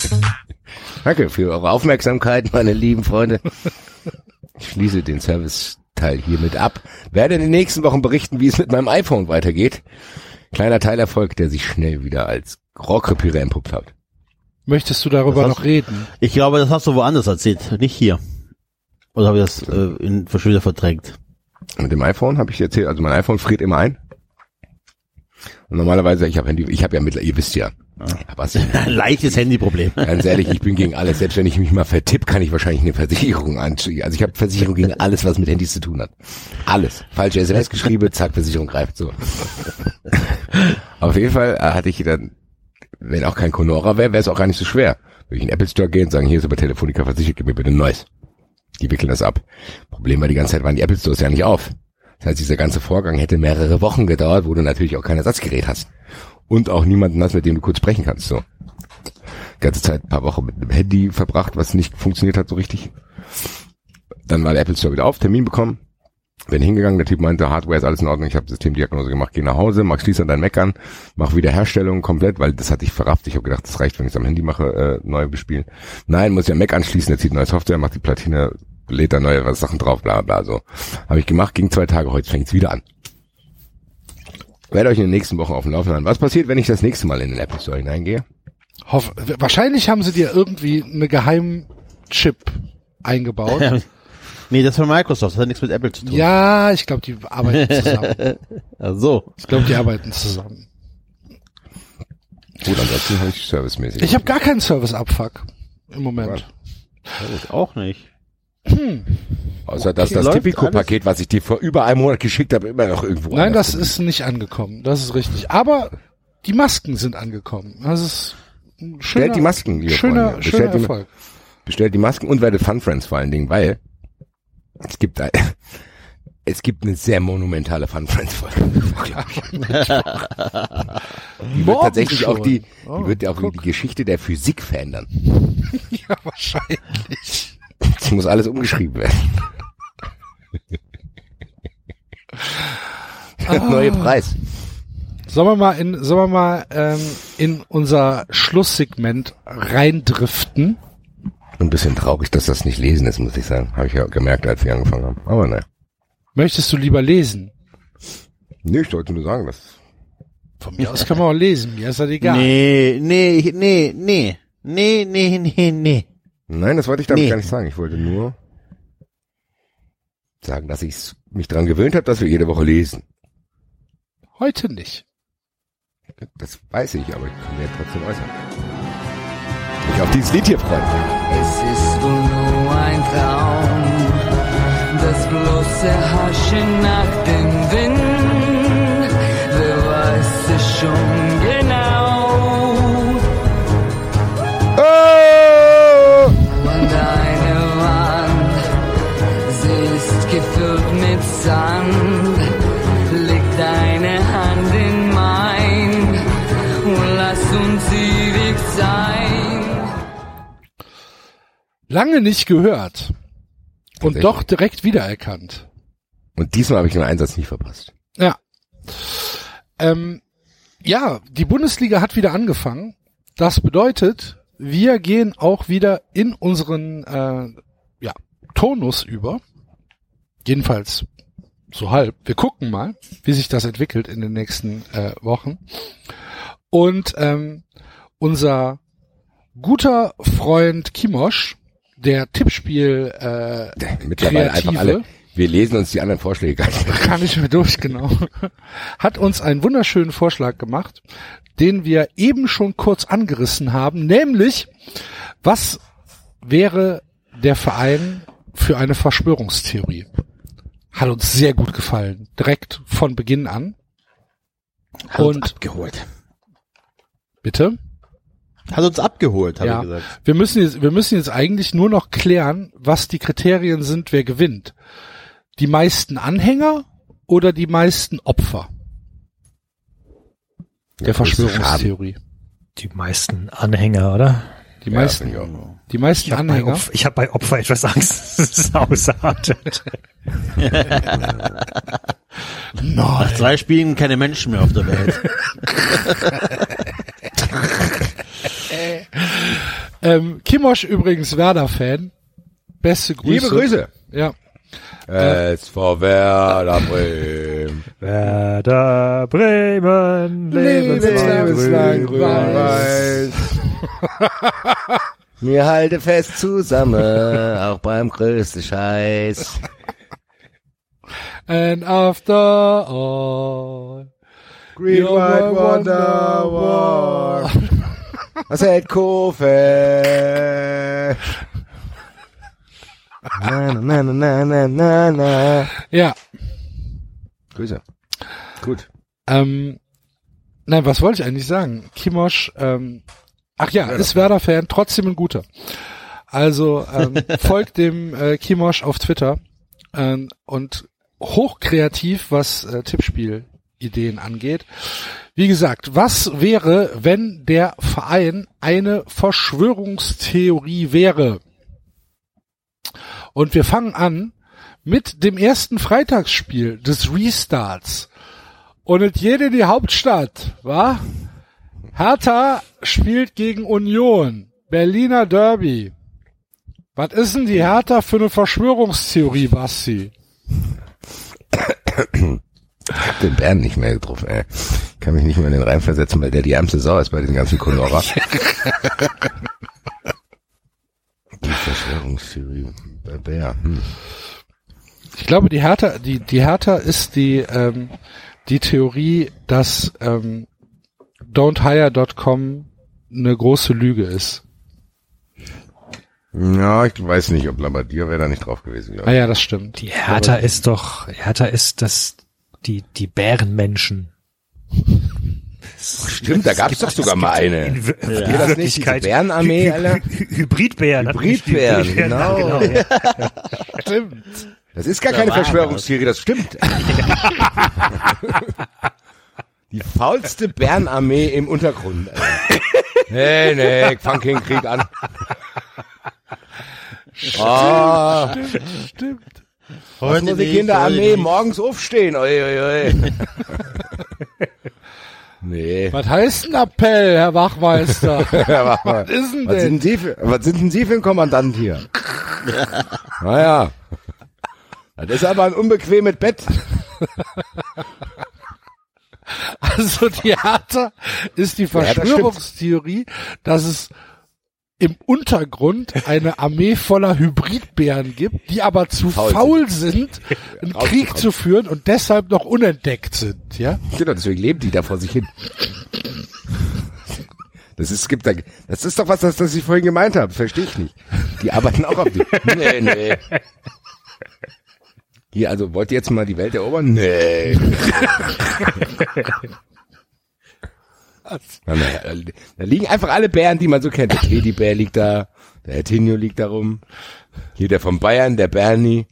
*laughs* Danke für eure Aufmerksamkeit, meine lieben Freunde. Ich schließe den Service-Teil hiermit ab. Werde in den nächsten Wochen berichten, wie es mit meinem iPhone weitergeht. Kleiner Teilerfolg, der sich schnell wieder als Rohrkrepierer entpuppt hat. Möchtest du darüber noch reden? Ich glaube, das hast du woanders erzählt, nicht hier. Oder habe ich das äh, in schon wieder verdrängt? Mit dem iPhone habe ich erzählt, also mein iPhone friert immer ein. Und normalerweise, ich habe Handy, ich habe ja mittlerweile, ihr wisst ja, ja was, Ein *laughs* leichtes Handyproblem. Ganz ehrlich, ich bin gegen alles. Selbst wenn ich mich mal vertipp, kann ich wahrscheinlich eine Versicherung anschieben. Also ich habe Versicherung gegen alles, was mit Handys zu tun hat. Alles. Falsche SMS geschrieben, zack, Versicherung greift so. *laughs* Auf jeden Fall äh, hatte ich dann, wenn auch kein Conora wäre, wäre es auch gar nicht so schwer. Würde ich in den Apple Store gehen und sagen, hier ist aber Telefonica versichert, gib mir bitte ein neues. Die wickeln das ab. Problem war, die ganze Zeit waren die Apple Stores ja nicht auf. Das heißt, dieser ganze Vorgang hätte mehrere Wochen gedauert, wo du natürlich auch kein Ersatzgerät hast. Und auch niemanden hast, mit dem du kurz sprechen kannst. So. Die ganze Zeit ein paar Wochen mit einem Handy verbracht, was nicht funktioniert hat so richtig. Dann war der Apple Store wieder auf, Termin bekommen. Bin hingegangen, der Typ meinte, Hardware ist alles in Ordnung, ich habe Systemdiagnose gemacht, geh nach Hause, mach schließ an dein Mac an, mach Wiederherstellung komplett, weil das hatte ich verrafft. Ich habe gedacht, das reicht, wenn ich es am Handy mache, äh, neu bespielen. Nein, muss ja Mac anschließen, der zieht neue Software, macht die Platine, lädt da neue was Sachen drauf, bla bla so. Habe ich gemacht, ging zwei Tage, heute fängt's wieder an. Werde euch in den nächsten Wochen auf dem Laufenden halten. Was passiert, wenn ich das nächste Mal in den Apple Store hineingehe? Hoff wahrscheinlich haben sie dir irgendwie eine Geheimchip eingebaut. *laughs* nee, das ist von Microsoft, das hat nichts mit Apple zu tun. ja, ich glaube, die arbeiten zusammen. *laughs* Ach so. Ich glaube, die arbeiten zusammen. Gut, ansonsten habe ich servicemäßig. Ich habe gar keinen Service-Abfuck im Moment. Ich auch nicht. Außer dass Okay, das Tipico-Paket, was ich dir vor über einem Monat geschickt habe, immer noch irgendwo Nein, das ist nicht angekommen. Das ist richtig. Aber die Masken sind angekommen. Das ist ein Bestellt schöner, die Masken, liebe schöner, Freunde. schöner die, Erfolg. bestellt die Masken und werdet Fun Friends vor allen Dingen, weil es gibt ein, *laughs* es gibt eine sehr monumentale Fun Friends Folge. *laughs* die wird tatsächlich auch die, die Oh, wird ja auch die Geschichte der Physik verändern. *laughs* Ja, wahrscheinlich. Es muss alles umgeschrieben werden. Neue Preis. Sollen wir mal in, sollen wir mal ähm, in unser Schlusssegment reindriften? Ein bisschen traurig, dass das nicht lesen ist, muss ich sagen. Habe ich ja gemerkt, als wir angefangen haben. Aber naja. Möchtest du lieber lesen? Nee, ich wollte nur sagen, dass Von mir aus kann man auch lesen, mir ist das egal. Nee, nee, nee, nee. Nee, nee, nee, nee. Nein, das wollte ich damit Nee. gar nicht sagen. Ich wollte nur sagen, dass ich mich dran gewöhnt habe, dass wir jede Woche lesen. Heute nicht. Das weiß ich, aber ich kann mir trotzdem äußern. Mich auf dieses Lied hier freuen. Es ist wohl nur ein Traum, das bloße Haschen nach dem Wind. Wer weiß es schon Lange nicht gehört. Und doch direkt wiedererkannt. Und diesmal habe ich den Einsatz nicht verpasst. Ja. Ähm, ja, die Bundesliga hat wieder angefangen. Das bedeutet, wir gehen auch wieder in unseren äh, ja, Tonus über. Jedenfalls so halb. Wir gucken mal, wie sich das entwickelt in den nächsten äh, Wochen. Und ähm, unser guter Freund Kimosch, der Tippspiel äh, Mittlerweile einfach Kreative. alle. Wir lesen uns die anderen Vorschläge gar nicht. mehr. Gar nicht mehr durch, genau. Hat uns einen wunderschönen Vorschlag gemacht, den wir eben schon kurz angerissen haben, nämlich, was wäre der Verein für eine Verschwörungstheorie? Hat uns sehr gut gefallen, direkt von Beginn an. Hat Und abgeholt. bitte? Hat uns abgeholt, habe Ja. ich gesagt. Wir müssen jetzt, wir müssen jetzt eigentlich nur noch klären, was die Kriterien sind, wer gewinnt. Die meisten Anhänger oder die meisten Opfer der Verschwörungstheorie. Die meisten Anhänger, oder? Die Ja, meisten, ich auch. die meisten Ich habe bei, Anhänger. Opf- ich hab bei Opfer etwas Angst, dass es *laughs* ausartet. *laughs* Nach drei Spielen keine Menschen mehr auf der Welt. *laughs* Ähm, Kimosch übrigens Werder-Fan. Beste Grüße. Liebe Grüße. Ja. SV Werder Bremen. *laughs* Werder Bremen, Lebenslang lebenslang grün-weiß. Wir halte fest zusammen, *laughs* auch beim größten Scheiß. And after all. Green, White, Wonder Wonderwall. Was hält Kofeld? Na, na, na, na, na, na, na. Ja. Grüße. Gut. Ähm, nein, was wollte ich eigentlich sagen? Kimosch, ähm, ach ja, ist Werder-Fan, trotzdem ein guter. Also ähm, *laughs* folgt dem äh, Kimosch auf Twitter ähm, und hochkreativ, was äh, Tippspielideen angeht. Wie gesagt, was wäre, wenn der Verein eine Verschwörungstheorie wäre? Und wir fangen an mit dem ersten Freitagsspiel des Restarts. Und es geht in die Hauptstadt, wa? Hertha spielt gegen Union. Berliner Derby. Was ist denn die Hertha für eine Verschwörungstheorie, Basti? *coughs* hab den Bernd nicht mehr getroffen, ey. Kann mich nicht mehr in den Reim versetzen, weil der die ärmste Sau ist bei diesen ganzen Konora. *laughs* die Verschwörungstheorie bei Bär. Hm. Ich glaube, die Hertha, die, die Hertha ist die, ähm, die Theorie, dass ähm, don'thire.com eine große Lüge ist. Ja, ich weiß nicht, ob Labadier wäre da nicht drauf gewesen. Ah ich. ja, das stimmt. Die Hertha ist doch, Hertha ist das, die, die Bärenmenschen. *laughs* Stimmt, da gab's doch sogar mal eine. In, ihr das nicht? Diese Bärenarmee, Alter? Hy- Hy- Hybridbären. Hybridbären, Hybridbären, genau. ja. Stimmt. Das ist gar keine Verschwörungstheorie, das stimmt. *laughs* Die faulste Bärenarmee im Untergrund. Nee, nee, fang keinen Krieg an. Oh, Stimmt. Was muss ich in der Armee morgens aufstehen? Oi, oi, oi. *laughs* Nee. Was heißt ein Appell, Herr Wachmeister? *laughs* Mach mal. Was ist denn Was denn? sind, Sie für, was sind denn Sie für ein Kommandant hier? *laughs* Naja. Das ist aber ein unbequemes Bett. Also die Hertha ist die. Verschwörungstheorie, dass es im Untergrund eine Armee voller Hybridbären gibt, die aber zu Faul faul sind, *laughs* einen. Krieg zu führen und deshalb noch unentdeckt sind, ja? Genau, deswegen leben die da vor sich hin. Das ist, gibt da, das ist doch was, das, das ich vorhin gemeint habe. Verstehe ich nicht. Die arbeiten auch auf die. *laughs* Nee, nee. Hier, also wollt ihr jetzt mal die Welt erobern? Nee. *laughs* Na, na, da liegen einfach alle Bären, die man so kennt. Der Teddybär liegt da, der Hertinho liegt da rum. Hier der von Bayern, der Bernie.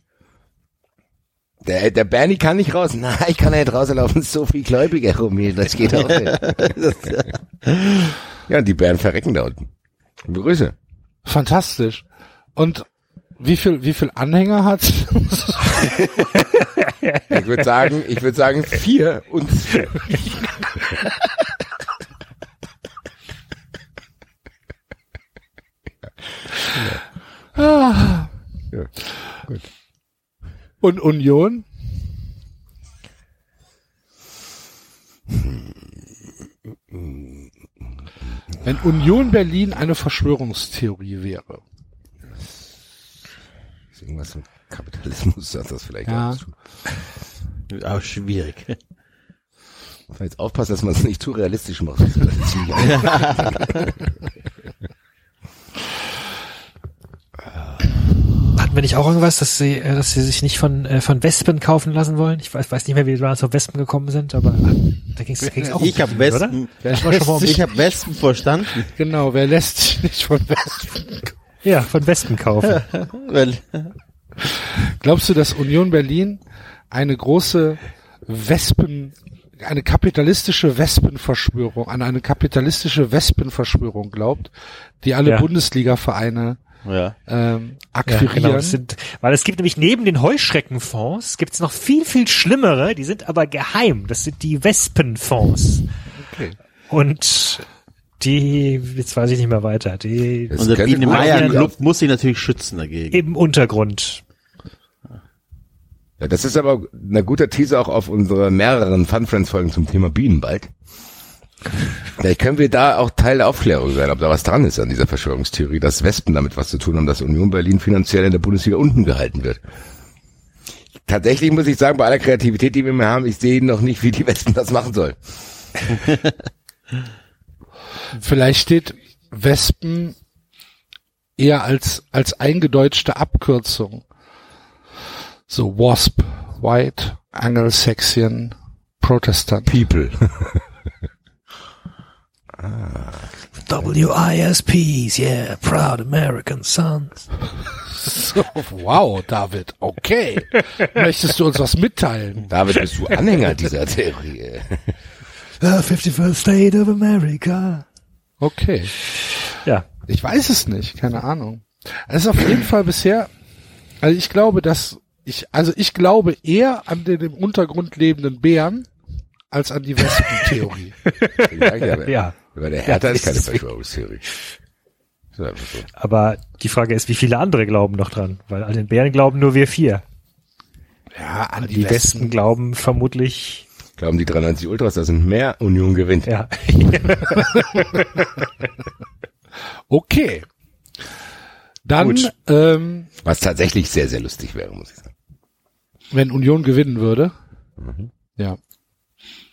Der, der Bernie kann nicht raus. Nein, ich kann nicht rauslaufen. So viel Gläubiger rum hier. Das geht auch nicht. *laughs* ja, und die Bären verrecken da unten. Grüße. Fantastisch. Und wie viel, wie viel Anhänger hat? Ich würde sagen, ich würde sagen vier und vier. *laughs* Ja, gut. Und Union? Wenn Union Berlin eine Verschwörungstheorie wäre. Ist irgendwas mit Kapitalismus *laughs* hat das vielleicht Ja. auch. Aber schwierig. Muss man Jetzt aufpassen, dass man es nicht zu realistisch macht. *laughs* *laughs* Das ist ziemlich einfach. Hatten wir nicht auch irgendwas, dass sie, äh, dass sie sich nicht von, äh, von Wespen kaufen lassen wollen? Ich weiß, weiß nicht mehr, wie wir damals auf Wespen gekommen sind, aber äh, da ging es auch um Ich habe? Wespen, *laughs* ich habe Wespen verstanden, Genau, wer lässt sich nicht von Westen? Ja, von Wespen kaufen. *laughs* Glaubst du, dass Union Berlin eine große Wespen, eine kapitalistische Wespenverschwörung, an eine kapitalistische Wespenverschwörung glaubt, die alle Ja. Bundesliga-Vereine ja. ähm, Ja, akquirieren? genau. Es sind, weil es gibt nämlich neben den Heuschreckenfonds gibt's noch viel, viel schlimmere, die sind aber geheim. Das sind die Wespenfonds. Okay. Und die, jetzt weiß ich nicht mehr weiter, die Das Und der könnte Biene gut Meier sein. Club muss sich natürlich schützen dagegen. im Untergrund. Ja, das ist aber ein guter Teaser auch auf unsere mehreren Fun Friends Folgen zum Thema Bienen bald. *laughs* Vielleicht können wir da auch Teil der Aufklärung sein, ob da was dran ist an dieser Verschwörungstheorie, dass Wespen damit was zu tun haben, dass Union Berlin finanziell in der Bundesliga unten gehalten wird. Tatsächlich muss ich sagen, bei aller Kreativität, die wir mehr haben, ich sehe noch nicht, wie die Wespen das machen sollen. *laughs* Vielleicht steht Wespen eher als, als eingedeutschte Abkürzung. So WASP, White, Anglo-Saxon, Protestant. People. *laughs* WISPs, yeah, proud American sons. So, wow, David, okay. Möchtest du uns was mitteilen? David, bist du Anhänger dieser Theorie? The 51st State of America. Okay. Ja, Ich weiß es nicht, keine Ahnung. Es ist auf jeden Fall bisher, also ich glaube, dass ich, also ich glaube eher an den im Untergrund lebenden Bären als an die Wespentheorie. *laughs* ja. Weil der Hertha Ja, ist keine Verschwörungstheorie. So. Aber die Frage ist, wie viele andere glauben noch dran? Weil an den Bären glauben nur wir vier. Ja, an die, Die Wespen Wespen. glauben vermutlich, Glauben die 93 Ultras, da sind mehr Union gewinnt. ja. *laughs* Okay. Dann, Gut. ähm, Was tatsächlich sehr, sehr lustig wäre, muss ich sagen. wenn Union gewinnen würde. Mhm. Ja.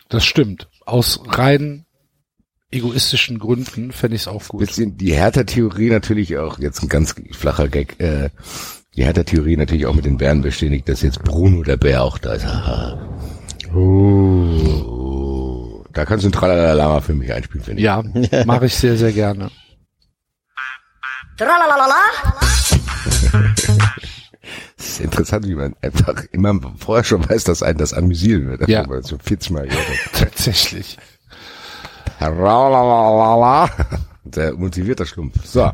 Das stimmt. Aus rein egoistischen Gründen fände ich es auch gut. Bisschen die Hertha-Theorie natürlich auch, jetzt ein ganz flacher Gag, äh, die Hertha-Theorie natürlich auch mit den Bären bestätigt, dass jetzt Bruno der Bär auch da ist. Haha. Oh, Da kannst du ein Tralalala für mich einspielen, finde ich. Ja, mache ich sehr, sehr gerne. *laughs* Es ist interessant, wie man einfach immer vorher schon weiß, dass einen das amüsieren wird. Ja. So 40 Mal gehört Tralalala. Der motivierte Schlumpf. So.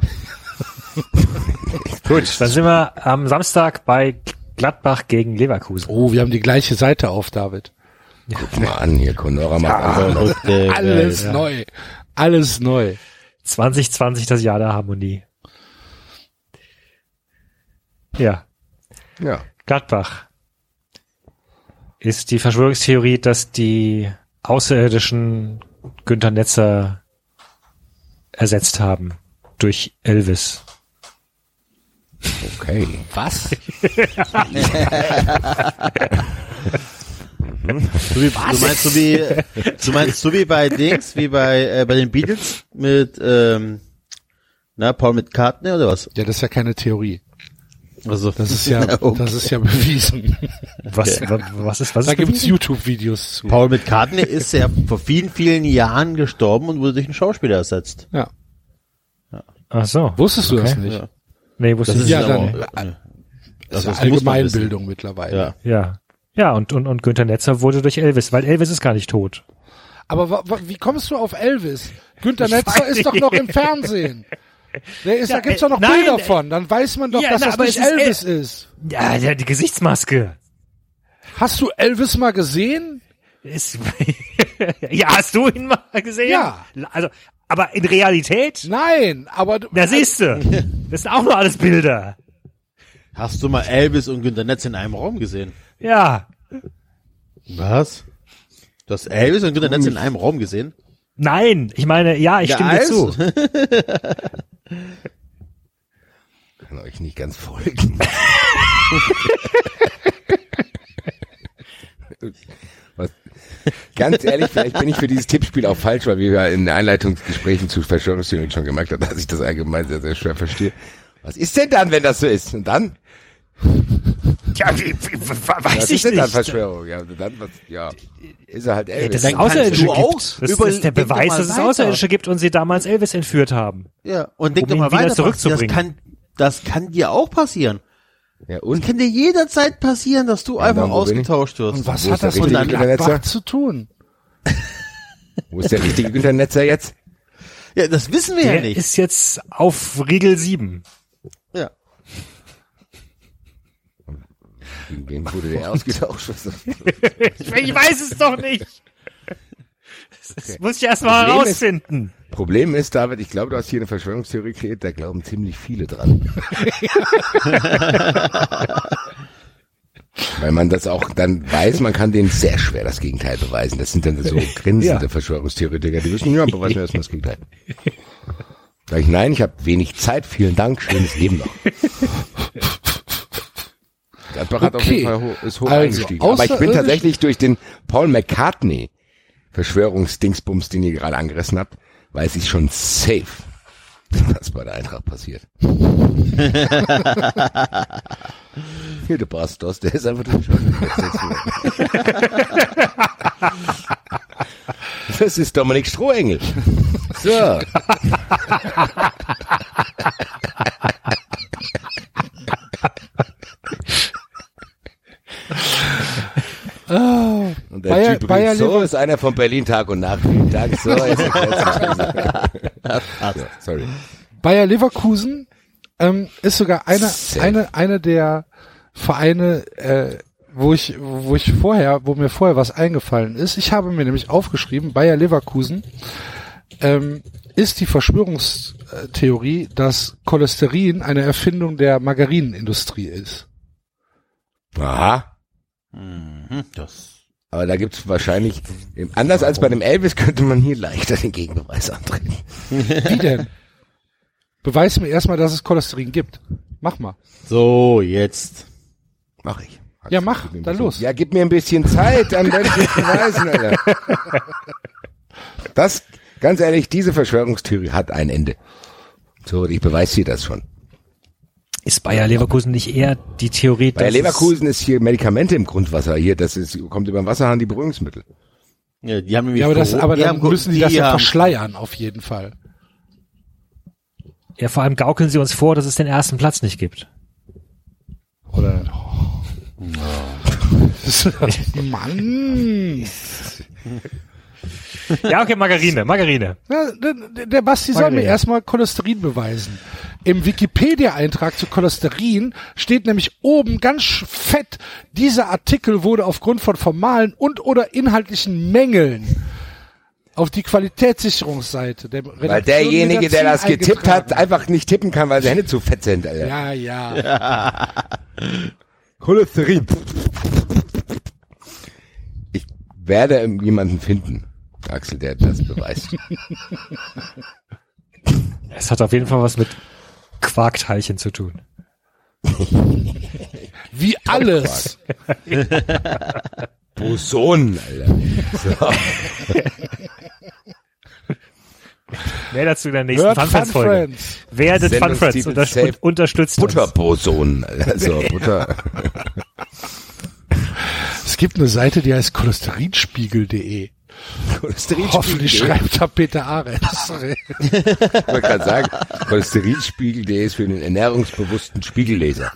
*laughs* Gut. Dann sind wir am Samstag bei Gladbach gegen Leverkusen. Oh, wir haben die gleiche Seite auf, David. Guck mal an, hier, Conora macht einfach Äh, *laughs* Alles neu. Alles neu. 2020 das Jahr der Harmonie. Ja, Ja. Gladbach ist die Verschwörungstheorie, dass die Außerirdischen Günther Netzer ersetzt haben durch Elvis. Okay. Was? *laughs* So wie, du meinst so wie, du meinst so wie bei Dings, wie bei, äh, bei den Beatles mit, ähm, na, Paul McCartney oder was? Ja, das ist ja keine Theorie. Also, Das ist ja, *laughs* Okay. das ist ja bewiesen. Was, wa- was ist, was Da ist gibt's bewiesen? YouTube-Videos zu. Paul McCartney ist ja vor vielen, vielen Jahren gestorben und wurde durch einen Schauspieler ersetzt. Ja. Ach so. Wusstest du das Okay. nicht? Ja. Nee, wusste Das ich ist ja nicht. aber, dann- äh, Das das ist Allgemeinbildung mittlerweile. Ja. Ja. Ja, und, und, und Günther Netzer wurde durch Elvis, weil Elvis ist gar nicht tot. Aber wa, wa, wie kommst du auf Elvis? Günther Netzer ist doch noch im Fernsehen. Der ist, Ja, da gibt's äh, doch noch nein, Bilder äh, von. Dann weiß man doch, ja, dass na, das aber nicht ist Elvis ist. Ja, ja, die Gesichtsmaske. Hast du Elvis mal gesehen? Ist, *laughs* ja, hast du ihn mal gesehen? Ja. Also, aber in Realität? Nein, aber du, Da siehst du. Das sind auch nur alles Bilder. Hast du mal Elvis und Günter Netz in einem Raum gesehen? Ja. Was? Du hast Elvis und Günter Netz in einem Raum gesehen? Nein, ich meine, ja, ich Ja, stimme dir als- zu. *laughs* Kann euch nicht ganz folgen. *laughs* Was, ganz ehrlich, vielleicht bin ich für dieses Tippspiel auch falsch, weil wir ja in Einleitungsgesprächen zu Verschwörungstheorien schon gemerkt haben, dass ich das allgemein sehr, sehr schwer verstehe. Was ist denn dann, wenn das so ist? Und dann? Ja, wie, wie, weiß Was ich ist denn dann nicht. Verschwörung? Ja, dann was, ja. Ist er halt Elvis. es Dann Außerirdische du auch gibt. Das, über- das ist der Beweis, mal dass es. Außerirdische gibt und sie damals Elvis entführt haben. Ja, und denk Um doch mal weiter. Zurückzubringen. Das kann, das kann dir auch passieren. Ja, Das und? kann dir jederzeit passieren, dass du einfach bin ich? ausgetauscht wirst. und was hat der das mit Gladbach Netzer? zu tun? Wo ist der richtige Günther Netzer jetzt? Ja, das wissen wir ja Der nicht. ist jetzt auf Riegel 7. Gegen wen wurde der ausgetauscht? Ich weiß es doch nicht. *laughs* Das muss ich erst mal Problem ist- herausfinden. Problem ist, David, ich glaube, du hast hier eine Verschwörungstheorie kreiert, da glauben ziemlich viele dran. *laughs* Weil man das auch dann weiß, man kann denen sehr schwer das Gegenteil beweisen. Das sind dann so grinsende Ja. Verschwörungstheoretiker, die wissen, ja, beweisen wir erstmal das Gegenteil. Sag ich, nein, ich habe wenig Zeit, vielen Dank, schönes Leben noch. *laughs* Gladbach hat auf Okay. jeden Fall ho ist hoch Also, eingestiegen. Aber ich bin tatsächlich durch den Paul McCartney Verschwörungsdingsbums, den ihr gerade angerissen habt, weiß ich schon safe, *laughs* was bei der Eintracht passiert. *laughs* Hier, der Bastos, der ist einfach durch. Das ist Dominik Strohengel. So. *laughs* Und der Bayer- Typ Bayer so ist einer von Berlin Tag und Nacht. Tag so, sich. *laughs* ja, sorry. Bayer Leverkusen ähm, ist sogar eine, eine, eine der Vereine, äh, wo ich, wo ich vorher, wo mir vorher was eingefallen ist. Ich habe mir nämlich aufgeschrieben, Bayer Leverkusen ähm, ist die Verschwörungstheorie, dass Cholesterin eine Erfindung der Margarinenindustrie ist. Aha. Mhm, das. Aber da gibt's wahrscheinlich, anders als bei dem Elvis, könnte man hier leichter den Gegenbeweis antreten. *laughs* Wie denn? Beweis mir erstmal, dass es Cholesterin gibt. Mach mal. So, jetzt. Mach ich. Ja, mach, dann bisschen- los. Ja, gib mir ein bisschen Zeit, dann werde ich es beweisen, Alter. *laughs* Das, ganz ehrlich, diese Verschwörungstheorie hat ein Ende. So, ich beweise dir das schon. Ist Bayer Leverkusen nicht eher die Theorie, Bei dass Leverkusen ist hier Medikamente im Grundwasser. Hier, das ist, kommt über den Wasserhahn die Beruhigungsmittel. Ja, die haben nämlich Ja, aber das, aber die dann müssen die, das ja haben- verschleiern, auf jeden Fall. Ja, vor allem gaukeln sie uns vor, dass es den ersten Platz nicht gibt. Oder? *laughs* Mann. *laughs* *laughs* Ja, okay, Margarine, Margarine. Ja, der, der Basti soll mir Margarine. erstmal Cholesterin beweisen. Im Wikipedia-Eintrag zu Cholesterin steht nämlich oben ganz fett, dieser Artikel wurde aufgrund von formalen und oder inhaltlichen Mängeln auf die Qualitätssicherungsseite der Weil derjenige, der das getippt hat, einfach nicht tippen kann, weil seine Hände zu fett sind, Alter. Ja, ja. *laughs* Cholesterin. Ich werde jemanden finden, Axel, der das beweist. *laughs* Es hat auf jeden Fall was mit Quarkteilchen zu tun. *laughs* Wie alles. *laughs* Boson, Alter. So. Mehr dazu in der nächsten Fun Friends Folge. Friends. Werdet Fun Friends unter safe. und unterstützt. Butterboson, Alter. So, Butter. Es gibt eine Seite, die heißt cholesterinspiegel.de. Cholesterinspiegel. Hoffentlich schreibt da Peter Arenz. Ich wollte gerade sagen, Cholesterinspiegel.de ist für den ernährungsbewussten Spiegelleser.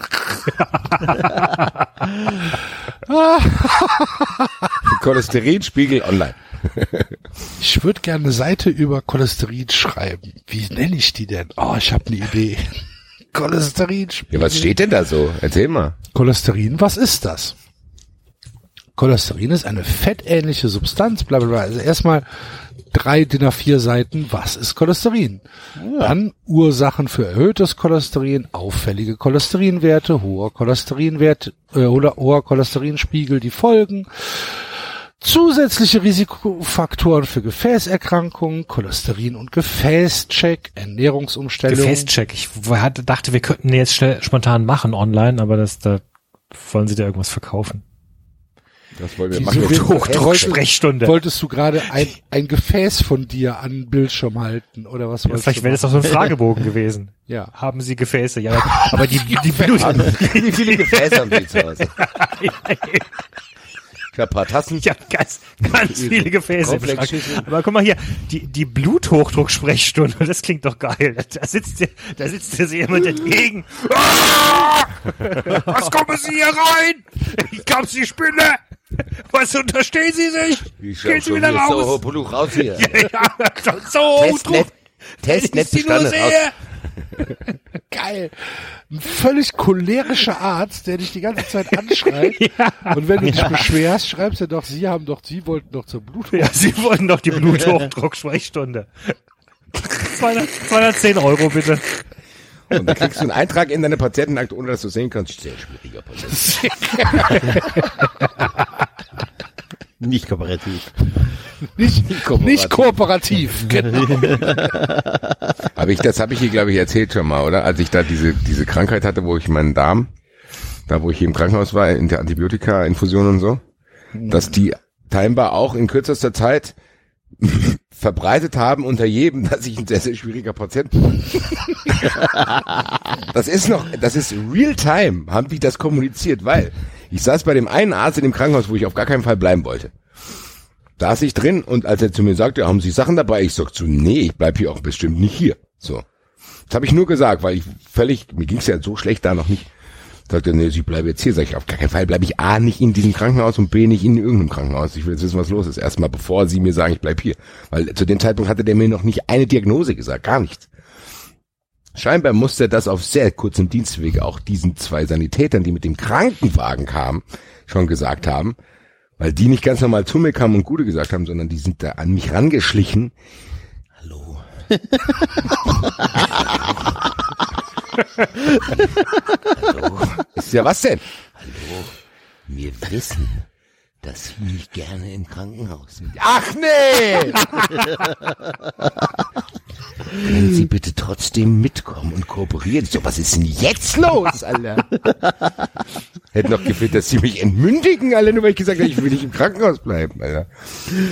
Cholesterinspiegel online. Ich würde gerne eine Seite über Cholesterin schreiben. Wie nenne ich die denn? Oh, ich habe eine Idee. Cholesterinspiegel. Ja, was steht denn da so? Erzähl mal. Cholesterin, was ist das? Cholesterin ist eine fettähnliche Substanz, bla bla bla. Also erstmal drei DIN A4 Seiten, was ist Cholesterin? Dann Ursachen für erhöhtes Cholesterin, auffällige Cholesterinwerte, hoher Cholesterinwert äh, oder hoher Cholesterinspiegel, die Folgen. Zusätzliche Risikofaktoren für Gefäßerkrankungen, Cholesterin- und Gefäßcheck, Ernährungsumstellung. Gefäßcheck. Ich hatte, dachte, wir könnten jetzt schnell, spontan machen online, aber das, da wollen sie dir irgendwas verkaufen. Das wollen wir machen. wird- Hochdruck- Wolltest- Sprechstunde. Wolltest du gerade ein, ein Gefäß von dir an den Bildschirm halten oder was wolltest Vielleicht du wäre das doch so ein Fragebogen *laughs* gewesen. Ja. Haben Sie Gefäße? Ja, *laughs* aber die, die Blut, Wie viele Gefäße haben die zu Hause? *laughs* Ich hab ein paar Tassen. ja, ganz, ganz viele Gefäße. Aber guck mal hier, die, die Bluthochdrucksprechstunde, das klingt doch geil. Da sitzt dir, da sitzt dir so jemand entgegen. Ah! Was kommen Sie hier rein? Ich glaub, Sie Spinne. *laughs* Was unterstehen Sie sich? Ich Gehen Sie wieder So, raus. Pulu, raus hier. *laughs* Ja, so, Test net, Test net ich Sie nur sehe. *laughs* Geil. Ein völlig cholerischer Arzt, der dich die ganze Zeit anschreit. Und wenn du dich beschwerst, schreibst du doch, Sie haben doch, Sie wollten doch zur Blut. Ja, Sie wollen doch die Bluthochdrucksprechstunde. 200, 210 Euro bitte. Und dann kriegst du einen Eintrag in deine Patientenakte, ohne dass du sehen kannst. Sehr schwieriger Patient. *laughs* Nicht kooperativ. Nicht, kooperativ. *laughs* nicht kooperativ. Genau. Aber ich, das habe ich hier, glaube ich, erzählt schon mal, oder? Als ich da diese, diese Krankheit hatte, wo ich meinen Darm, da wo ich hier im Krankenhaus war, in der Antibiotika-Infusion und so, dass die scheinbar auch in kürzester Zeit verbreitet haben unter jedem, *laughs* dass ich ein sehr, sehr schwieriger Patient bin. *laughs* das ist noch, das ist real time, haben die das kommuniziert, weil ich saß bei dem einen Arzt in dem Krankenhaus, wo ich auf gar keinen Fall bleiben wollte. Da saß ich drin und als er zu mir sagte, haben Sie Sachen dabei? Ich sag zu, nee, ich bleib hier auch bestimmt nicht hier. So. Das habe ich nur gesagt, weil ich völlig, mir ging's ja so schlecht da noch nicht. Sagte, nee, ich bleibe jetzt hier. Sag ich, auf gar keinen Fall bleibe ich A nicht in diesem Krankenhaus und B nicht in irgendeinem Krankenhaus. Ich will jetzt wissen, was los ist. Erstmal bevor sie mir sagen, ich bleib hier. Weil zu dem Zeitpunkt hatte der mir noch nicht eine Diagnose gesagt, gar nichts. Scheinbar musste er das auf sehr kurzem Dienstweg auch diesen zwei Sanitätern, die mit dem Krankenwagen kamen, schon gesagt haben, weil die nicht ganz normal zu mir kamen und Gute gesagt haben, sondern die sind da an mich rangeschlichen. Hallo. *laughs* *laughs* Hallo. Ist ja was denn? Hallo. Wir wissen, dass Sie nicht gerne im Krankenhaus sind. Ach nee! Können Sie bitte trotzdem mitkommen und kooperieren? So, was ist denn jetzt los, Alter? Hätte noch gefehlt, dass Sie mich entmündigen, alle nur weil ich gesagt habe, ich will nicht im Krankenhaus bleiben, Alter.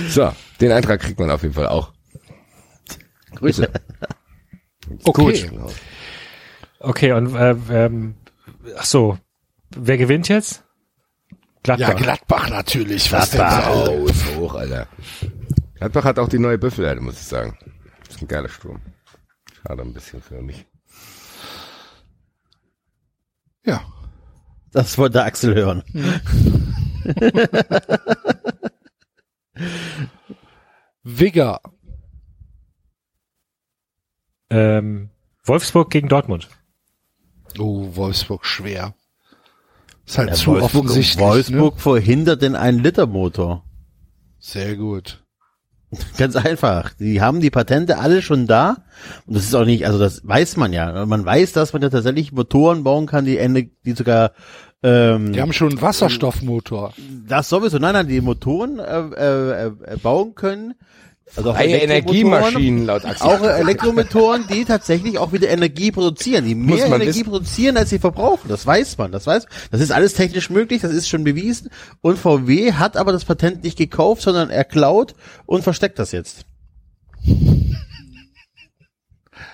So, den Eintrag kriegt man auf jeden Fall auch. Grüße. Okay. Okay, und äh, ähm, ach so, wer gewinnt jetzt? Gladbach. Ja, Gladbach natürlich. Was denn Gladbach. so? Oh, ist hoch, Alter. Gladbach hat auch die neue Büffelerde, muss ich sagen. ist ein geiler Sturm. Schade ein bisschen für mich. Ja. Das wollte Axel hören. Wigger. *laughs* Ähm, Wolfsburg gegen Dortmund. Oh, Wolfsburg schwer. Ist halt Ja, zu offensichtlich. Wolfsburg verhindert den 1-Liter-Motor. Ne? Sehr gut. *laughs* Ganz einfach. Die haben die Patente alle schon da. Und das ist auch nicht, also das weiß man ja. Man weiß, dass man ja tatsächlich Motoren bauen kann, die Ende, die sogar ähm, Die haben schon einen Wasserstoffmotor. das sowieso, nein, nein, die Motoren äh, äh, äh, bauen können. Also auch Freie Elektromotoren, Energiemaschinen laut Axel. Auch äh, Elektromotoren, die tatsächlich auch wieder Energie produzieren, die mehr Energie wissen. produzieren, als sie verbrauchen. Das weiß man, das weiß. Das ist alles technisch möglich, das ist schon bewiesen. Und VW hat aber das Patent nicht gekauft, sondern er klaut und versteckt das jetzt.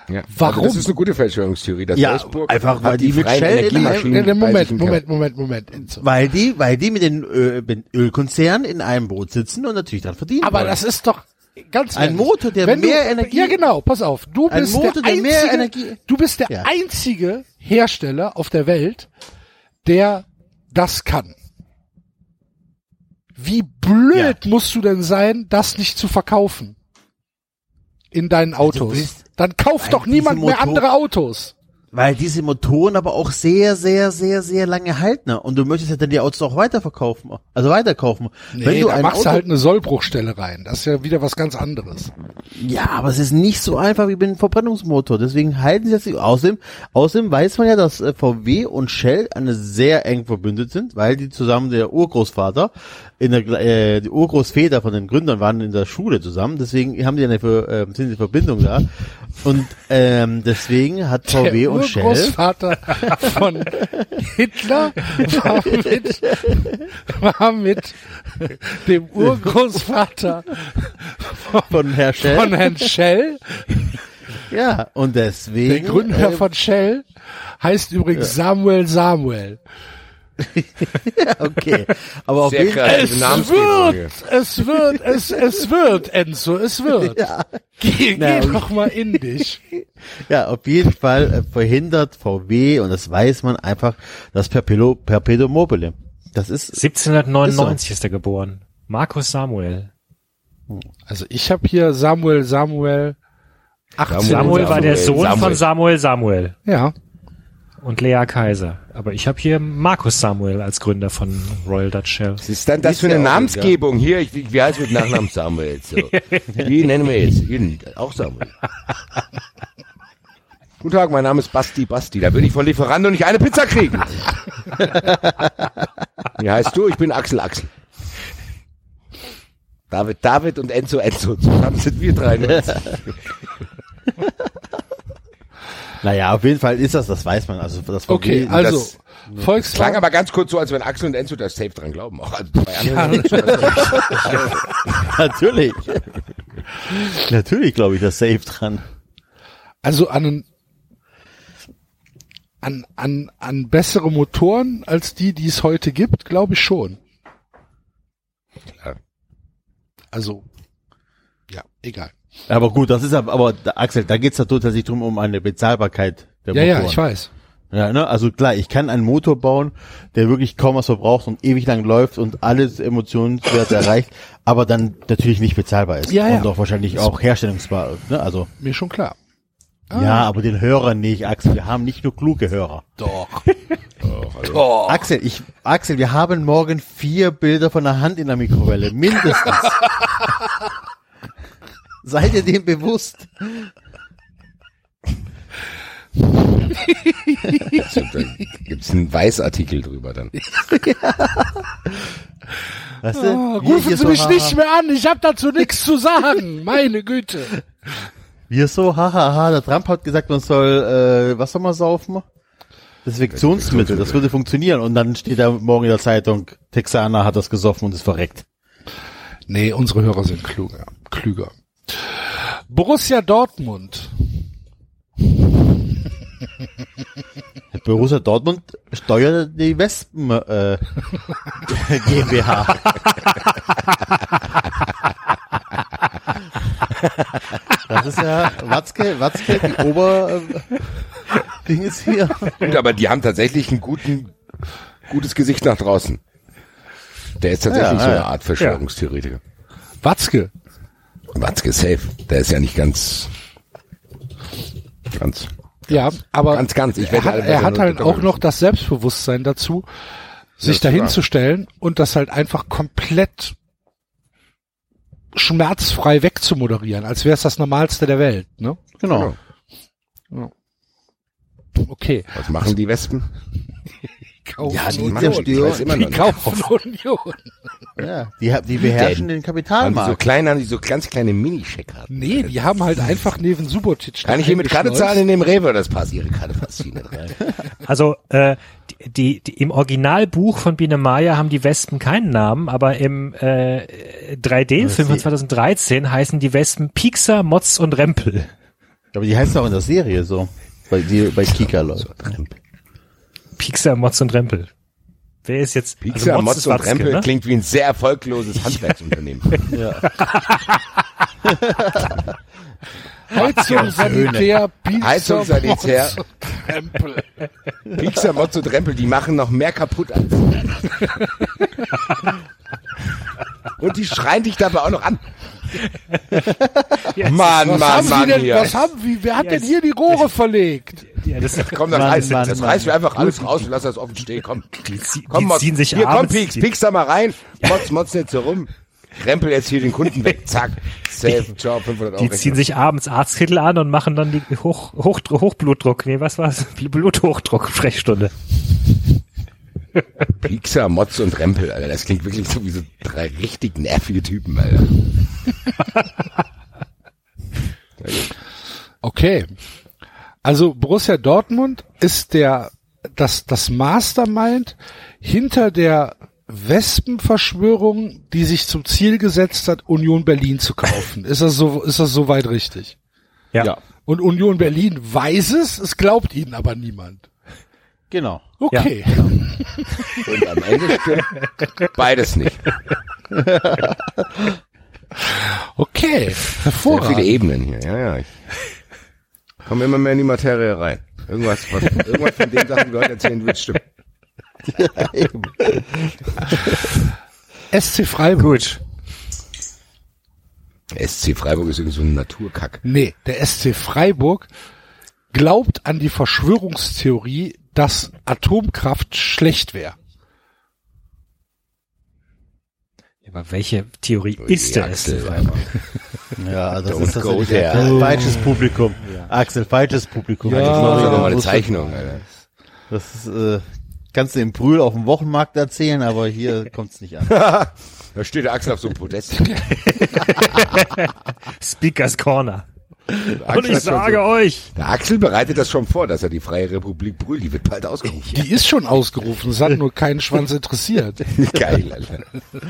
Ja. Warum? Also das ist eine gute Verschwörungstheorie. Dass Ja, Wolfsburg einfach, weil die mit freien Shell Energiemaschinen Moment, Moment. Moment, Moment. Weil die, weil die mit den mit Ölkonzernen in einem Boot sitzen und natürlich dann verdienen. Aber wollen. das ist doch ganz Ein ehrlich, Motor, der wenn mehr du, Energie- Ja, genau, pass auf. Du Ein bist Motor, der der mehr einzige, Energie- du bist der Ja. einzige Hersteller auf der Welt, der das kann. Wie blöd musst du denn sein, das nicht zu verkaufen? In deinen Autos. bist- Dann kauft doch niemand mehr andere Autos. Weil diese Motoren aber auch sehr, sehr, sehr, sehr lange halten. ne? Und du möchtest ja dann die Autos auch weiterverkaufen. Also weiterkaufen. Nee, Wenn du da machst Auto, du halt eine Sollbruchstelle rein. Das ist ja wieder was ganz anderes. Ja, aber es ist nicht so einfach wie mit einem Verbrennungsmotor. Deswegen halten sie das nicht. Außerdem, außerdem weiß man ja, dass äh, VW und Shell eine sehr eng verbündet sind, weil die zusammen der Urgroßvater in der äh, die Urgroßväter von den Gründern waren in der Schule zusammen. Deswegen haben die eine äh, sind die Verbindung da. Und ähm, deswegen hat VW der und Shell Urgroßvater von Hitler war mit, war mit dem Urgroßvater von Herr Shell. von Herrn Shell, ja, und deswegen der Gründer äh, von Shell, heißt übrigens Samuel Samuel. *laughs* okay, aber auf Sehr jeden Fall kreativ. Es wird, es wird, es, es wird, Enzo, es wird. *laughs* Geh, Na, geh doch mal in dich. *laughs* Ja, auf jeden Fall äh, verhindert VW, und das weiß man einfach, das Perpetuum, Perpetuum mobile. Das ist, 1799 ist, er geboren. Markus Samuel. Also ich habe hier Samuel Samuel 18. Samuel war der Sohn Samuel. von Samuel Samuel Ja. Und Lea Kaiser. Aber ich habe hier Markus Samuel als Gründer von Royal Dutch Shell. Was ist denn das Ist für eine Namensgebung? Hier, ich, wie heißt mit Nachnamen Samuel? So. *laughs* Wie nennen wir jetzt? Ihn, auch Samuel. Guten Tag, mein Name ist Basti Basti. Da würde ich von Lieferando nicht eine Pizza kriegen. Wie heißt du? Ich bin Axel Axel. David David und Enzo Enzo. Zusammen sind wir drei. *laughs* naja, auf jeden Fall ist das, das weiß man. Also das VW, Okay, also das klang Volkswagen. aber ganz kurz so, als wenn Axel und Enzo da safe dran glauben. Auch also zwei andere. *laughs* natürlich. natürlich glaube ich das safe dran. Also an, an, an, an bessere Motoren als die, die es heute gibt, glaube ich schon. Klar. Also, ja, egal. Aber gut, das ist aber, aber da- Axel, da geht's ja tatsächlich drum um eine Bezahlbarkeit der Ja, Motoren. ja, ich weiß. Ja, ne? Also klar, ich kann einen Motor bauen, der wirklich kaum was verbraucht und ewig lang läuft und alles Emotionswerte erreicht, *laughs* aber dann natürlich nicht bezahlbar ist. Ja, ja. Und auch wahrscheinlich auch herstellungsbar. Ne? Also Mir schon klar. ja, aber den Hörern nicht, Axel. Wir haben nicht nur kluge Hörer. *laughs* Doch. Axel, ich, Axel, wir haben morgen vier Bilder von der Hand in der Mikrowelle, mindestens. *laughs* Seid ihr dem bewusst? Also, da gibt's einen Weißartikel drüber dann. Weißt du? Oh, rufen hier Sie so, mich haha, nicht mehr an, ich habe dazu nichts zu sagen. Meine Güte. Wir so, hahaha, ha, der Trump hat gesagt, man soll, äh, was soll man saufen? Desinfektionsmittel, das würde funktionieren. Und dann steht da morgen in der Zeitung, Texaner hat das gesoffen und ist verreckt. Nee, unsere Hörer sind kluger. Klüger. Borussia Dortmund. *laughs* Borussia Dortmund steuert die Wespen äh, *laughs* GmbH. Das ist ja Watzke, Watzke, die Ober äh, Ding ist hier. Gut, aber die haben tatsächlich ein guten, gutes Gesicht nach draußen. Der ist tatsächlich Ja, so eine ja. Art Verschwörungstheoretiker. Watzke. Watzke safe. Der ist ja nicht ganz, ganz. Ja, aber Ganz, ganz. Ich er hat, er hat halt doppelt. auch noch das Selbstbewusstsein dazu, sich dahin wahr. zu stellen und das halt einfach komplett schmerzfrei wegzumoderieren, als wäre es das Normalste der Welt. Ne? Genau. Okay. Was machen die Wespen? *laughs* Kaufen Ja, die Union. weiß immer die kaufen Union. Ja, die, die beherrschen den Haben die so Kapitalmarkt. klein, haben die so ganz kleine Minischeckkarten. Nee, die haben halt einfach neben Subotic. Kann ich hier mit Karte zahlen in dem Rewe? Das passt ihre Karte passt nicht rein. Also äh, die, die, die, im Originalbuch von Biene Maya haben die Wespen keinen Namen, aber im äh, 3D-Film von 2013 heißen die Wespen Piekser, Motz und Rempel. Aber die heißt auch in der Serie so. Bei, die, bei Kika läuft. Piekser, Motz und Rempel. Wer ist jetzt? Pixar, also Motz ist und Watzke, Rempel ne? klingt wie ein sehr erfolgloses *laughs* Handwerksunternehmen. *laughs* Heizung, Sanitär, Pizza, Heizung, Sanitär. Motz und Krempel. *laughs* Pixar, Motz und Rempel, die machen noch mehr kaputt als Und die schreien dich dabei auch noch an. *laughs* Mann, Was Mann, Mann, denn, hier. was haben, wie, wer hat denn Yes. hier die Rohre verlegt? Ja, das, Komm, das Mann, reißt, Mann, das Mann. reißt wir einfach alles raus und lass das offen stehen. Komm, die, zie- komm, die Motz. ziehen sich Hier, komm, die, Pix da mal rein. Motz, Motz nicht so rum. Rempel jetzt hier den Kunden weg. *laughs* Zack. Safe. Ciao, 500 Euro. die ziehen sich abends Arztkittel an und machen dann die Hoch, Hoch, Hochblutdruck, nee, was war's? Bluthochdruck, Sprechstunde. Pixar, Motz und Rempel, Alter. Das klingt wirklich so wie so drei richtig nervige Typen, Alter. *laughs* Okay. Also Borussia Dortmund ist der das das Mastermind hinter der Wespenverschwörung, die sich zum Ziel gesetzt hat, Union Berlin zu kaufen. Ist das so ist das soweit richtig? Ja. Ja. Und Union Berlin weiß es, es glaubt ihnen aber niemand. Genau. Okay. *laughs* Und am Ende stimmt beides nicht. *laughs* Okay. Sehr viele Hervorragend. Ebenen hier. Ja, ja. Ich komme immer mehr in die Materie rein. Irgendwas, was, irgendwas von den Sachen, die wir heute erzählen, wird stimmen. Eben. *laughs* SC Freiburg. Gut. SC Freiburg ist irgendwie so ein Naturkack. Nee, der SC Freiburg glaubt an die Verschwörungstheorie, dass Atomkraft schlecht wäre. Aber welche Theorie Oh ist je, der Axel. SC Freiburg? Ja, das Don't ist go das there. falsches Publikum. Axel, falsches Publikum. Ja. Das ist Das, nochmal eine Zeichnung, Alter. das ist, äh, kannst du im Brühl auf dem Wochenmarkt erzählen, aber hier *laughs* kommt's nicht an. Da steht der Axel auf so einem Podest. *laughs* *laughs* Speakers Corner. Und ich sage so, euch, der Axel bereitet das schon vor, dass er die Freie Republik Brühl, die wird bald ausgerufen. Die ist schon ausgerufen, es hat nur keinen Schwanz interessiert. *laughs* Geil, Alter.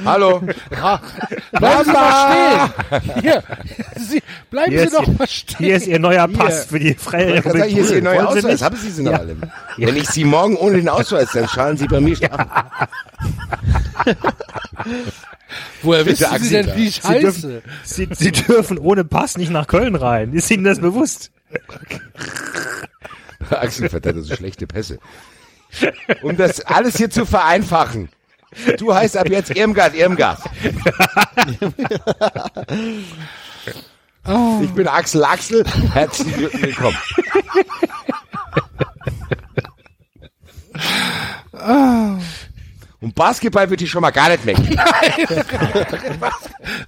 Hallo. Bleiben Sie mal stehen! Hier, Sie, bleiben Hier Sie doch Ihr- mal stehen. hier ist Ihr neuer Pass für die Freie Ich kann sagen, Republik. hier ist Ihr neuer Wollen Sie Ausweis. nicht? Haben Sie sie noch alle? Wenn ich Sie morgen ohne den Ausweis, dann schallen Sie bei mir strafen. Woher wissen Sie Axel, denn, wie ich Sie heiße? dürfen, Sie, Sie dürfen ohne Pass nicht nach Köln rein. Ist Ihnen das bewusst? Axel verteilt so schlechte Pässe. Um das alles hier zu vereinfachen. Du heißt ab jetzt Irmgard Irmgard. Ich bin Axel Axel. Herzlich willkommen. Und Basketball wird hier schon mal gar nicht weg.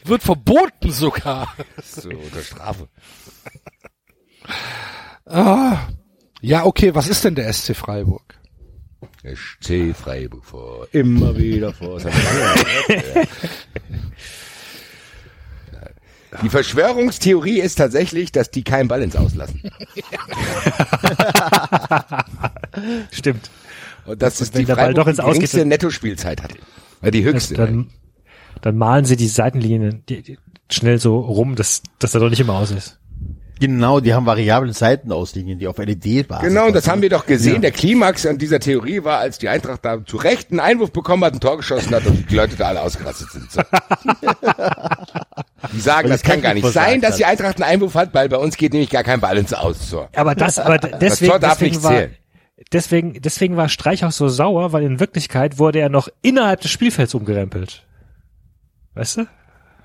Wird verboten sogar. So, unter Strafe. Ja, okay, was ist denn der SC Freiburg? SC Freiburg vor. Immer wieder vor. Die Verschwörungstheorie ist tatsächlich, dass die keinen Ball ins Auslassen. *laughs* Stimmt. Und dass es wenn die der Ball Freiburg doch ins die geringste Nettospielzeit hat. Ja, die höchste. Dann, dann malen Sie die Seitenlinien die, die, schnell so rum, dass, dass er doch nicht immer aus ist. Genau, die haben variable Seitenauslinien, die auf LED waren. Genau, und das haben wir doch gesehen. Der Klimax an dieser Theorie war, als die Eintracht da zu Recht einen Einwurf bekommen hat, ein Tor geschossen hat und die Leute da alle ausgerastet sind. So. Die sagen, Weil das kann gar nicht sein, dass die. Eintracht einen Einwurf hat, weil bei uns geht nämlich gar kein Ball ins Aus. So. Aber das, aber deswegen, Tor darf deswegen nicht war, zählen. Deswegen, deswegen war Streich auch so sauer, weil in Wirklichkeit wurde er noch innerhalb des Spielfelds umgerempelt. Weißt du?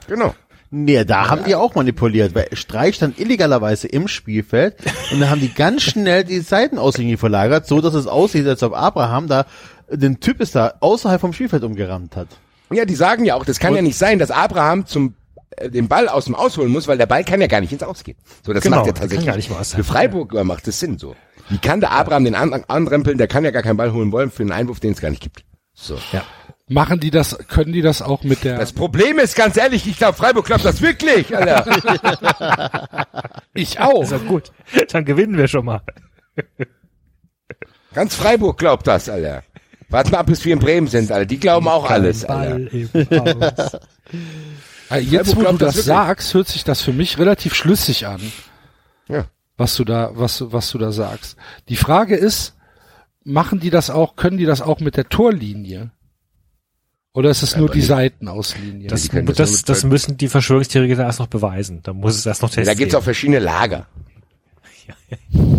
Genau. Nee, da haben die auch manipuliert, weil Streich stand illegalerweise im Spielfeld und dann haben die ganz schnell die Seitenauslinie verlagert, so dass es aussieht, als ob Abraham da den Typ ist da außerhalb vom Spielfeld umgerammt hat. Ja, die sagen ja auch, das kann ja nicht sein, dass Abraham zum den Ball aus dem Ausholen muss, weil der Ball kann ja gar nicht ins Ausgehen. So, das Genau, macht ja tatsächlich. gar nicht mal außerhalb. für Freiburg macht das Sinn so. Wie kann der Abraham den an anrempeln? Der kann ja gar keinen Ball holen wollen für einen Einwurf, den es gar nicht gibt. So. Ja. Machen die das, können die das auch mit der, Das Problem ist, ganz ehrlich, ich glaube, Freiburg glaubt das wirklich, Alter. ich auch. Ist ja gut. Dann gewinnen wir schon mal. Ganz Freiburg glaubt das, Alter. Warten wir ab, bis wir in Bremen sind, Alter. Die glauben auch alles, Alter. Äh, Jetzt, wo du das das sagst, hört sich das für mich relativ schlüssig an, Ja. was du da, was, was du da sagst. Die Frage ist, machen die das auch, können die das auch mit der Torlinie? Oder ist es nur die Seitenauslinie? Das, das das, das müssen die Verschwörungstheoretiker erst noch beweisen. Da muss es erst noch Da testen. gibt's auch verschiedene Lager. *laughs*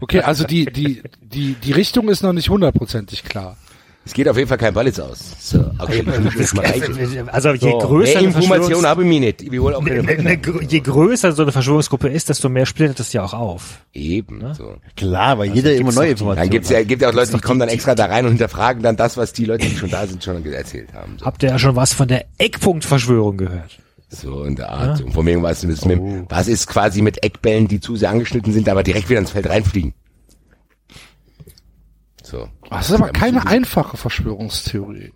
okay, also die, die, die, die Richtung ist noch nicht hundertprozentig klar. Es geht auf jeden Fall kein Ball ins Aus. So, okay, ich muss jetzt mal rein. also je So, größer mehr Information habe ich mir nicht. Ich auch Ne- ne- ne- je größer so eine Verschwörungsgruppe ist, desto mehr splittet es ja auch auf. Eben. So. Klar, weil jeder immer neue Informationen Dann gibt's ja, gibt ja auch Leute, die kommen dann extra da rein und hinterfragen dann das, was die Leute, die schon da sind, schon erzählt haben. So, Habt ihr ja schon was von der Eckpunktverschwörung gehört? so in der Art. Und von wegen was, ist mit, was ist quasi mit Eckbällen, die zu sehr angeschnitten sind, aber direkt wieder ins Feld reinfliegen. So. Das ist aber keine einfache Verschwörungstheorie.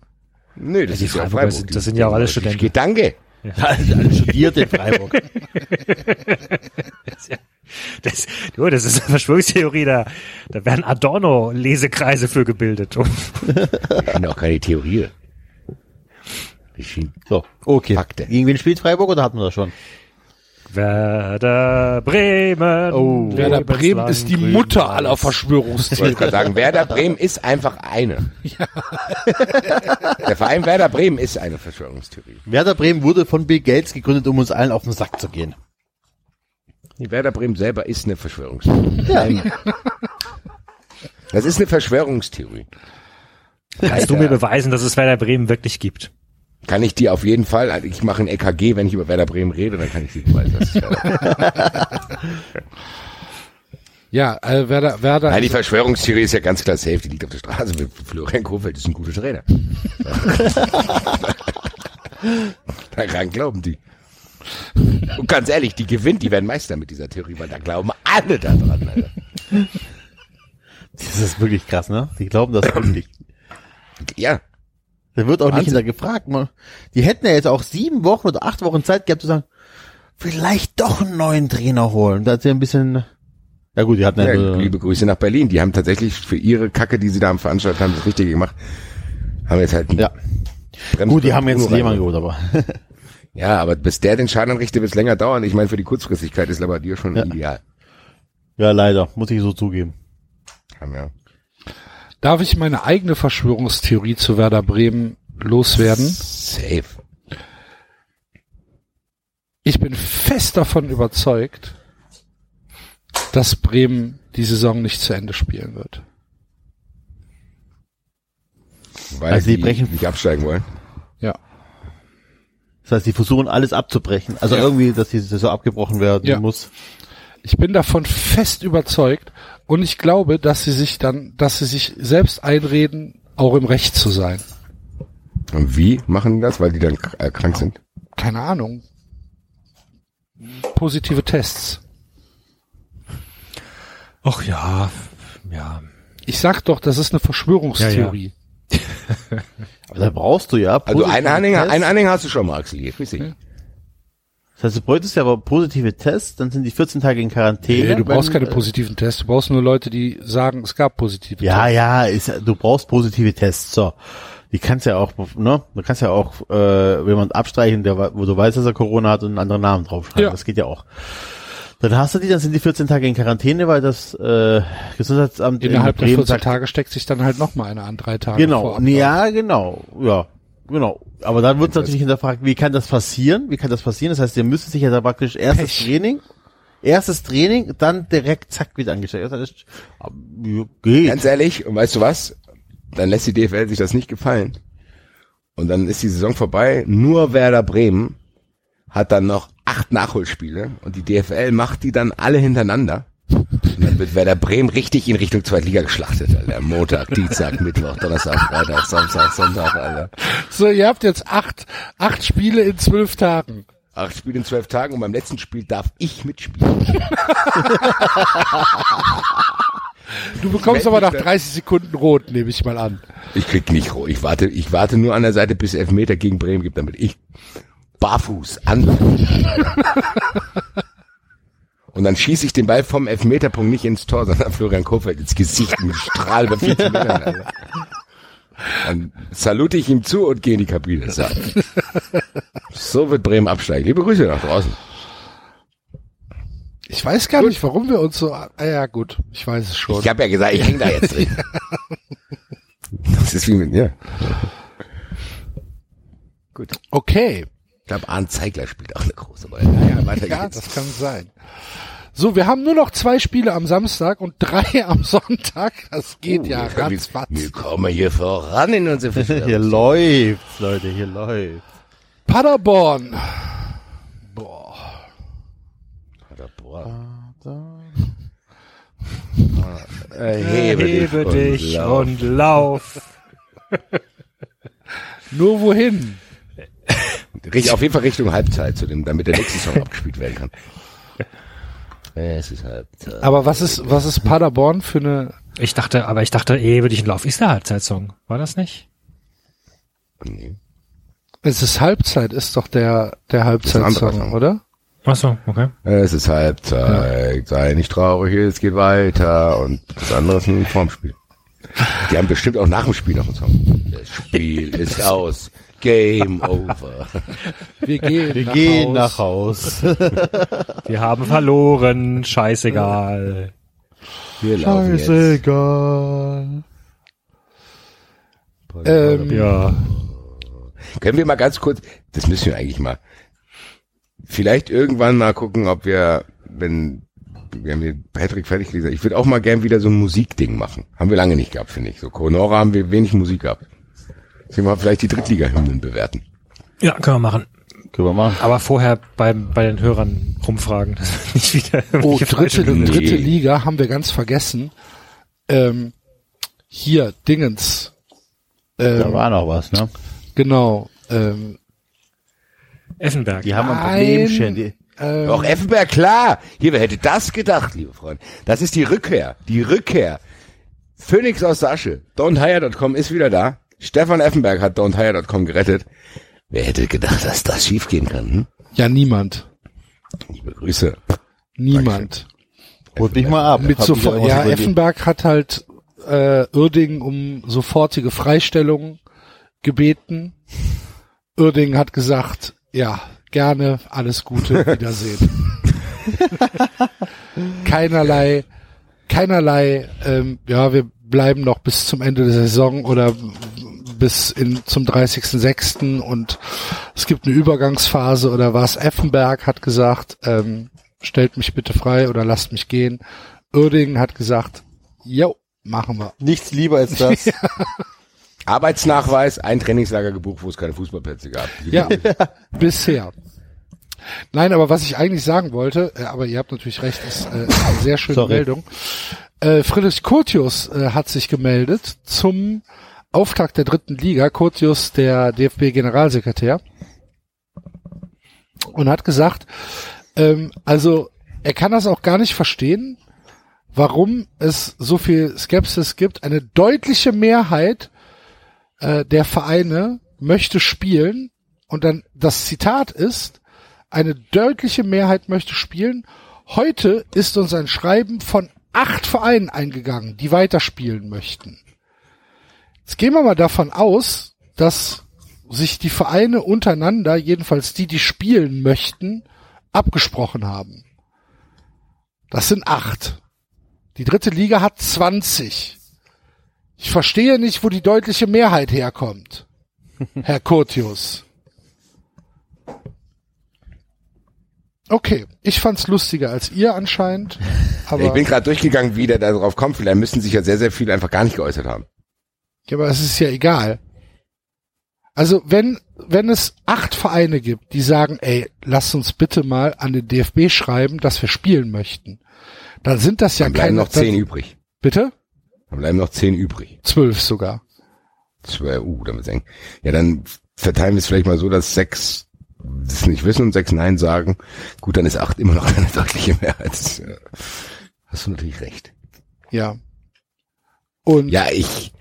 Nö, das die ist ja Freiburger Freiburg. sind- das sind ja auch alle Studenten. Geht danke. Alle studiert in Freiburg. *laughs* Das, jo, das ist eine Verschwörungstheorie, da, da werden Adorno-Lesekreise für gebildet. Ich finde auch keine Theorie. So, okay. Fakte. Gegen wen spielt Freiburg oder hatten wir das schon? Werder Bremen. Oh. Werder Bremen ist die Mutter aller Ich wollte Verschwörungstheorien. gerade sagen, Werder Bremen ist einfach eine. Der Verein Werder Bremen ist eine Verschwörungstheorie. Werder Bremen wurde von Bill Gates gegründet, um uns allen auf den Sack zu gehen. Die Werder Bremen selber ist eine Verschwörungstheorie. Das ist eine Verschwörungstheorie. Kannst du mir beweisen, dass es Werder Bremen wirklich gibt? Kann ich die auf jeden Fall, also ich mache ein EKG, wenn ich über Werder Bremen rede, dann kann ich die es Werder Ja, äh, Werder, Werder, Nein, die Verschwörungstheorie ist ja ganz klar safe, die liegt auf der Straße. Florian Kohfeldt ist ein guter Trainer. *laughs* Daran glauben die. Und ganz ehrlich, die gewinnt, die werden Meister mit dieser Theorie, weil da glauben alle daran. Alter. Das ist wirklich krass, ne? Die glauben das wirklich. Ja, Da wird auch nicht Wahnsinn. hintergefragt. Man, die hätten ja jetzt auch sieben Wochen oder acht Wochen Zeit gehabt zu sagen, vielleicht doch einen neuen Trainer holen. Da hat sie ein bisschen, ja gut, die hatten ja, ja so- liebe Grüße nach Berlin. Die haben tatsächlich für ihre Kacke, die sie da am veranstaltet haben, das Richtige gemacht. Haben jetzt halt ja. Brems- Gut, die haben jetzt Lehmann reingeholt. geholt, aber. *laughs* Ja, aber bis der den Schaden anrichtet, wird es länger dauern. Ich meine, für die Kurzfristigkeit ist Labadia schon Ja. ideal. ja, leider, muss ich so zugeben. Ja. Darf ich meine eigene Verschwörungstheorie zu Werder Bremen loswerden? Safe. Ich bin fest davon überzeugt, dass Bremen die Saison nicht zu Ende spielen wird. Weil Also die brechen- nicht absteigen wollen. Ja. Das heißt, die versuchen alles abzubrechen. Also Ja. irgendwie, dass die Saison abgebrochen werden Ja. muss. Ich bin davon fest überzeugt und ich glaube, dass sie sich dann, dass sie sich selbst einreden, auch im Recht zu sein. Und wie machen die das? Weil die dann äh, krank sind? Keine Ahnung. Positive Tests. Ach ja, ja. Ich sag doch, das ist eine Verschwörungstheorie. *laughs* Aber da brauchst du ja. Also einen Anhänger, einen Anhänger hast du schon mal, Axel. Hier, grüß dich. Das heißt, du bräuchtest ja aber positive Tests, dann sind die 14 Tage in Quarantäne. Nee, du brauchst keine äh, positiven Tests, du brauchst nur Leute, die sagen, es gab positive Ja, Tests. ja, ist, du brauchst positive Tests. So. Die kannst ja auch, ne? Du kannst ja auch äh, jemand abstreichen, der, wo du weißt, dass er Corona hat und einen anderen Namen draufschreiben. Ja. Das geht ja auch. Dann hast du die, dann sind die 14 Tage in Quarantäne, weil das äh, Gesundheitsamt in Innerhalb der Bremen 14 sagt, Tage steckt sich dann halt noch mal eine an drei Tage Genau, vor Ablauf. ja, genau, ja, genau. Aber dann wird natürlich hinterfragt, wie kann das passieren? Wie kann das passieren? Das heißt, ihr müsst sich ja da praktisch erstes Pech. Training, erstes Training, dann direkt zack wieder angestellt. Das ist, ja, geht. Ganz ehrlich, und weißt du was? Dann lässt die DFL sich das nicht gefallen. Und dann ist die Saison vorbei. Nur Werder Bremen hat dann noch acht Nachholspiele und die DFL macht die dann alle hintereinander. Und dann wird Werder Bremen richtig in Richtung Zweitliga geschlachtet, Alter. Montag, Dienstag, Mittwoch, Donnerstag, Freitag, Samstag, Sonntag, Alter. So, ihr habt jetzt acht, acht Spiele in zwölf Tagen. Acht Spiele in zwölf Tagen und beim letzten Spiel darf ich mitspielen. Du bekommst aber nach da- 30 Sekunden rot, nehme ich mal an. Ich krieg nicht roh. Ich warte, ich warte nur an der Seite, bis Elfmeter gegen Bremen gibt, damit ich barfuß an. Und dann schieße ich den Ball vom Elfmeterpunkt nicht ins Tor, sondern Florian Kofeld ins Gesicht mit Strahl über 14 Metern. Dann salute ich ihm zu und gehe in die Kabine. So, so wird Bremen absteigen. Liebe Grüße nach draußen. Ich weiß gar nicht, warum wir uns so, ah, ja gut, ich weiß es schon. Ich habe ja gesagt, ich hänge da jetzt drin. *laughs* Das ist wie mit, ja. Gut. Okay. Ich glaube, Arndt Zeigler spielt auch eine große Rolle. Naja, weiter Ja, geht's. das kann sein. So, wir haben nur noch zwei Spiele am Samstag und drei *laughs* am Sonntag. Das geht ja Oh, wir, ratzfatz. wir kommen hier voran in unsere Hier läuft's, Leute, hier läuft. Paderborn. Boah. Erhebe Hebe dich lauf. und lauf. *laughs* Nur wohin? *laughs* Richt- Auf jeden Fall Richtung Halbzeit, zu dem, damit der nächste Song abgespielt werden kann. Es ist Halbzeit. Aber was ist, was ist Paderborn für eine, Ich dachte, aber ich dachte, Hebe dich und lauf ist der Halbzeitsong. War das nicht? Nee. es ist Halbzeit, ist doch der, der Halbzeitsong, Song. oder? Ach so, okay. Es ist Halbzeit, sei nicht traurig, es geht weiter und das andere ist ein Formspiel. Die haben bestimmt auch nach dem Spiel noch einen Song. Das Spiel ist aus. Game over. *laughs* Wir gehen, Wir nach gehen Haus. nach Haus. *laughs* Wir haben verloren, scheißegal. Wir. Scheißegal. Ähm, Ja. Können wir mal ganz kurz, das müssen wir eigentlich mal, vielleicht irgendwann mal gucken, ob wir, wenn, wir haben hier Patrick fertig gelesen, ich würde auch mal gern wieder so ein Musikding machen. Haben wir lange nicht gehabt, finde ich. So Conora haben wir wenig Musik gehabt. Deswegen mal vielleicht die Drittliga-Hymnen bewerten. Ja, können wir machen. Können wir machen. Aber vorher beim, bei den Hörern rumfragen, *laughs* nicht wieder Oh, dritte, Hymnen- dritte Liga haben wir ganz vergessen. Ähm, hier, Dingens. Da Ähm, war noch was, ne? genau. Ähm, Effenberg. Die haben ein. Problemchen. Die, ähm, Doch, Effenberg, klar. Hier, wer hätte das gedacht, liebe Freunde? Das ist die Rückkehr. Die Rückkehr. Phoenix aus der Asche. Don'tHire.com ist wieder da. Stefan Effenberg hat Don'tHire.com gerettet. Wer hätte gedacht, dass das schiefgehen kann? Hm? ja, niemand. Liebe Grüße. Niemand. holt mich mal ab. Mit sofort, ja, Effenberg hat halt äh, Uerdingen um sofortige Freistellung gebeten. Uerdingen hat gesagt, ja, gerne, alles Gute, *laughs* Wiedersehen. keinerlei, keinerlei, ähm, ja, wir bleiben noch bis zum Ende der Saison oder bis in, zum 30.06. und es gibt eine Übergangsphase oder was. Effenberg hat gesagt, ähm, stellt mich bitte frei oder lasst mich gehen. Uerdingen hat gesagt, jo, machen wir. Nichts lieber als das. *laughs* Arbeitsnachweis, ein Trainingslager gebucht, wo es keine Fußballplätze gab. Ja, bisher. Nein, aber was ich eigentlich sagen wollte, äh, aber ihr habt natürlich recht, ist äh, eine sehr schöne Sorry. Meldung. Äh, Friedrich Kurtius äh, hat sich gemeldet zum Auftakt der dritten Liga. Kurtius, der DFB-Generalsekretär, und hat gesagt, ähm, also er kann das auch gar nicht verstehen, warum es so viel Skepsis gibt. Eine deutliche Mehrheit äh, der Vereine möchte spielen und dann das Zitat ist, eine deutliche Mehrheit möchte spielen. Heute ist uns ein Schreiben von acht Vereinen eingegangen, die weiterspielen möchten. Jetzt gehen wir mal davon aus, dass sich die Vereine untereinander, jedenfalls die, die spielen möchten, abgesprochen haben. Das sind acht. Die dritte Liga hat 20. Ich verstehe nicht, wo die deutliche Mehrheit herkommt. *laughs* Herr Curtius. Okay, ich fand's lustiger als ihr anscheinend, *laughs* ich bin gerade durchgegangen, wie der da drauf kommt. Vielleicht müssen sich ja sehr, sehr viele einfach gar nicht geäußert haben. Ja, aber es ist ja egal. Also wenn, wenn es acht Vereine gibt, die sagen, ey, lasst uns bitte mal an den DFB schreiben, dass wir spielen möchten, dann sind das ja Dann bleiben keine, noch zehn dann, übrig. bitte? Dann bleiben noch zehn übrig. Zwölf sogar. Zwei, uh, damit eng. Ja, dann verteilen wir es vielleicht mal so, dass sechs das nicht wissen und sechs Nein sagen. Gut, dann ist acht immer noch *laughs* eine deutliche Mehrheit. Hast du natürlich recht. Ja. Und Ja, ich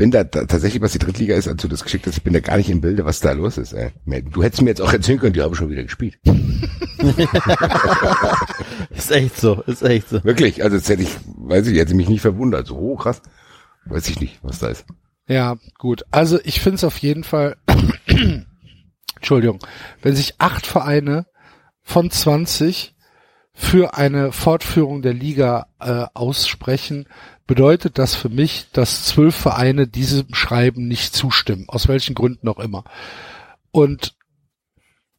bin da, tatsächlich, was die Drittliga ist, als du das geschickt hast, ich bin da gar nicht im Bilde, was da los ist. Ey. Du hättest mir jetzt auch erzählen können, die haben schon wieder gespielt. *laughs* Ist echt so, ist echt so. Wirklich, also das hätte ich, weiß ich, hätte mich nicht verwundert. So, oh, krass. Weiß ich nicht, was da ist. Ja, gut. Also ich finde es auf jeden Fall, *clears throat* Entschuldigung, wenn sich acht Vereine von 20 für eine Fortführung der Liga äh, aussprechen, bedeutet das für mich, dass zwölf Vereine diesem Schreiben nicht zustimmen, aus welchen Gründen auch immer. Und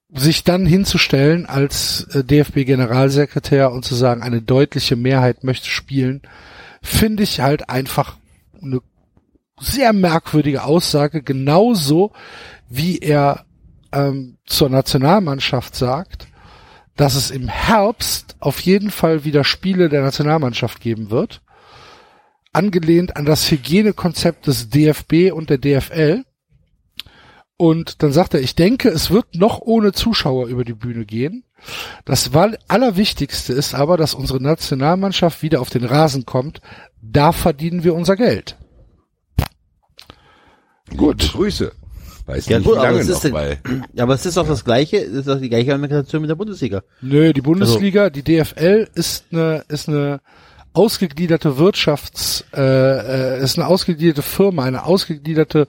sich dann hinzustellen als äh, DFB-Generalsekretär und zu sagen, eine deutliche Mehrheit möchte spielen, finde ich halt einfach eine sehr merkwürdige Aussage, genauso wie er ähm, zur Nationalmannschaft sagt, dass es im Herbst auf jeden Fall wieder Spiele der Nationalmannschaft geben wird, angelehnt an das Hygienekonzept des DFB und der DFL. Und dann sagt er, ich denke, es wird noch ohne Zuschauer über die Bühne gehen. Das Allerwichtigste ist aber, dass unsere Nationalmannschaft wieder auf den Rasen kommt. Da verdienen wir unser Geld. Gut. Grüße. Weiß Ja, nicht, gut, wie aber lange es noch, ist denn- weil *clears throat* Ja, aber es ist auch das gleiche, es ist auch die gleiche Argumentation mit der Bundesliga. Nö, die Bundesliga, die DFL ist eine ist eine ausgegliederte Wirtschafts äh, äh, ist eine ausgegliederte Firma, eine ausgegliederte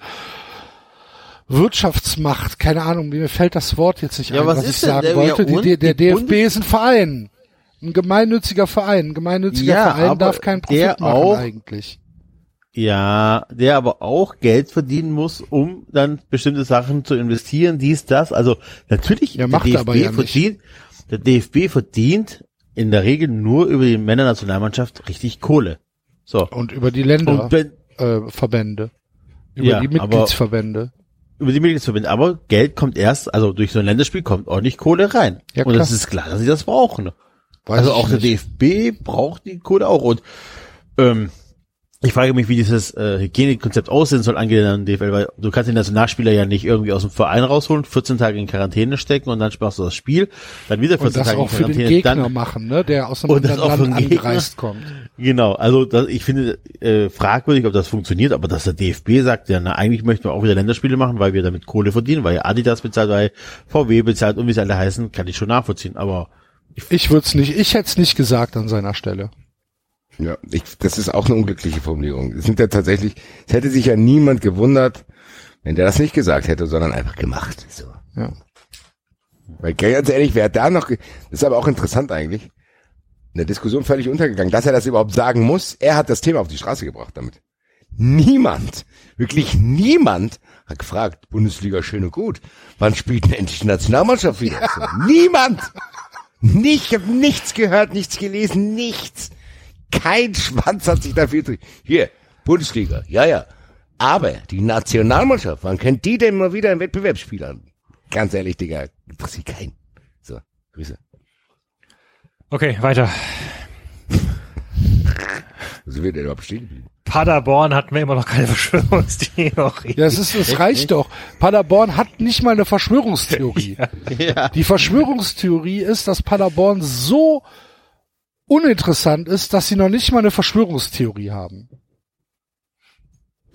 Wirtschaftsmacht, keine Ahnung, mir fällt das Wort jetzt nicht Ja, ein, was was, ich sagen der- wollte. ja, die, der die DFB Bundes- ist ein Verein. Ein gemeinnütziger Verein. Ein gemeinnütziger Ja, Verein darf keinen Profit der machen auch- eigentlich. Ja, der aber auch Geld verdienen muss, um dann bestimmte Sachen zu investieren, dies, das. Also natürlich, er aber ja nicht. verdient, der DFB verdient in der Regel nur über die Männernationalmannschaft richtig Kohle. So. Und über die Länder, Und wenn, äh, Verbände. Über Ja, die aber- Mitgliedsverbände. über die Mitgliedsverbände. Aber Geld kommt erst, also durch so ein Länderspiel kommt ordentlich Kohle rein. Ja, und klar. das ist klar, dass sie das brauchen. Weiß also auch der. DFB braucht die Kohle auch. Und ähm, ich frage mich, wie dieses äh, Hygienekonzept aussehen soll angelehnt an den DFL, weil du kannst den Nationalspieler ja nicht irgendwie aus dem Verein rausholen, 14 Tage in Quarantäne stecken und dann machst du das Spiel, dann wieder 14 Und das Tage auch in für den Quarantäne, Gegner dann machen, ne, der aus Und das anderen auch für Land angereist kommt. Genau, also das, ich finde äh, fragwürdig, ob das funktioniert, aber dass der DFB sagt, ja, na, eigentlich möchten wir auch wieder Länderspiele machen, weil wir damit Kohle verdienen, weil Adidas bezahlt, weil VW bezahlt und wie sie alle heißen, kann ich schon nachvollziehen, aber Ich würde es nicht, ich hätte es nicht gesagt an seiner Stelle. Ja, ich, das ist auch eine unglückliche Formulierung. Es sind ja tatsächlich, es hätte sich ja niemand gewundert, wenn der das nicht gesagt hätte, sondern einfach gemacht. So. Ja. Weil ganz ehrlich, wer hat da noch, das ist aber auch interessant eigentlich, in der Diskussion völlig untergegangen, dass er das überhaupt sagen muss. Er hat das Thema auf die Straße gebracht damit. Niemand, wirklich niemand hat gefragt, Bundesliga schön und gut, wann spielt denn endlich die Nationalmannschaft wieder? So, *laughs* niemand! Nicht, ich habe nichts gehört, nichts gelesen, nichts. Kein *laughs* Schwanz hat sich dafür interessiert. Hier, Bundesliga, ja, ja. Aber die Nationalmannschaft, wann kennt die denn mal wieder ein Wettbewerbsspiel an? Ganz ehrlich, Digga, interessiert keinen. So, Grüße. Okay, weiter. *laughs* So wird er überhaupt stehen geblieben. Paderborn hat mir immer noch keine Verschwörungstheorie. Ja, es ist, es reicht doch. Paderborn hat nicht mal eine Verschwörungstheorie. *laughs* ja. Die Verschwörungstheorie ist, dass Paderborn so uninteressant ist, dass sie noch nicht mal eine Verschwörungstheorie haben.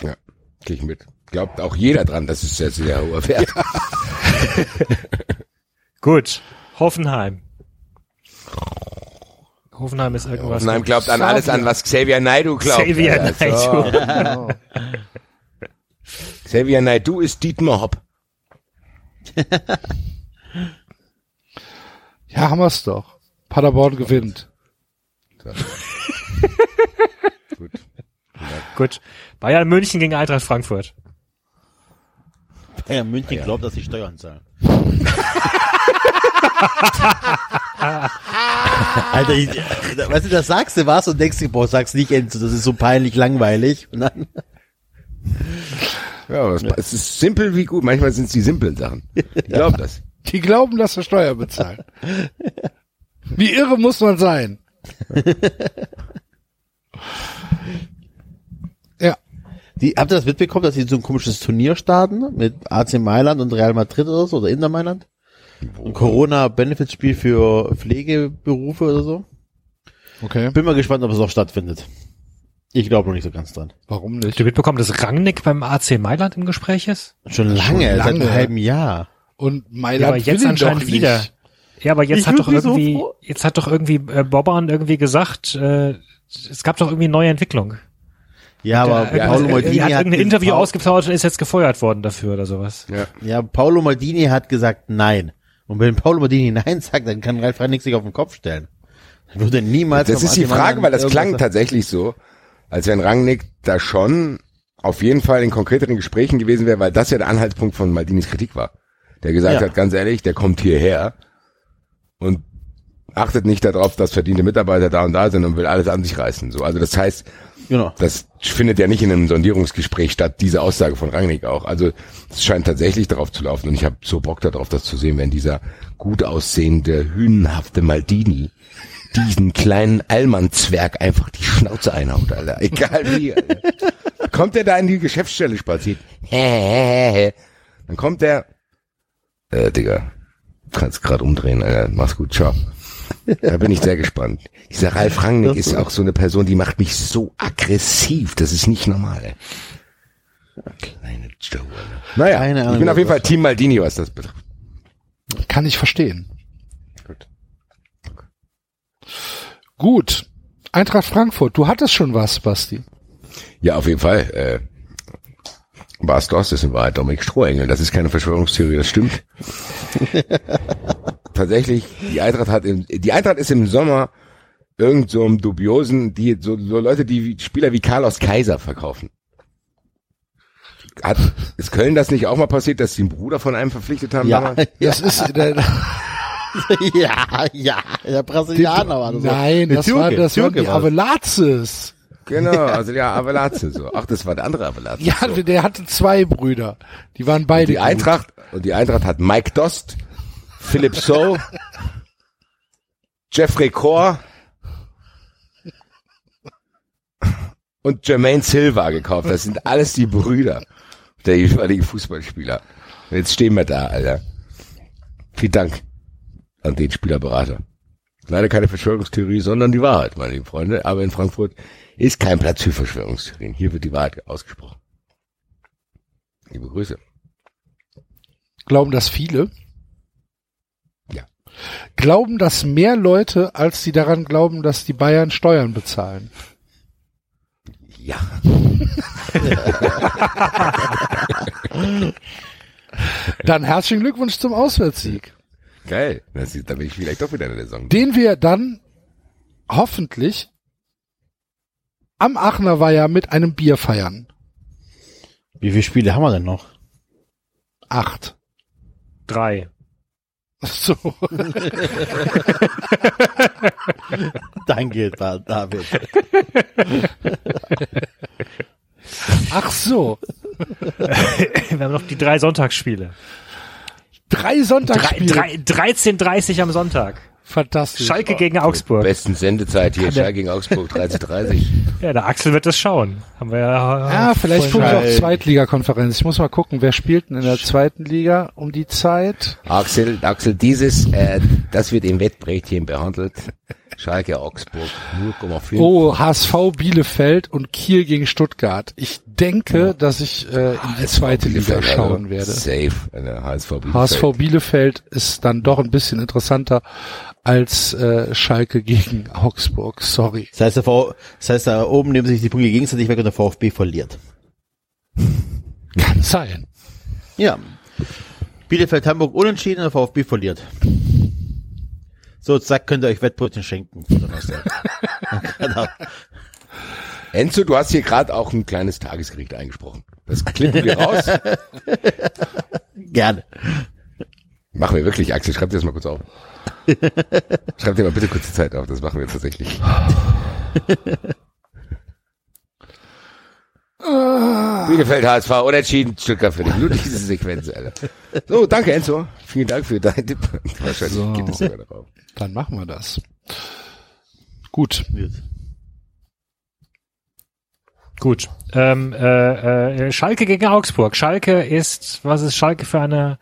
Ja, gehe ich mit. Glaubt auch jeder dran, das ist sehr, sehr hoher Wert. *laughs* Gut. Hoffenheim. Hoffenheim ist irgendwas. Hoffenheim glaubt an alles an, was Xavier Naidoo glaubt. Xavier Alter. So. Naidoo. Xavier Naidoo ist Dietmar Hopp. Ja, haben wir's doch. Paderborn gewinnt. *laughs* Gut. Gut. Bayern München gegen Eintracht Frankfurt. Bayern München glaubt, dass sie Steuern zahlen. *laughs* Alter, ich, weißt du, das sagst du was und denkst dir, boah, sag's nicht Enzo, das ist so peinlich langweilig. Und dann, Ja, aber es, es ist simpel wie gut. Manchmal sind es die simplen Sachen. Ich glaube das. Die glauben, dass sie Steuer bezahlen. Wie irre muss man sein? *laughs* ja. die, habt ihr das mitbekommen, dass sie so ein komisches Turnier starten mit AC Mailand und Real Madrid oder so, oder Inter Mailand? Ein Corona-Benefits-Spiel für Pflegeberufe oder so? Okay. Bin mal gespannt, ob es auch stattfindet. Ich glaube noch nicht so ganz dran. Warum Habt nicht? ihr mitbekommen, dass Rangnick beim AC Mailand im Gespräch ist? Schon lange, seit lange. einem halben Jahr. Und Ja, Mailand aber jetzt anscheinend doch wieder. Nicht. Ja, aber jetzt Ich hat doch so irgendwie, froh. jetzt hat doch irgendwie äh, Boban irgendwie gesagt, äh, es gab doch irgendwie eine neue Entwicklung. Ja, aber Der, Paolo Maldini hat hat irgendein Interview gesagt- ausgetauscht und ist jetzt gefeuert worden dafür oder sowas. Ja. Ja, Paolo Maldini hat gesagt nein. Und wenn Paolo Maldini nein sagt, dann kann Ralf Rangnick sich auf den Kopf stellen. Er würde niemals. Das ist die Frage, weil das klang tatsächlich so, als wenn Rangnick da schon auf jeden Fall in konkreteren Gesprächen gewesen wäre, weil das ja der Anhaltspunkt von Maldinis Kritik war. Der gesagt Ja. hat, ganz ehrlich, der kommt hierher und achtet nicht darauf, dass verdiente Mitarbeiter da und da sind und will alles an sich reißen. So, also das heißt, Genau. das findet ja nicht in einem Sondierungsgespräch statt, diese Aussage von Rangnick auch. Also es scheint tatsächlich darauf zu laufen und ich habe so Bock darauf, das zu sehen, wenn dieser gut aussehende, hünenhafte Maldini diesen kleinen Allmann-Zwerg einfach die Schnauze einhaut, Alter. *laughs* Egal wie. Alter. kommt er da in die Geschäftsstelle spaziert. Dann kommt der, äh, Digga, kannst gerade umdrehen, Alter. Mach's gut, ciao. Da bin ich sehr gespannt. Dieser Ralf Rangnick ist auch so eine Person, die macht mich so aggressiv. Das ist nicht normal. Kleine Joe. Naja, Keine Ahnung, ich bin auf jeden Fall Team Maldini, was das betrifft. Kann ich verstehen. Gut. Gut. Eintracht Frankfurt, du hattest schon was, Basti. Ja, auf jeden Fall. Äh, Bas Dost ist in Wahrheit Dominik Strohengel. Das ist keine Verschwörungstheorie, das stimmt. *laughs* Tatsächlich, die Eintracht hat im, die Eintracht ist im Sommer irgend so einem dubiosen, die, so, so Leute, die Spieler wie Carlos Kaiser verkaufen. Hat, ist Köln das nicht auch mal passiert, dass sie einen Bruder von einem verpflichtet haben? Ja, damals? Das ist *laughs* ja, ja, der Brasilianer war das. nein, das Türke, war das waren Türke die. Avelazes. Genau, also ja, Avalatze so. Ach, das war der andere Avalatze. Ja, so. der hatte zwei Brüder. Die waren beide Die gut. Eintracht, und die Eintracht hat Mike Dost, Philipp So, Jeffrey Core und Jermaine Silva gekauft. Das sind alles die Brüder der jeweiligen Fußballspieler. Und jetzt stehen wir da, Alter. Vielen Dank an den Spielerberater. Leider keine Verschwörungstheorie, sondern die Wahrheit, meine lieben Freunde. Aber in Frankfurt ist kein Platz für Verschwörungstheorien. Hier wird die Wahrheit ausgesprochen. Liebe Grüße. Glauben das viele? Ja. Glauben das mehr Leute, als die daran glauben, dass die Bayern Steuern bezahlen? Ja. *laughs* Dann herzlichen Glückwunsch zum Auswärtssieg, Geil. Das ist, da bin ich vielleicht doch wieder in der Saison. den wir dann hoffentlich am Aachener Weiher mit einem Bier feiern. Wie viele Spiele haben wir denn noch? Acht. Drei. So. *laughs* Danke, da- David. Ach so. Wir haben noch die drei Sonntagsspiele. Drei Drei, Sonntagsspiele. drei, 13.30 am Sonntag. Fantastisch. Schalke gegen Augsburg. Besten Sendezeit hier, Schalke gegen Augsburg, 13.30 *laughs* Ja, der Axel wird das schauen. Haben wir ja. Ja, vielleicht gucke ich Scheiße. auf Zweitligakonferenz. Ich muss mal gucken, wer spielt denn in der zweiten Liga um die Zeit? Axel, Axel, dieses, äh, das wird im Wettbrötchen behandelt. Schalke Augsburg, 0,5. Oh, HSV Bielefeld und Kiel gegen Stuttgart. Ich denke, dass ich äh, in die zweite Liga Bielefeld, schauen also werde. Safe, HSV Bielefeld. HSV Bielefeld ist dann doch ein bisschen interessanter als äh, Schalke gegen Augsburg. Sorry. Das heißt, das heißt, da oben nehmen sich die Punkte gegenseitig weg und der VfB verliert. Kann sein. Ja. Bielefeld Hamburg unentschieden, der VfB verliert. So, zack, könnt ihr euch Wettbrötchen schenken. *laughs* genau. Enzo, du hast hier gerade auch ein kleines Tagesgericht eingesprochen. Das klippen wir raus. *laughs* Gerne. Machen wir wirklich, Axel, schreib dir das mal kurz auf. Schreib dir mal bitte kurz die Zeit auf, das machen wir tatsächlich. Bielefeld HSV unentschieden, Stuttgart für die blutige Sequenz, Alter. So, danke Enzo. Vielen Dank für deinen Tipp. Wahrscheinlich So. geht es sogar darauf. Dann machen wir das. Gut. Gut. Ähm, äh, äh, Schalke gegen Augsburg. Schalke ist, was ist Schalke für eine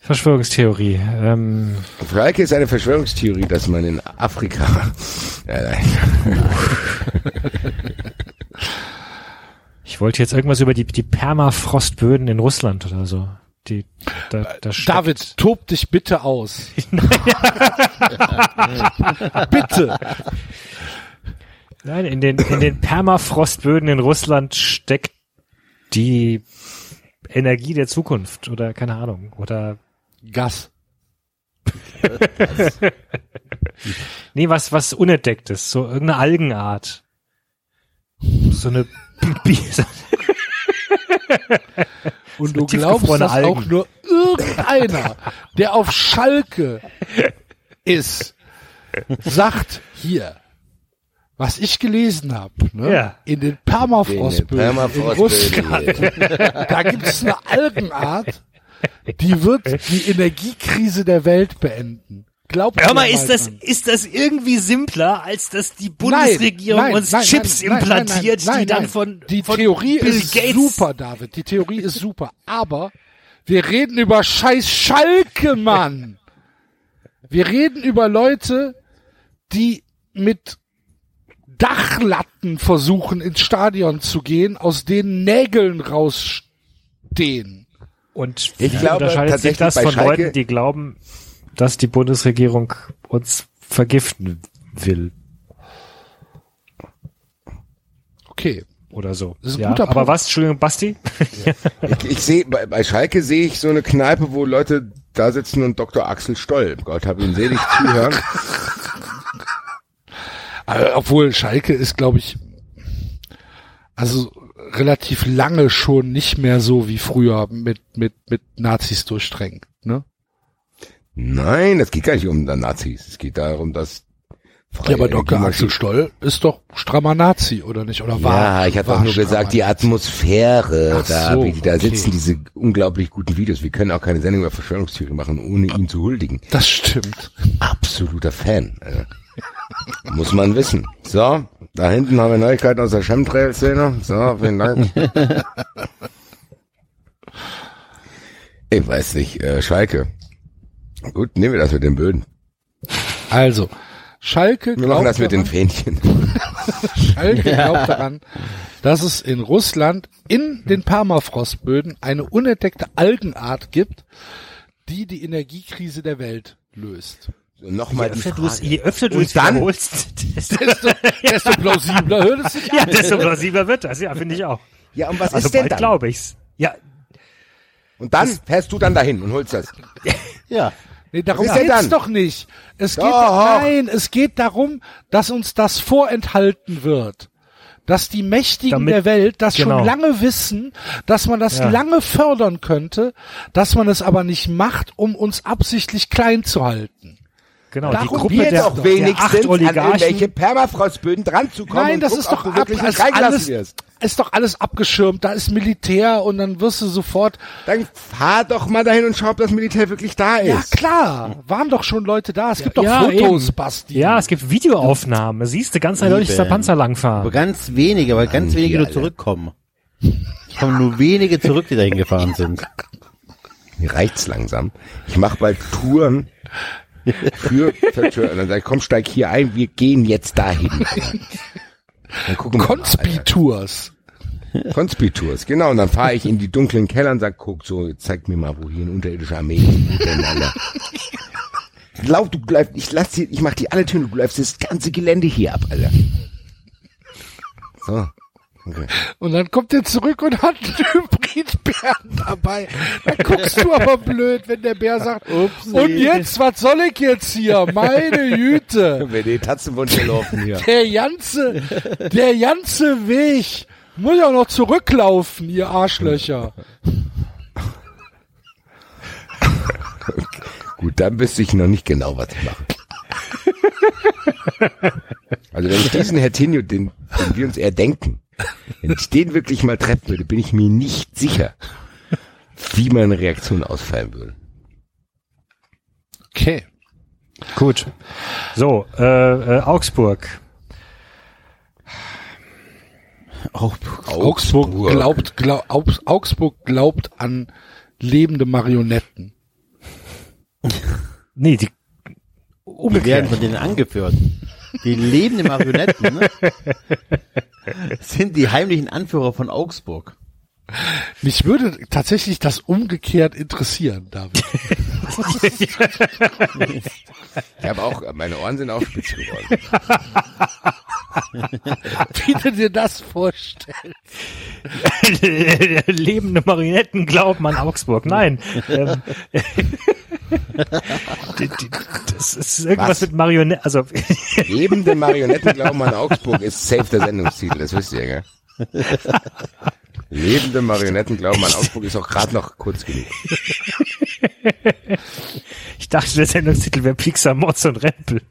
Verschwörungstheorie? Ähm, Schalke ist eine Verschwörungstheorie, dass man in Afrika, *laughs* ja, nein. ich wollte jetzt irgendwas über die, die Permafrostböden in Russland oder so. Die, da, da David, tob dich bitte aus. *laughs* bitte. Nein, in den, in den Permafrostböden in Russland steckt die Energie der Zukunft oder keine Ahnung. Oder Gas. *laughs* nee, was, was unentdecktes, so irgendeine Algenart. So eine *laughs* Und du glaubst, dass auch Algen. nur irgendeiner, der auf Schalke *laughs* ist, sagt, hier, was ich gelesen habe, ne, Ja. in den Permafrostböden in Permafrostböden Russland, *laughs* da gibt es eine Algenart, die wird die Energiekrise der Welt beenden. Glaubt Hör mal, ist das, ist das irgendwie simpler, als dass die Bundesregierung nein, uns nein, Chips nein, nein, implantiert, nein, nein, die dann nein. von, Die von Theorie Bill ist Gates super, David. Die Theorie ist super. Aber wir reden über scheiß Schalke, Mann. Wir reden über Leute, die mit Dachlatten versuchen, ins Stadion zu gehen, aus denen Nägeln rausstehen. Und Ich glaube unterscheidet sich tatsächlich das von Schalke- Leuten, die glauben, dass die Bundesregierung uns vergiften will Okay. oder so. Das ist ein ja, guter aber Punkt. was, Entschuldigung, Basti? *laughs* Ich, ich sehe, bei, bei Schalke sehe ich so eine Kneipe, wo Leute da sitzen und Dr. Axel Stoll, Gott hab ihn selig zuhören. *laughs* Aber obwohl Schalke ist, glaube ich, also relativ lange schon nicht mehr so wie früher mit, mit, mit Nazis durchdrängt, ne? Nein, es geht gar nicht um Nazis. Es geht darum, dass freie Ja, aber Dr. Axel Stoll ist doch strammer Nazi, oder nicht? Oder war? Ja, ich habe doch nur gesagt, die. Atmosphäre, Ach da, so, wie die da okay. sitzen, diese unglaublich guten Videos. Wir können auch keine Sendung über Verschwörungstheorie machen, ohne ihn zu huldigen. Das stimmt. Absoluter Fan. Muss man wissen. So, da hinten haben wir Neuigkeiten aus der Chemtrail-Szene. So, vielen Dank. ich weiß nicht, äh, Schalke. Gut, nehmen wir das mit den Böden. Also, Schalke Wir machen glaubt das mit den daran, Fähnchen. *laughs* Schalke glaubt daran, dass es in Russland in den Permafrostböden eine unentdeckte Algenart gibt, die die Energiekrise der Welt löst. Nochmal die Frage. je öfter du es dann- wiederholst, *laughs* desto, Desto, plausibler hört es sich ja, an. desto *laughs* plausibler wird das. Ja, finde ich auch. Ja, und was Also ist denn dann? glaube ich's. Ja, Und dann fährst du dann dahin und holst das. *laughs* Ja. Nee, darum geht's dann? doch nicht. Es geht, Doch. nein, es geht darum, dass uns das vorenthalten wird. Dass die Mächtigen Damit- der Welt das genau. schon lange wissen, dass man das Ja. lange fördern könnte, dass man es aber nicht macht, um uns absichtlich klein zu halten. Genau. Darum die Gruppe der, doch der wenigstens acht an irgendwelche. Permafrostböden dran zu kommen Nein, das guck, ist doch du ab, wirklich ist alles, wirst. ist doch alles abgeschirmt. Da ist Militär und dann wirst du sofort. Dann fahr doch mal dahin und schau, ob das Militär wirklich da ist. Ja klar, waren doch schon Leute da. Es gibt doch Ja, Fotos, eben. Basti. Ja, es gibt Videoaufnahmen. Siehst du ganz eindeutig, dass der. Panzer Aber langfahren. ganz wenige, weil ganz Mann, wenige die nur zurückkommen. Es kommen nur wenige zurück, die dahin gefahren sind. Mir reicht's langsam. Ich mache bald Touren für Verschwör- und dann sag ich, komm, steig hier ein, wir gehen jetzt dahin. Alter. Conspitours, genau. Und dann fahre ich in die dunklen Keller und sag, guck, so, zeig mir mal, wo hier eine unterirdische Armee miteinander. Lauf, du bleib, ich lass dir, ich mach dir alle Türen, du bleibst das ganze Gelände hier ab, Alter. So. Okay. Und dann kommt er zurück und hat einen Hybridbären dabei. Dann guckst du aber blöd, wenn der Bär sagt, und jetzt, was soll ich jetzt hier? Meine Güte. Wenn die Tatzenwunsch gelaufen hier. Der ganze, der ganze Weg muss ja auch noch zurücklaufen, ihr Arschlöcher. *laughs* Gut, dann wüsste ich noch nicht genau, was ich mache. Also wenn ich diesen Herr Tinio, den, den wir uns eher denken, wenn ich den wirklich mal treffen würde, bin ich mir nicht sicher, wie meine Reaktion ausfallen würde. Okay. Gut. So, äh, äh, Augsburg. Augsburg glaubt, glaub, Augs- Augsburg glaubt an lebende Marionetten. Nee, die Die werden umgekehrt. von denen angeführt. Die lebenden Marionetten ne? *laughs* sind die heimlichen Anführer von Augsburg. Mich würde tatsächlich das umgekehrt interessieren, David. *laughs* Ich habe auch, meine Ohren sind auch spitz geworden. *laughs* Wie du dir das vorstellst. Lebende Marionetten glauben an Augsburg. Nein. Die, die, das ist irgendwas Was? mit Marionetten. Also Lebende Marionetten glauben an Augsburg ist safe der Sendungstitel, das wisst ihr, gell? Lebende Marionetten glauben an Augsburg ist auch gerade noch kurz genug. ich dachte, der Sendungstitel wäre Pixar, Mods und Rempel.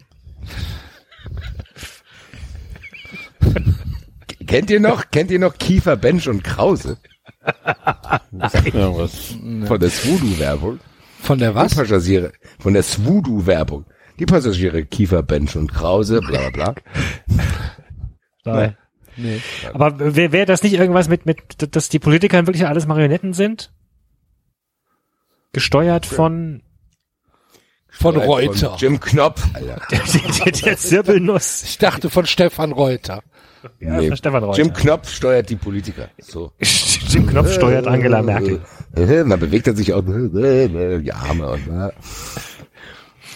Kennt ihr noch, kennt ihr noch Kiefer, Bench und Krause Irgendwas. von der Swoodoo-Werbung? Von der was? Die Passagiere, von der Swoodoo-Werbung. Die Passagiere Kiefer, Bench und Krause, bla bla bla. *laughs* Nein. Aber wäre wär das nicht irgendwas mit, mit, dass die Politiker wirklich alles Marionetten sind? Gesteuert von Von Von Reuter. Jim Knopf, Alter. *laughs* der, der, der Zirbelnuss. Ich dachte von Stefan Reuter. Ja, Nee, von Stefan Reuter. Jim Knopf steuert die Politiker. So. *laughs* Jim Knopf steuert Angela Merkel. *laughs* Dann bewegt er sich auch die Arme und äh.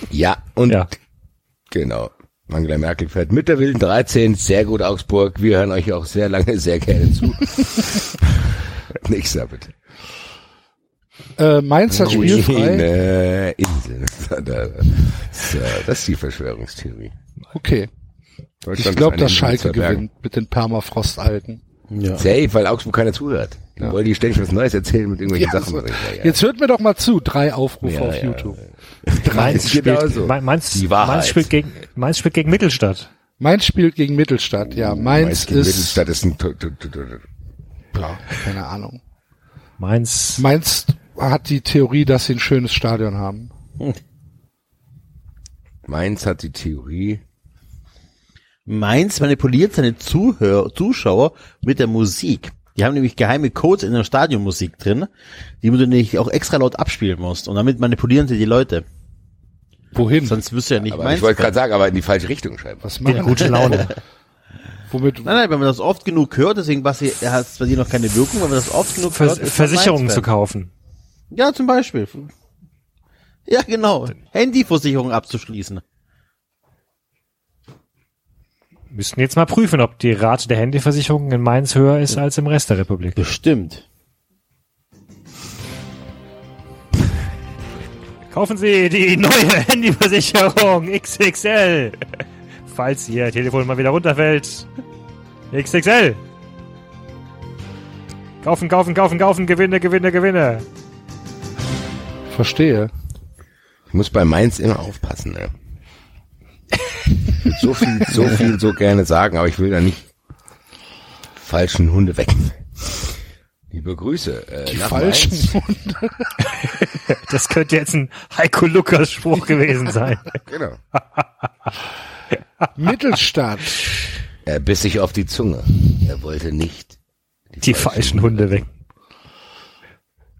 ja und Ja. genau. Angela Merkel fährt mit der wilden 13. Sehr gut Augsburg. Wir hören euch auch sehr lange sehr gerne zu. Nächster bitte. Äh, Mainz hat spielfrei. Grüne Insel. *laughs* So, Das ist die Verschwörungstheorie. Okay. Ich glaube, dass Schalke gewinnt mit den Permafrost-Alten. Ja. Safe, weil Augsburg keiner zuhört. Die wollen die ständig was Neues erzählen mit irgendwelchen Ja, Sachen. so. Ja, ja. Jetzt hört mir doch mal zu. Drei Aufrufe Ja, auf ja. YouTube. *laughs* Mainz spielt, genau so. Ma- Mainz, Die Wahrheit. Mainz spielt gegen, Mainz spielt gegen Mittelstadt. Mainz spielt gegen Mittelstadt. Ja, Mainz, gegen ist, Mittelstadt ist ein, ja, keine Ahnung. Mainz, Mainz hat die Theorie, dass sie ein schönes Stadion haben. *laughs* Mainz hat die Theorie, Mainz manipuliert seine Zuhör Zuschauer mit der Musik. Die haben nämlich geheime Codes in der Stadionmusik drin, die du nicht auch extra laut abspielen musst. Und damit manipulieren sie die Leute. Wohin? Sonst wirst du ja nicht aber Mainz. ich wollte gerade sagen, aber in die falsche Richtung scheinbar. Was machen gute Laune. *laughs* Womit? Nein, nein, wenn man das oft genug hört, deswegen Basti, er hat bei dir noch keine Wirkung, wenn man das oft genug Vers hört, Versicherungen zu kaufen. Ja, zum Beispiel. Ja, genau. Handyversicherung abzuschließen. Müssten jetzt mal prüfen, ob die Rate der Handyversicherungen in Mainz höher ist als im Rest der Republik. Bestimmt. Kaufen Sie die neue Handyversicherung XXL. Falls Ihr Telefon mal wieder runterfällt. XXL. Kaufen, kaufen, kaufen, kaufen, Gewinne, Gewinne, Gewinne. Verstehe. Ich muss bei Mainz immer aufpassen. Ne? So viel, so viel, so gerne sagen, aber ich will da nicht falschen Hunde wecken. Liebe Grüße. Äh, Die falschen Mainz. Hunde. *laughs* Das könnte jetzt ein Heiko Lukas Spruch gewesen sein. *laughs* Genau. *laughs* Mittelstadt. Er biss sich auf die Zunge. Er wollte nicht. Die falschen Hunde weg.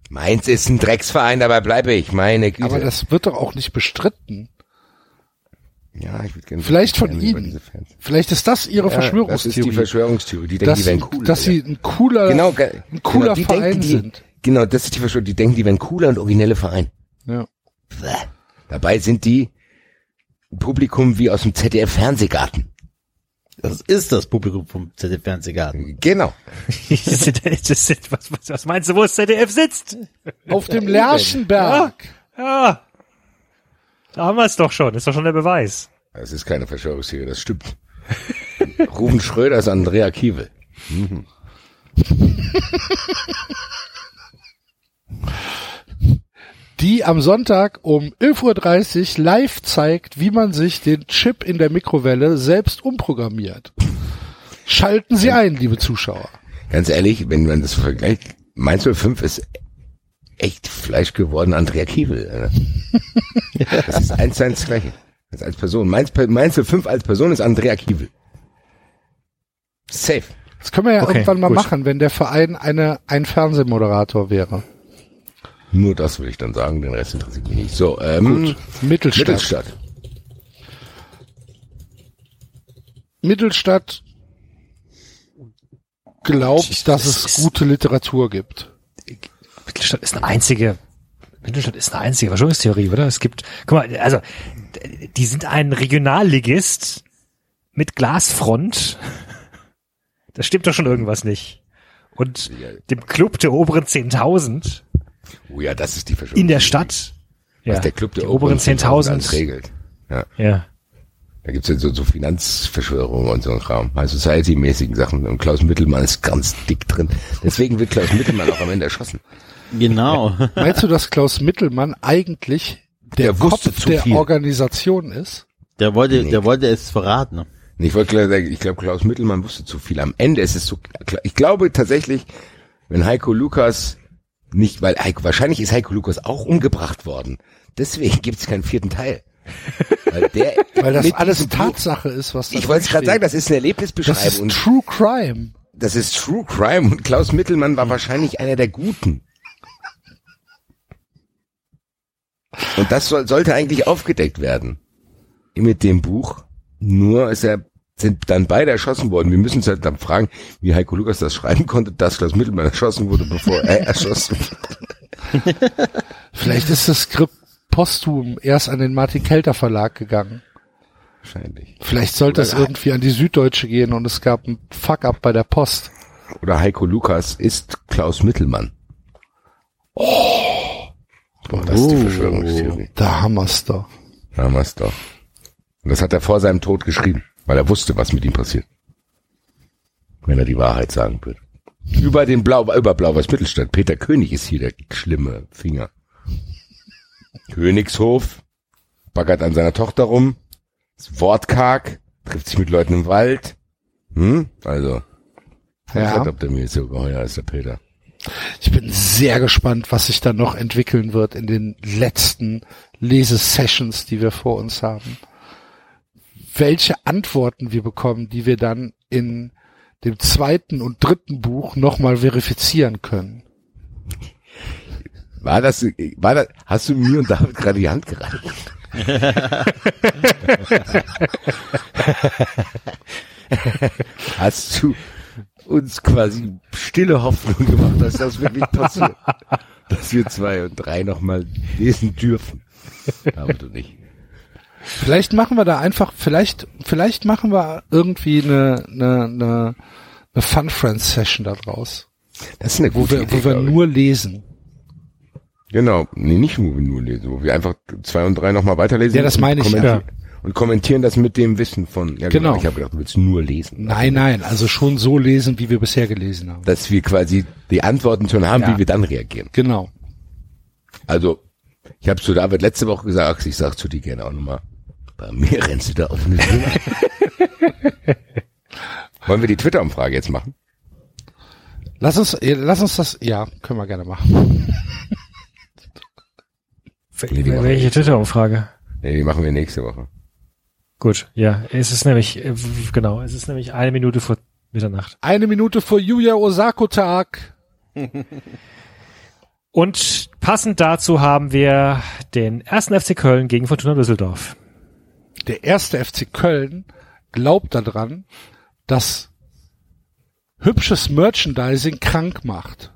Mainz ist ein Drecksverein, dabei bleibe ich. Meine Güte. Aber das wird doch auch nicht bestritten. ja, ich würde gerne Vielleicht von Ihnen. Vielleicht ist das Ihre Ja, das ist die Verschwörungstheorie. Verschwörungstheorie. Die denken, dass die wären cool. dass sie Alter. ein cooler, genau, ge- ein cooler genau, Verein denken, die, sind. Genau, das ist die Verschwörung. Die denken, die wären cooler und originelle Verein. Ja. Dabei sind die ein Publikum wie aus dem ZDF Fernsehgarten. Das ist das Publikum vom ZDF Fernsehgarten. Genau. *laughs* Das was, was, was meinst du, wo das ZDF sitzt? Auf dem Lerchenberg. Ja. Da haben wir es doch schon. Ist doch schon der Beweis. Das ist keine Verschwörungstheorie, das stimmt. *laughs* Ruben Schröder ist Andrea Kiewel. *laughs* die am Sonntag um 11.30 Uhr live zeigt, wie man sich den Chip in der Mikrowelle selbst umprogrammiert. Schalten Sie ein, liebe Zuschauer. Ganz ehrlich, wenn man das vergleicht, Mainz 05 ist echt Fleisch geworden Andrea Kiewel. Alter. *laughs* Das ist eins zu eins das gleiche. Das als Person. Mainz, Mainz 05 als Person ist Andrea Kiewel. Safe. Das können wir ja Okay, irgendwann mal gut. machen, wenn der Verein eine, ein Fernsehmoderator wäre. Nur das will ich dann sagen, den Rest interessiert mich nicht. So, ähm, Mittelstadt. Mittelstadt. Mittelstadt glaubt, Ich- dass das es gute Literatur gibt. Mittelstadt ist eine einzige, Mittelstadt ist eine einzige Verschwörungstheorie, oder? Es gibt, guck mal, also, die sind ein Regionalligist mit Glasfront. Da stimmt doch schon irgendwas nicht. Und dem Club der oberen 10.000 Oh ja, das ist die Verschwörung. in der Stadt. Ja, Was der Club der die oberen 10.000. alles regelt. Ja. Ja. Da gibt's ja so, so Finanzverschwörungen und so ein Kram. High Society-mäßigen Sachen. Und Klaus Mittelmann ist ganz dick drin. Deswegen wird Klaus Mittelmann auch am Ende erschossen. Genau. Meinst du, dass Klaus Mittelmann eigentlich der, Der wusste Kopf zu der viel. Organisation ist? Der wollte, Nee. der wollte es verraten. Ich wollte gleich sagen, ich glaube, Klaus Mittelmann wusste zu viel. Am Ende ist es so, ich glaube tatsächlich, wenn Heiko Lukas nicht, weil Heiko, wahrscheinlich ist Heiko Lukas auch umgebracht worden. Deswegen gibt's keinen vierten Teil. Weil der, *laughs* Weil das alles Tatsache ist, was da Ich wollte es gerade sagen, das ist eine. Erlebnisbeschreibung. Das ist True Crime. das ist True Crime und Klaus Mittelmann war wahrscheinlich einer der Guten. Und das soll, sollte eigentlich aufgedeckt werden. Mit dem Buch. Nur ist er, sind dann beide erschossen worden. Wir müssen uns halt dann fragen, wie Heiko Lukas das schreiben konnte, dass Klaus Mittelmann erschossen wurde, bevor er erschossen wurde. *laughs* Vielleicht ist das Skript posthum erst an den Martin Kelter Verlag gegangen. Wahrscheinlich. Vielleicht sollte es irgendwie an die Süddeutsche gehen und es gab ein Fuck-up bei der Post. Oder Heiko Lukas ist Klaus Mittelmann. Oh. Boah, das ist die Oh. Verschwörungstheorie. Da haben wir's doch. Da haben wir's doch. Und das hat er vor seinem Tod geschrieben, weil er wusste, was mit ihm passiert. Wenn er die Wahrheit sagen wird. Über den Blau, über Blau-Weiß Mittelstadt. Peter König ist hier der schlimme Finger. Königshof, baggert an seiner Tochter rum, ist wortkarg, trifft sich mit Leuten im Wald. Hm? Also, Ja. ob der mir so geheuer ist, der Peter. Ich bin sehr gespannt, was sich da noch entwickeln wird in den letzten Lesesessions, die wir vor uns haben. Welche Antworten wir bekommen, die wir dann in dem zweiten und dritten Buch nochmal verifizieren können. War das, war das, hast du mir und David gerade die Hand gereicht? hast du uns quasi stille Hoffnung gemacht, dass das wirklich passiert? dass wir zwei und drei nochmal lesen dürfen. Aber du nicht. Vielleicht machen wir da einfach, vielleicht, vielleicht machen wir irgendwie eine, eine, eine, eine Fun Friends Session da draus, Das ist eine wo gute wir, Idee, wo wir nur lesen. Genau, nee, nicht wo wir nur lesen, wo wir einfach zwei und drei nochmal weiterlesen. Ja, das meine ich, ja. Und kommentieren das mit dem Wissen von, ja Genau. Ich habe gedacht, du willst nur lesen. Nein, nein, also schon so lesen, wie wir bisher gelesen haben. Dass wir quasi die Antworten schon haben, Ja. wie wir dann reagieren. Genau. Also, ich habe zu David letzte Woche gesagt, ich sag zu dir gerne auch nochmal, bei mir rennst du da auf eine Tür. *laughs* Wollen wir die Twitter-Umfrage jetzt machen? Lass uns, lass uns das, ja, können wir gerne machen. *laughs* Nee, die Welche Twitter-Umfrage? Nee, die machen wir nächste Woche. Gut, ja, es ist nämlich, äh, genau, es ist nämlich eine Minute vor Mitternacht. Eine Minute vor Yuya Osako Tag. Und passend dazu haben wir den ersten FC Köln gegen Fortuna Düsseldorf. Der erste FC Köln glaubt daran, dass hübsches Merchandising krank macht.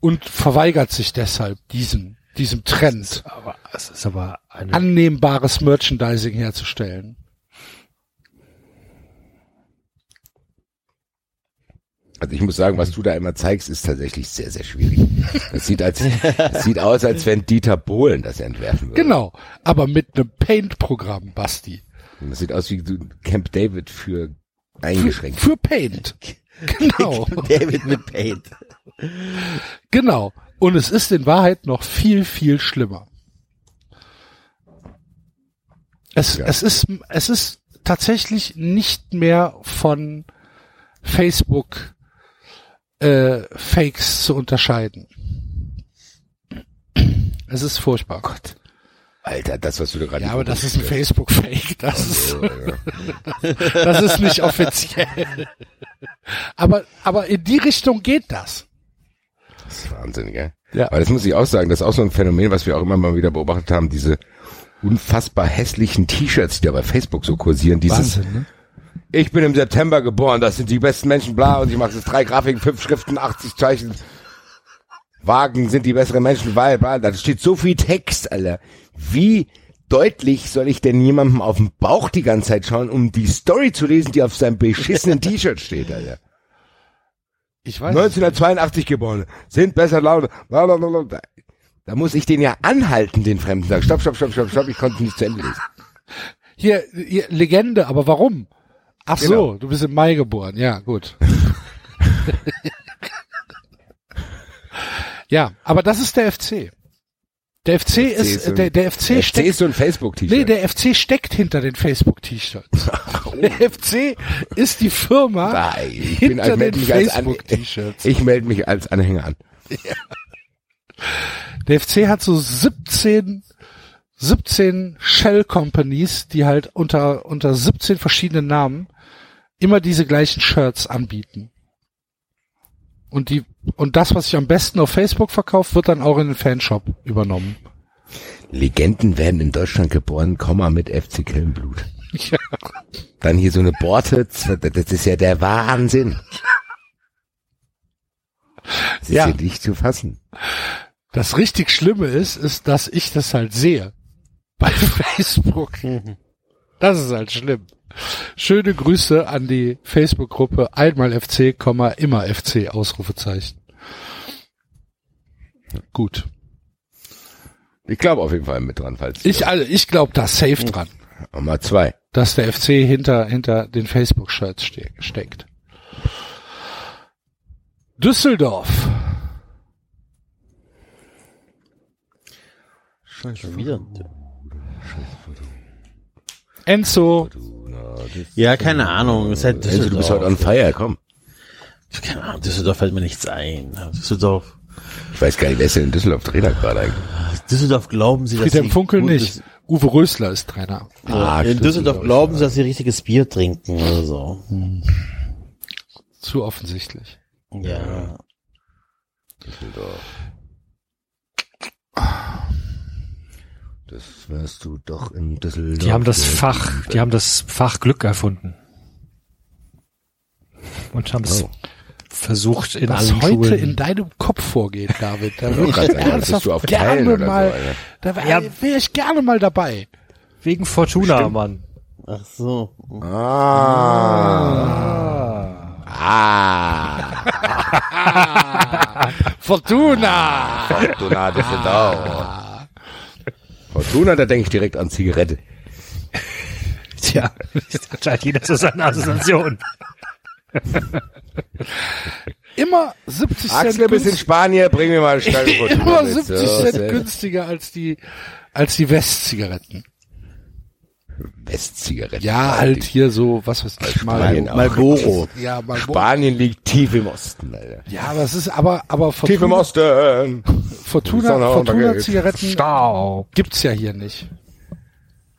Und verweigert sich deshalb diesem, diesem Trend, Aber es ist aber annehmbares Merchandising herzustellen. Also ich muss sagen, was du da immer zeigst, ist tatsächlich sehr, sehr schwierig. Das sieht, als, das sieht aus, als wenn Dieter Bohlen das entwerfen würde. Genau, aber mit einem Paint-Programm, Basti. Das sieht aus wie Camp David für eingeschränkt. Für Paint. Genau, *laughs* David mit Paint. genau. Und es ist in Wahrheit noch viel, viel schlimmer. Es, Ja. es ist, es ist tatsächlich nicht mehr von Facebook äh, Fakes zu unterscheiden. Es ist furchtbar. Gott. Alter, das, was du da gerade Ja, aber das ist ein Facebook-Fake. Das hast. ist, ja. *laughs* das ist nicht offiziell. Aber, aber in die Richtung geht das. Das ist Wahnsinn, gell? Ja. Aber das muss ich auch sagen, das ist auch so ein Phänomen, was wir auch immer mal wieder beobachtet haben, diese unfassbar hässlichen T-Shirts, die da bei Facebook so kursieren, dieses ne? Ich bin im September geboren, das sind die besten Menschen, bla, und ich mache jetzt drei Grafiken, fünf Schriften, 80 Zeichen. Wagen sind die besseren Menschen, weil, bla, da steht so viel Text, Alter. Wie deutlich soll ich denn jemandem auf den Bauch die ganze Zeit schauen, um die Story zu lesen, die auf seinem beschissenen *laughs* T-Shirt steht, Alter? Ich weiß. 1982 geboren, sind besser laut, bla, bla, bla, bla. Da muss ich den ja anhalten, den Fremden. Sag, stopp, stopp, stopp, stopp, stopp, ich konnte nicht zu Ende lesen. Hier, hier, Legende, aber warum? Ach so, Genau. du bist im Mai geboren. Ja, gut. *laughs* ja, aber das ist der FC. Der FC, ist, ist so der, der FC, Der FC steckt, ist so ein Facebook-T-Shirt. nee, der FC steckt hinter den Facebook-T-Shirts. *laughs* Der FC ist die Firma Nein, ich hinter bin, den Facebook-T-Shirts. ich melde mich als Anhänger an. *laughs* Der FC hat so 17, 17 Shell Companies, die halt unter, unter 17 verschiedenen Namen immer diese gleichen Shirts anbieten. Und die, und das, was sich am besten auf Facebook verkauft, wird dann auch in den Fanshop übernommen. Legenden werden in Deutschland geboren, Komma mit FC Kellenblut. *laughs* Ja. Dann hier so eine Borte, das ist ja der Wahnsinn. Das ist Ja. ja nicht zu fassen. Das richtig Schlimme ist, ist, dass ich das halt sehe. Bei *laughs* Facebook. Das ist halt schlimm. Schöne Grüße an die Facebook-Gruppe einmal FC, immer FC, Ausrufezeichen. Gut. Ich glaube auf jeden Fall mit dran, falls Ich, also, ich glaube da safe dran, mal zwei. dass der FC hinter, hinter den Facebook-Shirts ste steckt. Düsseldorf. Schon wieder. Enzo. Ja, keine Ahnung. Ist halt Also, du bist heute on fire, komm. Keine Ahnung, Düsseldorf fällt mir nichts ein. Düsseldorf, Ich weiß gar nicht, wer ist denn in Düsseldorf Trainer gerade eigentlich? Düsseldorf glauben sie, dass sie Funkel nicht. Uwe Rösler ist Trainer. Ah, in stimmt, Düsseldorf ich, glauben sie, dass sie richtiges Bier trinken oder so. Zu offensichtlich. Ja. Düsseldorf. Das wirst du doch in Düsseldorf. Die haben das. Fach, die haben das Fach Glück erfunden. Und haben es Oh. versucht in Was allen heute Schulen. in deinem Kopf vorgeht, David, da würde ich *laughs* ernsthaft du auf Teilen gerne so, mal, da wäre Ja. wär ich gerne mal dabei. Wegen Fortuna, Mann. Ach so. Ah. Ah. *laughs* Fortuna! Fortuna Düsseldorf. Fortuna, da denke ich direkt an Zigarette. *laughs* Tja, das hat jeder so seine Assoziation. Immer 70 Cent Axel, bis in Spanien, bring mir mal *laughs* Fortuna immer mit. 70 So, Cent günstiger als die, als die Westzigaretten. Westzigarette. Ja, halt hier so, was weiß ich, mal. Malboro. ja, mal, Spanien liegt tief im Osten, Alter. ja, aber es ist aber, aber Tief im Fortuna, Osten. Fortuna, Fortuna. Zigaretten Stau. gibt's ja hier nicht.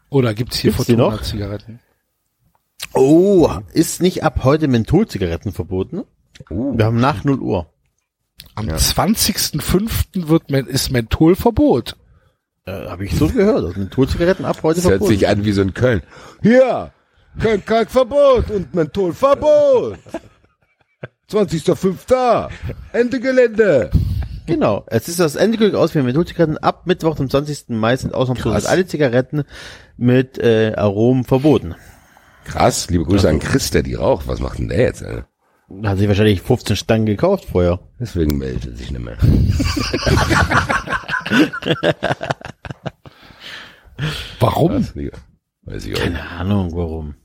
Oder gibt's hier Gibt's Fortuna? Zigaretten? Oh, ist nicht ab heute Mentholzigaretten verboten? Wir haben nach 0 Uhr. Am 20.05. wird ist Mentholverbot. Äh, Habe ich so gehört. dass Mentholzigaretten ab heute Das hört verboten. sich an wie so ein Köln. Hier, Köln-Kalk-Verbot und Mentholverbot. 20.05. Ende Gelände. Genau. Es ist das endgültige aus für Mentholzigaretten. Ab Mittwoch, dem 20. Mai sind ausnahmslos Krass. alle Zigaretten mit äh, Aromen verboten. Krass, liebe Grüße an Chris, der die raucht. Was macht denn der jetzt, Alter? Hat sich wahrscheinlich 15 Stangen gekauft vorher. Deswegen meldet er sich nicht mehr. Warum? Weiß ich auch nicht. Keine Ahnung, warum.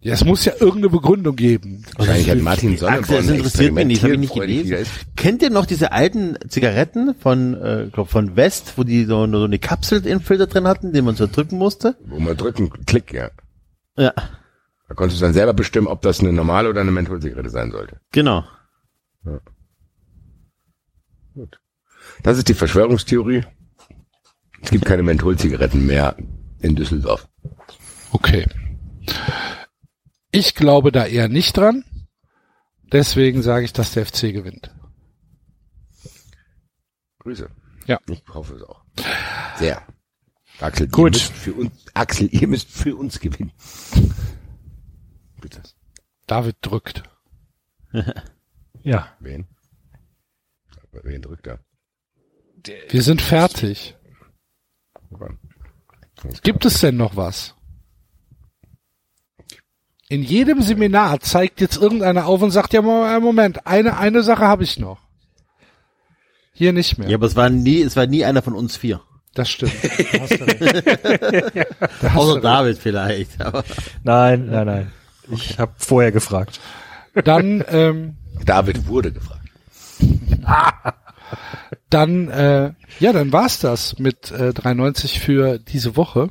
Ja, es muss ja irgendeine Begründung geben. Wahrscheinlich hat Martin Axel, Sonneborn das interessiert mich nicht, hab ich nicht gelesen. Kennt ihr noch diese alten Zigaretten von, äh, glaub, von West, wo die so, so eine Kapsel im Filter drin hatten, den man so drücken musste? Wo man drücken, Klick, ja. Ja, Da konntest du dann selber bestimmen, ob das eine normale oder eine Mentholzigarette sein sollte. genau. Das ist die Verschwörungstheorie. Es gibt keine Mentholzigaretten mehr in Düsseldorf. Okay. Ich glaube da eher nicht dran. Deswegen sage ich, dass der FC gewinnt. Grüße. Ja. Ich hoffe es auch. Sehr. Axel, Gut. Ihr müsst für uns, Axel, ihr müsst für uns gewinnen. Bitte. David drückt. Ja. Wen? Wen drückt er? Wir sind fertig. Gibt es denn noch was? In jedem Seminar zeigt jetzt irgendeiner auf und sagt, ja, äh, Moment, eine, eine Sache habe ich noch. Hier nicht mehr. Ja, aber es war nie, es war nie einer von uns vier. Das stimmt. *laughs* Da hast du recht. Da hast du Außer recht. David vielleicht, aber. Nein, nein, nein. Ich habe vorher gefragt. Dann, ähm, David wurde gefragt. *laughs* dann, äh, ja, dann war's das mit äh, 93 für diese Woche.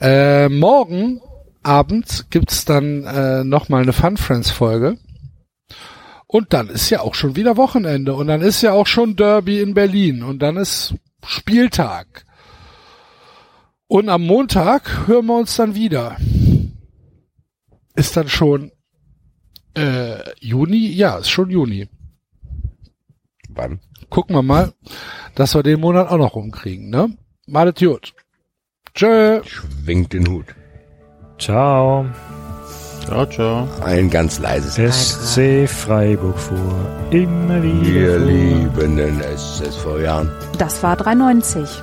Äh, morgen Abend gibt's dann äh, nochmal eine Fun Friends Folge. Und dann ist ja auch schon wieder Wochenende und dann ist ja auch schon Derby in Berlin und dann ist Spieltag. Und am Montag hören wir uns dann wieder. Ist dann schon äh, Juni? Ja, ist schon Juni. Wann? Gucken wir mal, dass wir den Monat auch noch rumkriegen, ne? Malet gut. Tschö. Schwingt den Hut. Ciao. Ciao, ciao. Ein ganz leises SC Freiburg vor. Immer wieder. Wir lieben den SSV Jahren. Das war 390.